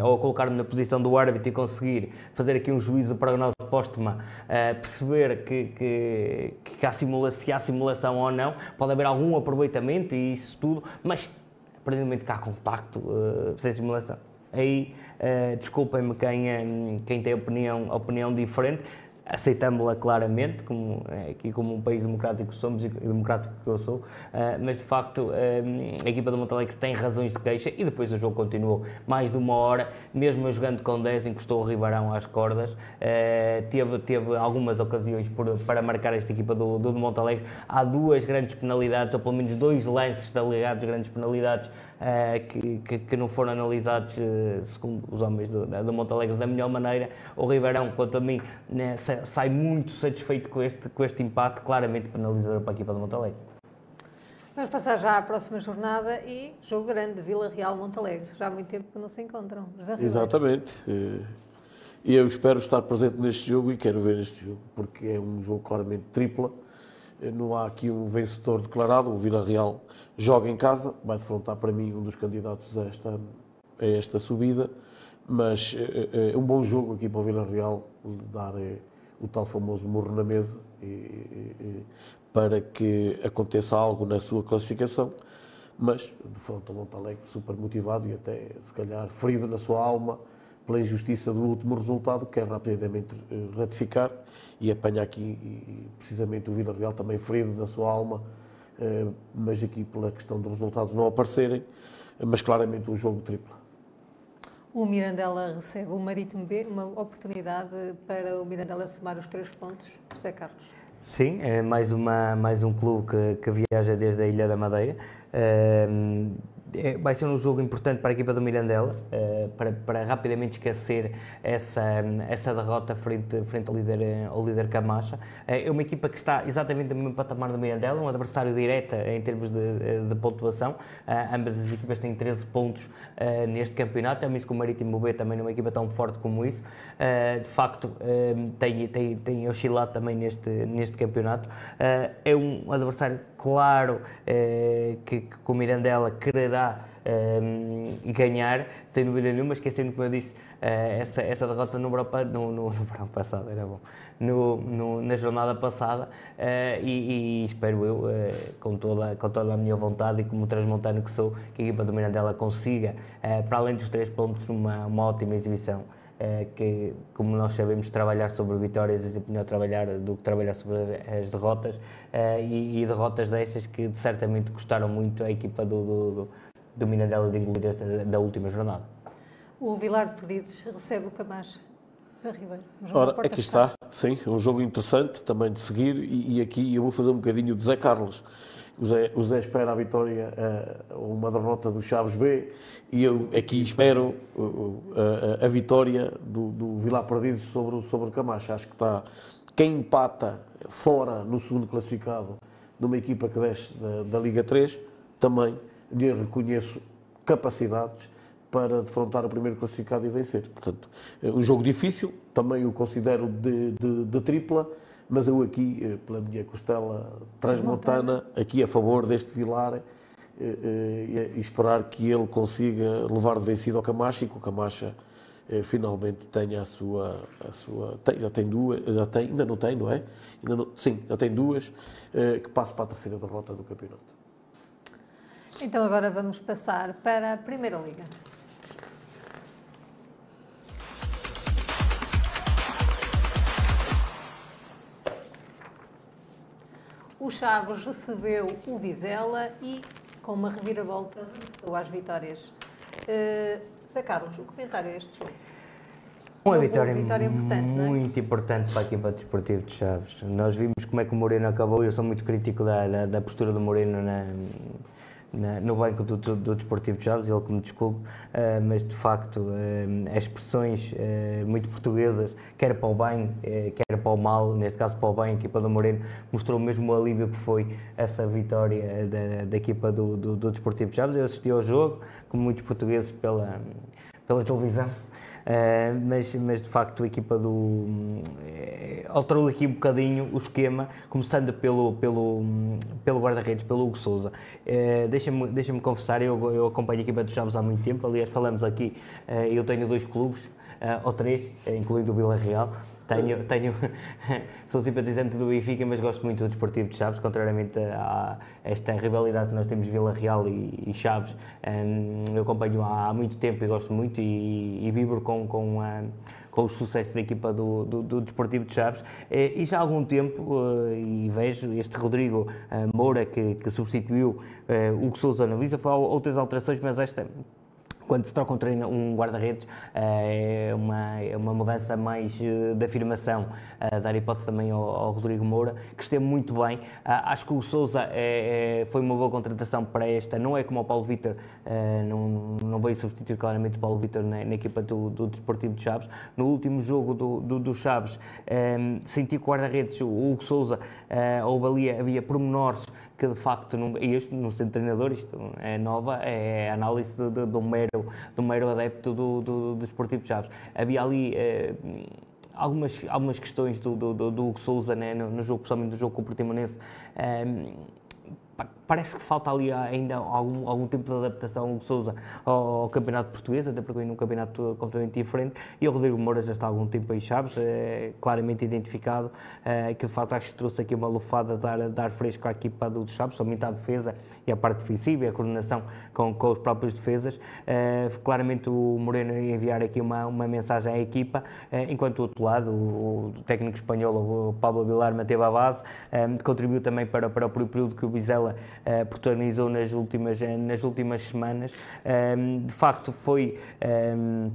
ou colocar-me na posição do árbitro e conseguir fazer aqui um juízo para nós póstuma, perceber que, que, que há simula se há simulação ou não, pode haver algum aproveitamento e isso tudo, mas do momento que há compacto, uh, sem simulação, aí uh, desculpem-me quem, quem tem opinião, opinião diferente, aceitamos-la claramente, como, é, aqui como um país democrático somos e democrático que eu sou, uh, mas de facto uh, a equipa do Montalegre tem razões de queixa e depois o jogo continuou mais de uma hora, mesmo jogando com 10, encostou o Ribeirão às cordas, uh, teve, teve algumas ocasiões por, para marcar esta equipa do, do Montalegre. Há duas grandes penalidades, ou pelo menos dois lances alegados grandes penalidades uh, que, que, que, não foram analisados, uh, segundo os homens do, do Montalegre, da melhor maneira. O Ribeirão, quanto a mim, né, sai muito satisfeito com este, com este empate, claramente penalizador para a equipa do Montalegre. Vamos passar já à próxima jornada e jogo grande, Vila Real Montalegre. Já há muito tempo que não se encontram. Exatamente. Eh, e eu espero estar presente neste jogo e quero ver este jogo, porque é um jogo claramente tripla não há aqui um vencedor declarado. O Vila Real joga em casa, vai defrontar para mim um dos candidatos a esta, a esta subida, mas é, é um bom jogo aqui para o Vila Real dar o tal famoso morro na mesa para que aconteça algo na sua classificação. Mas, de frente ao Montalegre, super motivado e até, se calhar, ferido na sua alma pela injustiça do último resultado, quer rapidamente eh, ratificar e apanha aqui precisamente o Vila Real também ferido na sua alma, eh, mas aqui pela questão dos resultados não aparecerem, mas claramente um jogo triplo. O Mirandela recebe o Marítimo B, uma oportunidade para o Mirandela somar os três pontos. José Carlos. Sim, é mais, uma, mais um clube que, que viaja desde a Ilha da Madeira. Uh, é, vai ser um jogo importante para a equipa do Mirandela, uh, para, para, rapidamente esquecer essa, essa derrota frente, frente ao, líder, ao líder Camacha. Uh, é uma equipa que está exatamente no mesmo patamar do Mirandela, um adversário direto em termos de, de pontuação. Uh, ambas as equipas têm 13 pontos neste campeonato, já mesmo que o Marítimo B também não é uma equipa tão forte como isso. de facto, tem, tem, tem oscilado também neste, neste campeonato. é um adversário claro que, que o Mirandela quererá um, ehm, ganhar, sem dúvida nenhuma, esquecendo, como eu disse, uh, essa, essa derrota no verão, no, no, no passado, era bom, no, no, na jornada passada, uh, e, e, espero eu, uh, com, toda, com toda a minha vontade e como transmontano que sou, que a equipa do Mirandela consiga, para além dos três pontos, uma, uma ótima exibição. que, como nós sabemos, trabalhar sobre vitórias é melhor trabalhar do que trabalhar sobre as derrotas, e, e, derrotas destas que certamente custaram muito a equipa do, do, do do Mirandela de engolir da última jornada. O Vilar de Perdidos recebe o Camacho. Ribeiro. Ora, aqui está, sim, um jogo interessante também de seguir e, e, aqui eu vou fazer um bocadinho de Zé Carlos. O Zé, o Zé espera a vitória, uh, uma derrota do Chaves B e eu aqui espero uh, uh, a vitória do, do Vilar Perdidos sobre, sobre o Camacho. Acho que está quem empata fora no segundo classificado numa equipa que desce da, da Liga 3 também lhe reconheço capacidades para defrontar o primeiro classificado e vencer. Portanto, é um jogo difícil, também o considero de, de, de tripla, mas eu aqui, eh, pela minha costela transmontana, aqui a favor deste Vilar eh, eh, e esperar que ele consiga levar de vencido ao Camacha e que o Camacha finalmente tenha a sua, a sua tem, já tem duas, já tem, ainda não tem, não é? Não, sim, já tem duas, que passe para a terceira derrota do campeonato. Então agora vamos passar para a Primeira Liga. O Chaves recebeu o Vizela e, com uma reviravolta, regressou às vitórias. Uh, Zé Carlos, o comentário a este jogo? Uma vitória, vitória importante, é? muito é? importante para a equipa desportiva de Chaves. Nós vimos como é que o Moreno acabou, eu sou muito crítico da, da, da postura do Moreno na, na, no banco do, do, do Desportivo de Chaves, ele que me desculpe, uh, mas de facto uh, as expressões uh, muito portuguesas, quer para o bem, quer para o mal, neste caso para o bem, a equipa do Moreno mostrou mesmo o alívio que foi essa vitória da, da equipa do, do, do Desportivo de Chaves. Eu assisti ao jogo, como muitos portugueses, pela, pela televisão. Uh, mas, mas de facto a equipa do. Uh, alterou aqui um bocadinho o esquema, começando pelo, pelo, pelo guarda-redes, pelo Hugo Souza. Uh, Deixa-me deixa confessar, eu, eu acompanho a equipa dos Chaves há muito tempo, aliás, falamos aqui, eu tenho dois clubes, ou três, incluindo o Vila Real. Tenho, tenho, sou simpatizante do Benfica, mas gosto muito do Desportivo de Chaves, contrariamente a, esta rivalidade que nós temos Vila Real e, e Chaves. Um, eu acompanho há, muito tempo e gosto muito e, e vibro com, com, um, com os sucessos da equipa do, do, do Desportivo de Chaves. E, e já há algum tempo, uh, e vejo este Rodrigo uh, Moura, que, que substituiu o que Souza analisa, foi outras alterações, mas esta quando se troca um, treino, um guarda-redes, eh, é uma, é uma mudança mais eh, de afirmação. Uh, dar hipótese também ao, ao, Rodrigo Moura, que esteve muito bem. acho que o Souza é, é, foi uma boa contratação para esta. Não é como o Paulo Vitor, não, não veio substituir claramente o Paulo Vitor na, na, equipa do, do Desportivo de Chaves. No último jogo do, do, do Chaves, senti que o guarda-redes, o Hugo Souza, houve ali, havia pormenores que de facto, não, este não sendo treinador, isto é nova, é análise de, de, de um, mero, de um mero adepto do, do, do Esportivo de Chaves. Havia ali eh, algumas, algumas questões do, do, do, do Hugo Souza né, no, no, jogo, principalmente no jogo com o Portimonense, eh, parece que falta ali ainda algum, algum tempo de adaptação o Souza ao, campeonato português, até porque vem num campeonato completamente diferente, e o Rodrigo Moura já está há algum tempo aí, Chaves, é, claramente identificado, é, que de facto acho que trouxe aqui uma lufada de dar fresco à equipa do Chaves, somente à defesa e à parte defensiva e a coordenação com, com os próprios defesas. É, claramente o Moreno ia enviar aqui uma, uma mensagem à equipa, é, enquanto do outro lado o, o técnico espanhol, o Pablo Vilar, manteve a base, é, contribuiu também para, para o período que o Bizela uh, protagonizou nas últimas, eh, nas últimas semanas. Um, ehm, de facto, foi. Um, ehm,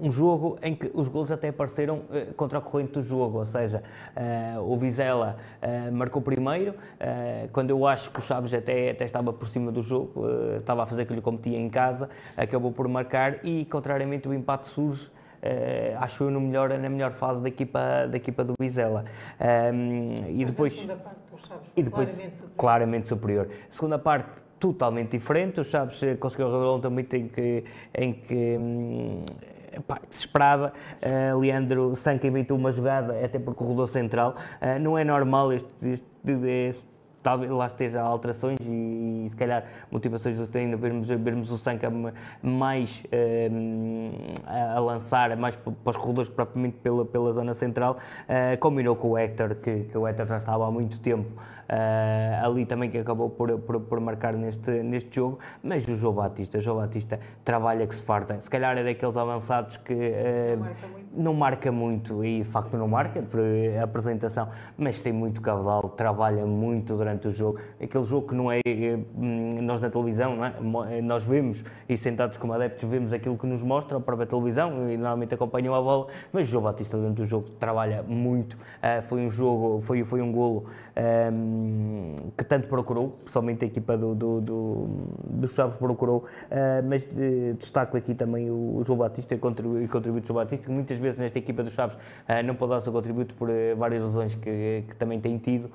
um jogo em que os gols até apareceram uh, contra a corrente do jogo, ou seja, uh, o Vizela uh, marcou primeiro, quando eu acho que o Chaves até, até estava por cima do jogo, estava a fazer o que competia em casa, acabou por marcar e, contrariamente, o empate surge uh, acho eu no melhor, na melhor fase da equipa, da equipa do Vizela. Um, e depois, parte, Chaves, e depois claramente superior. claramente superior. A segunda parte totalmente diferente, o Chaves conseguiu revelar um também em que, em que hum, Pá, se esperava. Uh, Leandro Sanca inventou uma jogada, até porque o rodou central. Uh, não é normal este, este, este talvez lá esteja alterações e, e, se calhar motivações do treino, vermos, vermos o Sanca mais um, a, lançar, mais para os corredores propriamente pela, pela zona central, uh, combinou com o Héctor, que, que o Héctor já estava há muito tempo uh, ali também que acabou por, por, por, marcar neste, neste jogo, mas o João Batista, João Batista trabalha que se farta, se calhar é daqueles avançados que uh, não, marca não, marca muito. E de facto não marca por apresentação, mas tem muito caudal, trabalha muito durante o jogo, aquele jogo que não é hum, nós na televisão, é? nós vemos e sentados como adeptos vemos aquilo que nos mostra a própria televisão e normalmente acompanham a bola, mas o João Batista durante o jogo trabalha muito, uh, foi um jogo, foi, foi um golo um, que tanto procurou, pessoalmente a equipa do, do, do, do Chaves procurou, uh, mas uh, destaco aqui também o, o João Batista e o contributo do João Batista, que muitas vezes nesta equipa do Chaves uh, não pode dar o seu contributo por uh, várias lesões que, que também tem tido,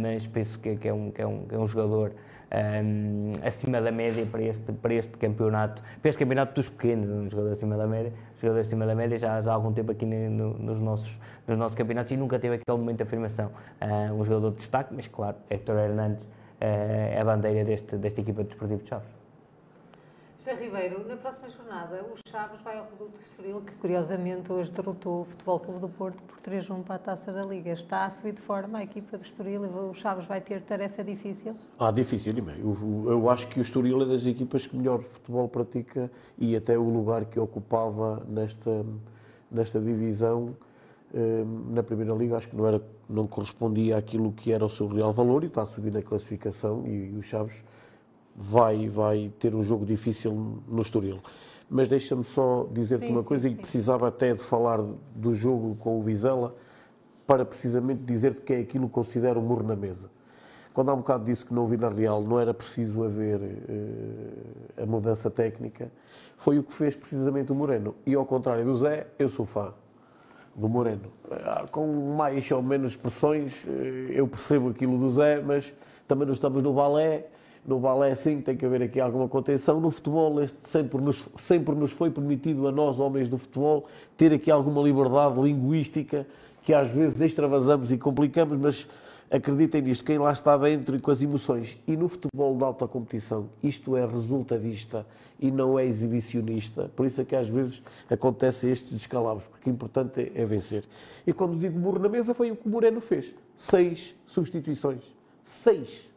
mas penso que, que, é um, que, é um, que é um jogador um, acima da média para este, para este campeonato, para este campeonato dos pequenos, um jogador acima da média, jogador acima da média já, já há algum tempo aqui no, nos, nossos, nos nossos campeonatos e nunca teve aquele momento de afirmação. Uh, um jogador de destaque, mas claro, Héctor Hernandes uh, é a bandeira deste, desta equipa de Desportivo de Chaves. José Ribeiro, na próxima jornada, o Chaves vai ao Reduto Estoril, que curiosamente hoje derrotou o Futebol Clube do Porto por 3-1 para a Taça da Liga. Está a subir de forma a equipa do Estoril e o Chaves vai ter tarefa difícil? Ah, difícil, eu, eu acho que o Estoril é das equipas que melhor futebol pratica e até o lugar que ocupava nesta, nesta divisão eh, na Primeira Liga acho que não, era, não correspondia àquilo que era o seu real valor e está a subir na classificação e, e o Chaves vai, vai ter um jogo difícil no Estoril. Mas deixa-me só dizer-te uma coisa, sim, e precisava até de falar do jogo com o Vizela, para precisamente dizer-te que é aquilo que considero um murro na mesa. Quando há um bocado disse que no Vila Real não era preciso haver uh, a mudança técnica, foi o que fez precisamente o Moreno. E ao contrário do Zé, eu sou fã do Moreno. Uh, com mais ou menos expressões, uh, eu percebo aquilo do Zé, mas também não estamos no balé, no balé sim tem que haver aqui alguma contenção. No futebol, este sempre nos, sempre nos foi permitido a nós, homens do futebol, ter aqui alguma liberdade linguística que às vezes extravasamos e complicamos, mas acreditem nisto, quem lá está dentro e com as emoções. E no futebol de alta competição, isto é resultadista e não é exibicionista. Por isso é que às vezes acontecem estes descalabros, porque o importante é, é vencer. E quando digo burro na mesa, foi o que o Moreno fez. Seis substituições. Seis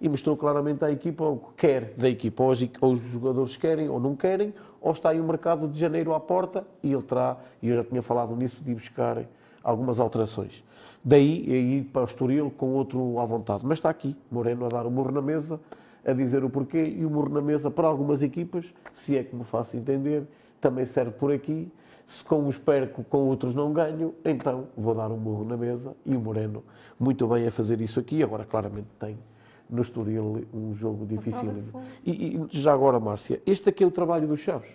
e mostrou claramente à equipa o que quer da equipa. Ou ou os jogadores querem ou não querem, ou está aí um mercado de janeiro à porta e ele terá, e eu já tinha falado nisso, de buscar algumas alterações. Daí é ir para o Estoril com outro à vontade. Mas está aqui, Moreno a dar o morro na mesa, a dizer o porquê, e o morro na mesa para algumas equipas, se é que me faço entender, também serve por aqui. Se com uns perco, com outros não ganho, então vou dar um morro na mesa e o Moreno muito bem a fazer isso aqui. Agora, claramente, tem no Estoril um jogo difícil. E, e, já agora, Márcia, este aqui é o trabalho dos Chaves.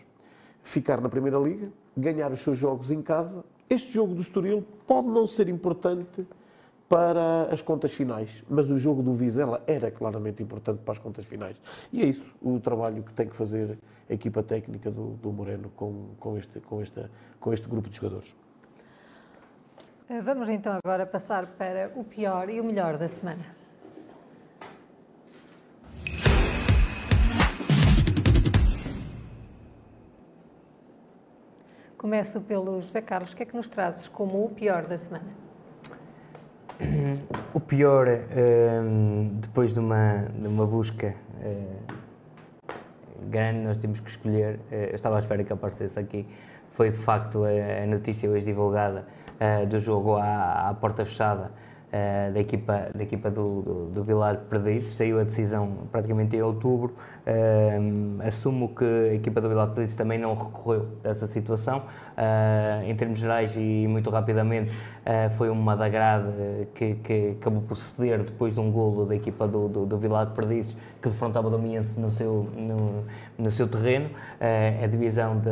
Ficar na Primeira Liga, ganhar os seus jogos em casa. Este jogo do Estoril pode não ser importante para as contas finais, mas o jogo do Vizela era claramente importante para as contas finais. E é isso, o trabalho que tem que fazer a equipa técnica do, do Moreno com, com, este, com, esta, com este grupo de jogadores. Eh, vamos então agora passar para o pior e o melhor da semana. Começo pelo José Carlos. O que é que nos trazes como o pior da semana? O pior, ehm, depois de uma, de uma busca eh, grande, nós temos que escolher. Eh, eu estava à espera que aparecesse aqui. Foi de facto a, notícia hoje divulgada eh, do jogo à, à porta fechada uh, da equipa, da equipa do, do, do Vilar Perdizes. Saiu a decisão praticamente em outubro. Uh, assumo que a equipa do Vilar Perdizes também não recorreu a essa situação. Uh, em termos gerais e muito rapidamente, foi uma da grade que, que acabou por ceder depois de um golo da equipa do, do, do Vilar Perdizes, que defrontava o Domiense no seu, no, no seu terreno. a divisão de,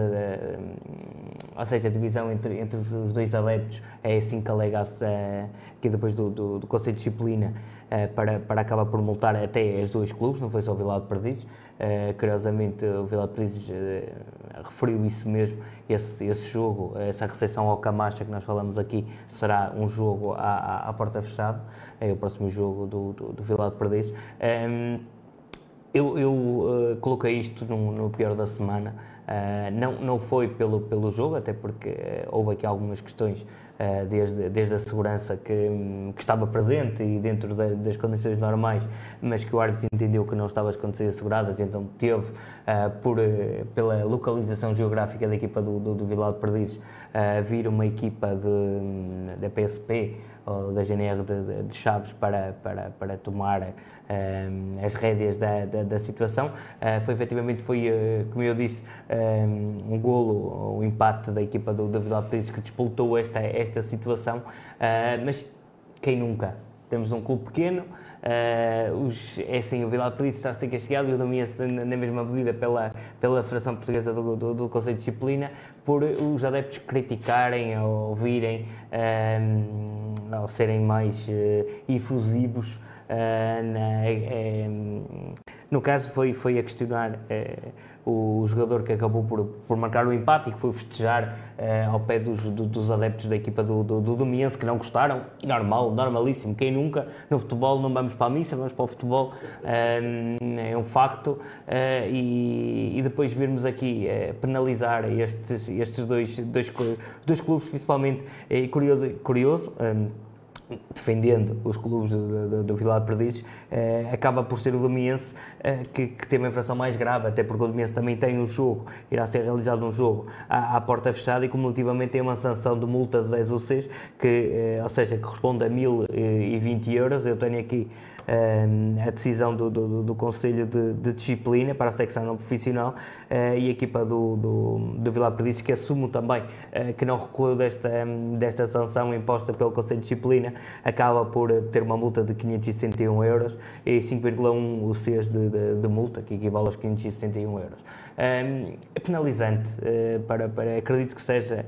ou seja, a divisão entre, entre os dois adeptos é assim que alega-se aqui depois do, do, do Conselho de Disciplina uh, para, para acabar por multar até os dois clubes, não foi só o Vila de Perdizes. Uh, curiosamente, o Vila de Perdizes uh, referiu isso mesmo, esse, esse jogo, essa recepção ao Camacha que nós falamos aqui, será um jogo à, à, porta fechada, é o próximo jogo do, do, do Vila de Perdizes. Um, ehm, eu, eu uh, coloquei isto no, no, pior da semana. Uh, não, não foi pelo, pelo jogo, até porque uh, houve aqui algumas questões eh, desde, desde a segurança que, que estava presente e dentro das condições normais, mas que o árbitro entendeu que não estava as condições asseguradas, então teve, uh, por, uh, pela localização geográfica da equipa do, do, do Vila de Perdizes, uh, vir uma equipa de, da PSP ou da GNR de, de, Chaves para, para, para tomar as rédeas da, da, da situação. Uh, foi efetivamente, foi, uh, como eu disse, um, golo, um empate da equipa do, Vila Pires que despoltou esta, esta situação, uh, mas quem nunca? Temos um clube pequeno, Uh, os, é assim, o Vila Pires está a ser castigado e o Domingues na mesma medida pela, pela Federação Portuguesa do, do, do Conselho de Disciplina por os adeptos criticarem ou virem um, ou serem mais uh, efusivos Uh, na, é, no caso, foi, foi a questionar uh, o jogador que acabou por, por marcar o empate e que foi festejar uh, ao pé dos, do, dos adeptos da equipa do, do, do Domiense que não gostaram. E normal, normalíssimo. Quem nunca no futebol não vamos para a missa, vamos para o futebol. é um facto. E, e, depois virmos aqui penalizar estes, estes dois, dois, dois clubes, principalmente, é curioso. curioso defendendo os clubes do, Vila de Perdizes, eh, acaba por ser o Domiense eh, que, que tem uma infração mais grave, até porque o Domiense também tem um jogo, irá ser realizado um jogo à, à porta fechada e cumulativamente tem uma sanção de multa de 10 ou 6, que, eh, ou seja, que corresponde a 1020 euros. Eu tenho aqui a decisão do, do, do Conselho de, de, Disciplina para a secção não profissional e a equipa do, do, do Vila Perdiz que assumo também uh, que não recuou desta, desta sanção imposta pelo Conselho de Disciplina, acaba por ter uma multa de 561 euros e 5,1 o CES de, de, de, multa, que equivale aos 561 euros. Um, penalizante, uh, para, para, acredito que seja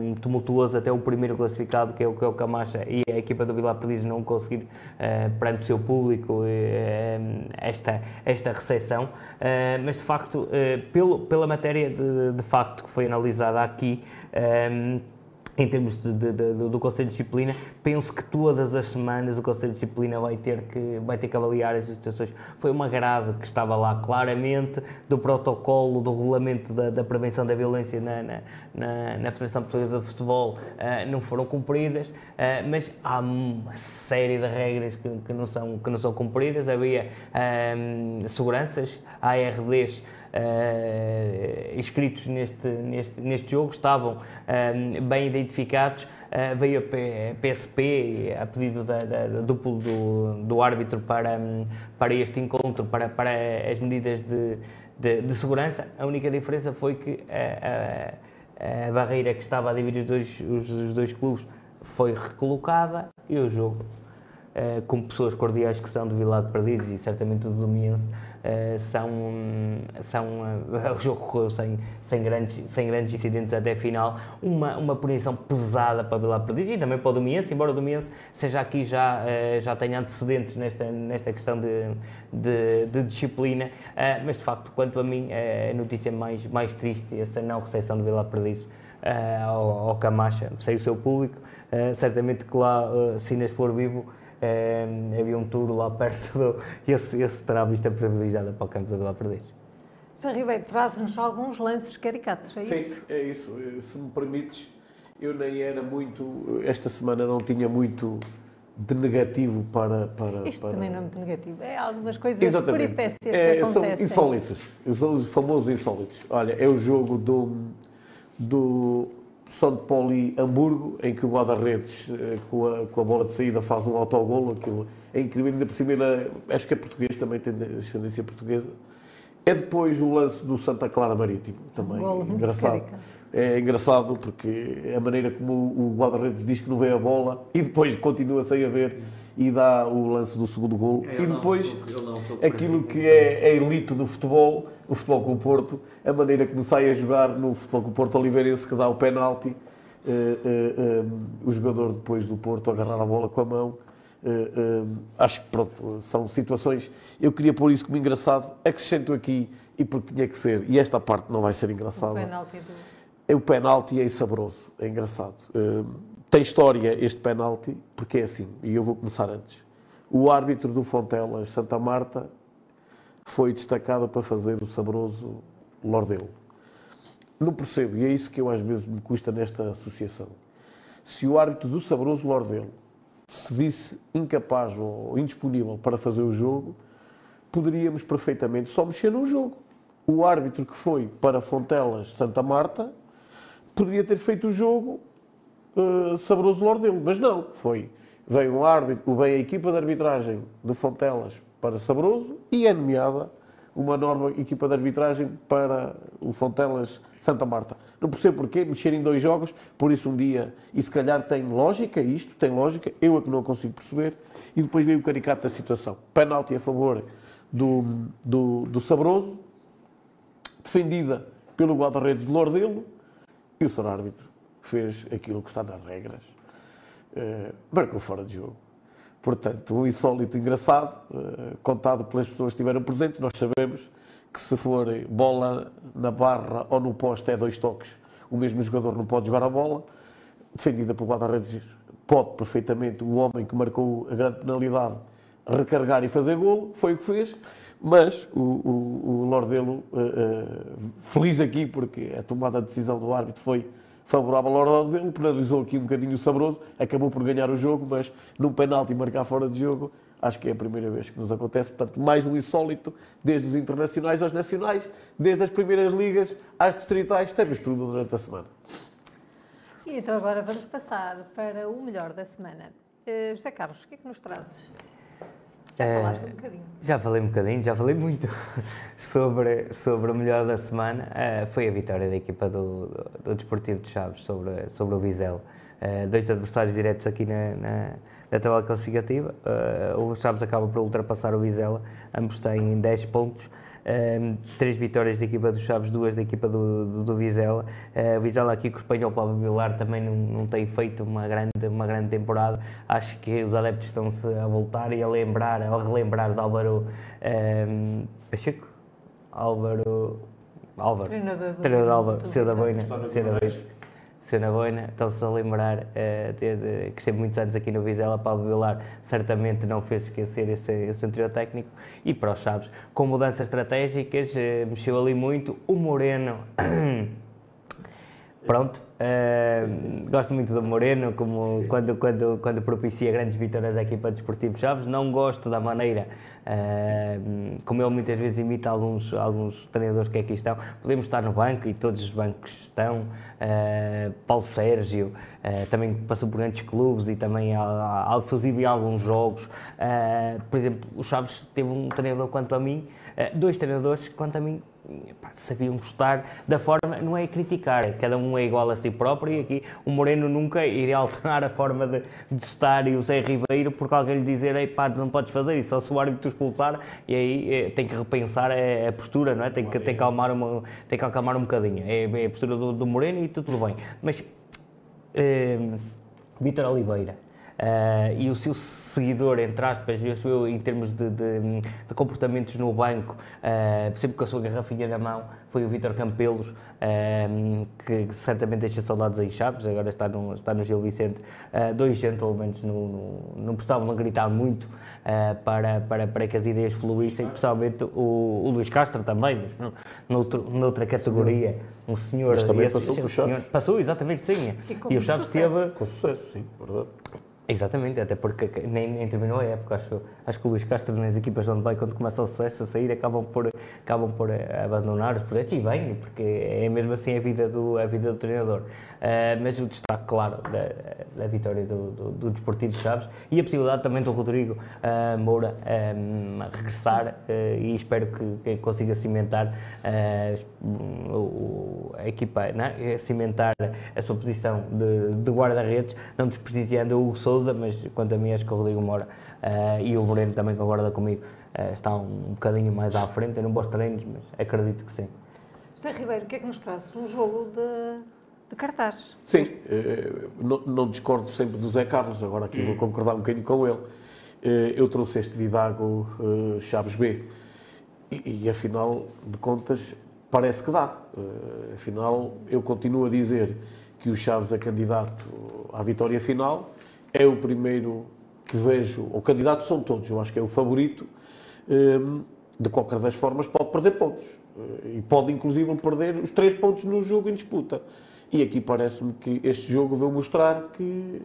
um, tumultuoso até o primeiro classificado, que é o, que é o Camacha, e a equipa do Vila Perdiz não conseguir, perante o seu público eh, esta, esta recepção, eh, mas de facto, eh, pelo, pela matéria de, de facto que foi analisada aqui, eh, em termos de, de, de, do Conselho de Disciplina, penso que todas as semanas o Conselho de Disciplina vai ter que, vai ter que avaliar as situações. Foi uma grade que estava lá claramente do protocolo, do regulamento da, da prevenção da violência na, na, na, na Federação Portuguesa de Futebol, uh, não foram cumpridas, uh, mas há uma série de regras que, que, não, são, que não são cumpridas. Havia um, seguranças, ARDs uh, inscritos neste, neste, neste jogo estavam uh, bem identificados. Uh, veio a PSP a pedido da, da, do, do, do, árbitro para, um, para este encontro, para, para as medidas de, de, de segurança. A única diferença foi que a, a, a barreira que estava a dividir os dois, os, os dois clubes foi recolocada e o jogo, uh, com pessoas cordiais que são do Vila de Perdizes e certamente do Domiense, Uh, são, são uh, o jogo correu sem, sem, grandes, sem grandes incidentes até a final, uma, uma punição pesada para Vila Perdiz e também para o Domiense, embora o Domiense seja aqui já, uh, já tenha antecedentes nesta, nesta questão de, de, de disciplina, mas de facto, quanto a mim, a notícia mais, mais triste, essa não recepção de Vila Perdiz ao, ao Camacha, sei o seu público, certamente que lá, se Inês for vivo, é, havia um tour lá perto do, e esse, esse terá vista privilegiada para o campo da Vila Perdiz. Sr. Ribeiro, traz-nos alguns lances caricatos, é Sim, isso? Sim, é isso. Se me permites, eu nem era muito, esta semana não tinha muito de negativo para... para Isto para... também não é muito negativo. É algumas coisas Exatamente. peripécias é, que são acontecem. insólitos. São os famosos insólitos. Olha, é o jogo do, do São Paulo e Hamburgo, em que o guarda-redes, com a, com a bola de saída, faz um autogolo. Aquilo é incrível, ainda por cima, ele, acho que é português, também tem descendência portuguesa. É depois o lance do Santa Clara Marítimo, também Um engraçado. É engraçado porque é a maneira como o guarda-redes diz que não vê a bola e depois continua sem a ver e dá o lance do segundo golo. É, eu e não depois eu não aquilo que é a elite do futebol, o futebol com o Porto, a maneira como sai a jogar no futebol com o Porto Oliveirense, que dá o penalti, eh, eh, eh, o jogador depois do Porto agarrar a bola com a mão. Eh, eh, acho que pronto, são situações. Eu queria pôr isso como engraçado, acrescento aqui, e porque tinha que ser, e esta parte não vai ser O engraçada. penalti do... É o penalti é saboroso, é engraçado. Uh, tem história este penalti, porque é assim, e eu vou começar antes. O árbitro do Fontelas Santa Marta foi destacado para fazer o saboroso Lordelo. Não percebo, e é isso que eu às vezes me custa nesta associação. Se o árbitro do saboroso Lordelo se disse incapaz ou indisponível para fazer o jogo, poderíamos perfeitamente só mexer no jogo. O árbitro que foi para Fontelas Santa Marta poderia ter feito o jogo uh, saboroso Lordelo, mas não, foi. Veio um árbitro, bem a equipa de arbitragem de Fontelas para Saboroso e é nomeada uma nova equipa de arbitragem para o Fontelas Santa Marta. Não percebo porquê, mexer em dois jogos, por isso um dia, e se calhar tem lógica isto, tem lógica, eu é que não consigo perceber, e depois veio o caricato da situação. Penalti a favor do, do, do Sabroso, defendida pelo guarda-redes de Lordelo, e o Sr. Árbitro fez aquilo que está nas regras. Uh, marcou fora de jogo. Portanto, um insólito engraçado, uh, contado pelas pessoas que estiveram presentes. Nós sabemos que se for bola na barra ou no poste é dois toques. O mesmo jogador não pode jogar a bola. Defendida pelo guarda-redes, pode perfeitamente o homem que marcou a grande penalidade recarregar e fazer golo, foi o que fez. Mas o, o, o Lordelo, uh, uh, feliz aqui porque a tomada de decisão do árbitro foi favorável ao Lordelo, penalizou aqui um bocadinho o saboroso, acabou por ganhar o jogo, mas num penalti marcar fora de jogo, acho que é a primeira vez que nos acontece. Portanto, mais um insólito, desde os internacionais aos nacionais, desde as primeiras ligas às distritais, temos tudo durante a semana. E então agora vamos passar para o melhor da semana. Uh, José Carlos, o que é que nos trazes? Já Eh, falaste um bocadinho. Já falei um bocadinho, já falei muito sobre, sobre o melhor da semana. Eh, foi a vitória da equipa do, do, do Desportivo de Chaves sobre, sobre o Vizela. Eh, dois adversários diretos aqui na, na, na tabela classificativa. Eh, o Chaves acaba por ultrapassar o Vizela, ambos têm 10 pontos. Um, três vitórias da equipa dos Chaves, duas da equipa do, do, do Vizela. Uh, o Vizela aqui com o espanhol Pablo Vilar também não, não tem feito uma grande, uma grande temporada. Acho que os adeptos estão-se a voltar e a lembrar, a relembrar de Álvaro um, Pacheco? Álvaro. Álvaro. Treinador do Treinador Álvaro. do Seu da Boina. Guimarães. Boina. Estão-se a lembrar uh, que esteve muitos anos aqui no Vizela. Pablo Vilar certamente não fez esquecer esse, esse anterior técnico. E para os Chaves, com mudanças estratégicas, uh, mexeu ali muito. O Moreno. Pronto, uh, gosto muito do Moreno, como quando, quando, quando propicia grandes vitórias à equipa desportiva Chaves. Não gosto da maneira uh, como ele muitas vezes imita alguns, alguns treinadores que aqui estão. Podemos estar no banco e todos os bancos estão. Uh, Paulo Sérgio também passou por grandes clubes e também inclusive em alguns jogos. por exemplo, o Chaves teve um treinador quanto a mim, dois treinadores quanto a mim pá, sabiam gostar da forma, não é criticar, cada um é igual a si próprio e aqui o Moreno nunca iria alterar a forma de, de estar e o Zé Ribeiro porque alguém lhe dizer, ei pá, não podes fazer isso, só se o árbitro expulsar e aí é, tem que repensar a, a, postura, não é? Tem que, tem que, acalmar, uma, tem que acalmar um bocadinho, é, é a postura do, do Moreno e tudo bem, mas é, Vítor Oliveira, Uh, e o seu seguidor, entre aspas, eu sou eu, em termos de, de, de comportamentos no banco, uh, sempre com a sua garrafinha na mão, foi o Vítor Campelos, uh, que certamente deixa saudades aí Chaves, agora está no, está no Gil Vicente. dois gentlemen no, no, não precisavam gritar muito para, para, para que as ideias fluíssem, principalmente o, o Luís Castro também, mas noutro, noutra categoria. Um senhor. Mas também esse- passou esse por senhor- Chaves. Passou, exatamente, sim. E E o Chaves sucesso. teve. Com sucesso, sim, verdade. Exatamente, até porque nem, nem terminou a época. Acho, acho que o Luís Castro, nas equipas de onde vai, quando começa o sucesso a sair, acabam por, acabam por abandonar os projetos e bem, porque é mesmo assim a vida do, a vida do treinador. Ah, mas o destaque, claro, da, da vitória do, do, do Desportivo de Chaves e a possibilidade também do Rodrigo ah, Moura ah, regressar ah, e espero que, que consiga cimentar o- a equipa, não é? cimentar a sua posição de, de guarda-redes, não desprestigiando o Souza, mas quanto a mim acho que o Rodrigo Moura e o Moreno também concorda comigo, ah, estão um bocadinho mais à frente, eu não bons treinos, mas acredito que sim. José Ribeiro, o que é que nos traz? Um jogo de, de cartaz. Sim, eh, não, não discordo sempre do Zé Carlos, agora aqui vou concordar um bocadinho com ele. Eh, Eu trouxe este Vidago eh, Chaves B e, e, afinal de contas parece que dá. Eh, Afinal, eu continuo a dizer que o Chaves é candidato à vitória final, é o primeiro que vejo, ou candidatos são todos, eu acho que é o favorito, eh, de qualquer das formas pode perder pontos. Eh, E pode inclusive perder os três pontos no jogo em disputa. E aqui parece-me que este jogo veio mostrar que,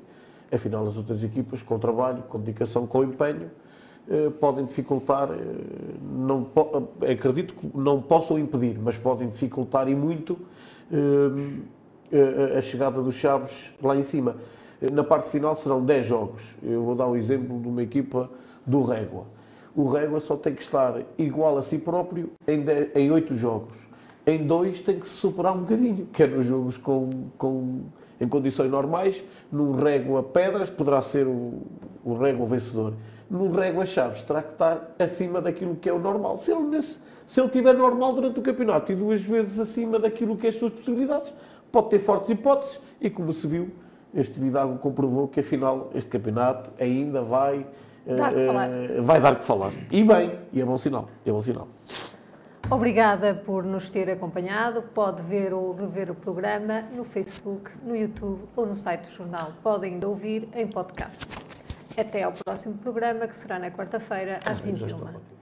afinal, as outras equipas, com trabalho, com dedicação, com empenho, eh, podem dificultar, eh, não, eh, acredito que não possam impedir, mas podem dificultar e muito a- chegada dos Chaves lá em cima. Na parte final serão 10 jogos. Eu vou dar um exemplo de uma equipa do Régua. O Régua só tem que estar igual a si próprio em, 10 em 8 jogos. Em dois tem que se superar um bocadinho, quer nos jogos com, com, em condições normais, num Régua Pedras poderá ser o, o Régua vencedor. Num Régua Chaves terá que estar acima daquilo que é o normal. Se ele, nesse, se ele estiver normal durante o campeonato e duas vezes acima daquilo que é as suas possibilidades, pode ter fortes hipóteses e como se viu, este Vidago comprovou que afinal este campeonato ainda vai, Dar que eh, falar. eh, vai dar que falar. E bem, e é bom sinal, é bom sinal. Obrigada por nos ter acompanhado. Pode ver ou rever o programa no Facebook, no YouTube ou no site do jornal. Podem ainda ouvir em podcast. Até ao próximo programa, que será na quarta-feira, às Já estou 21h. ótimo.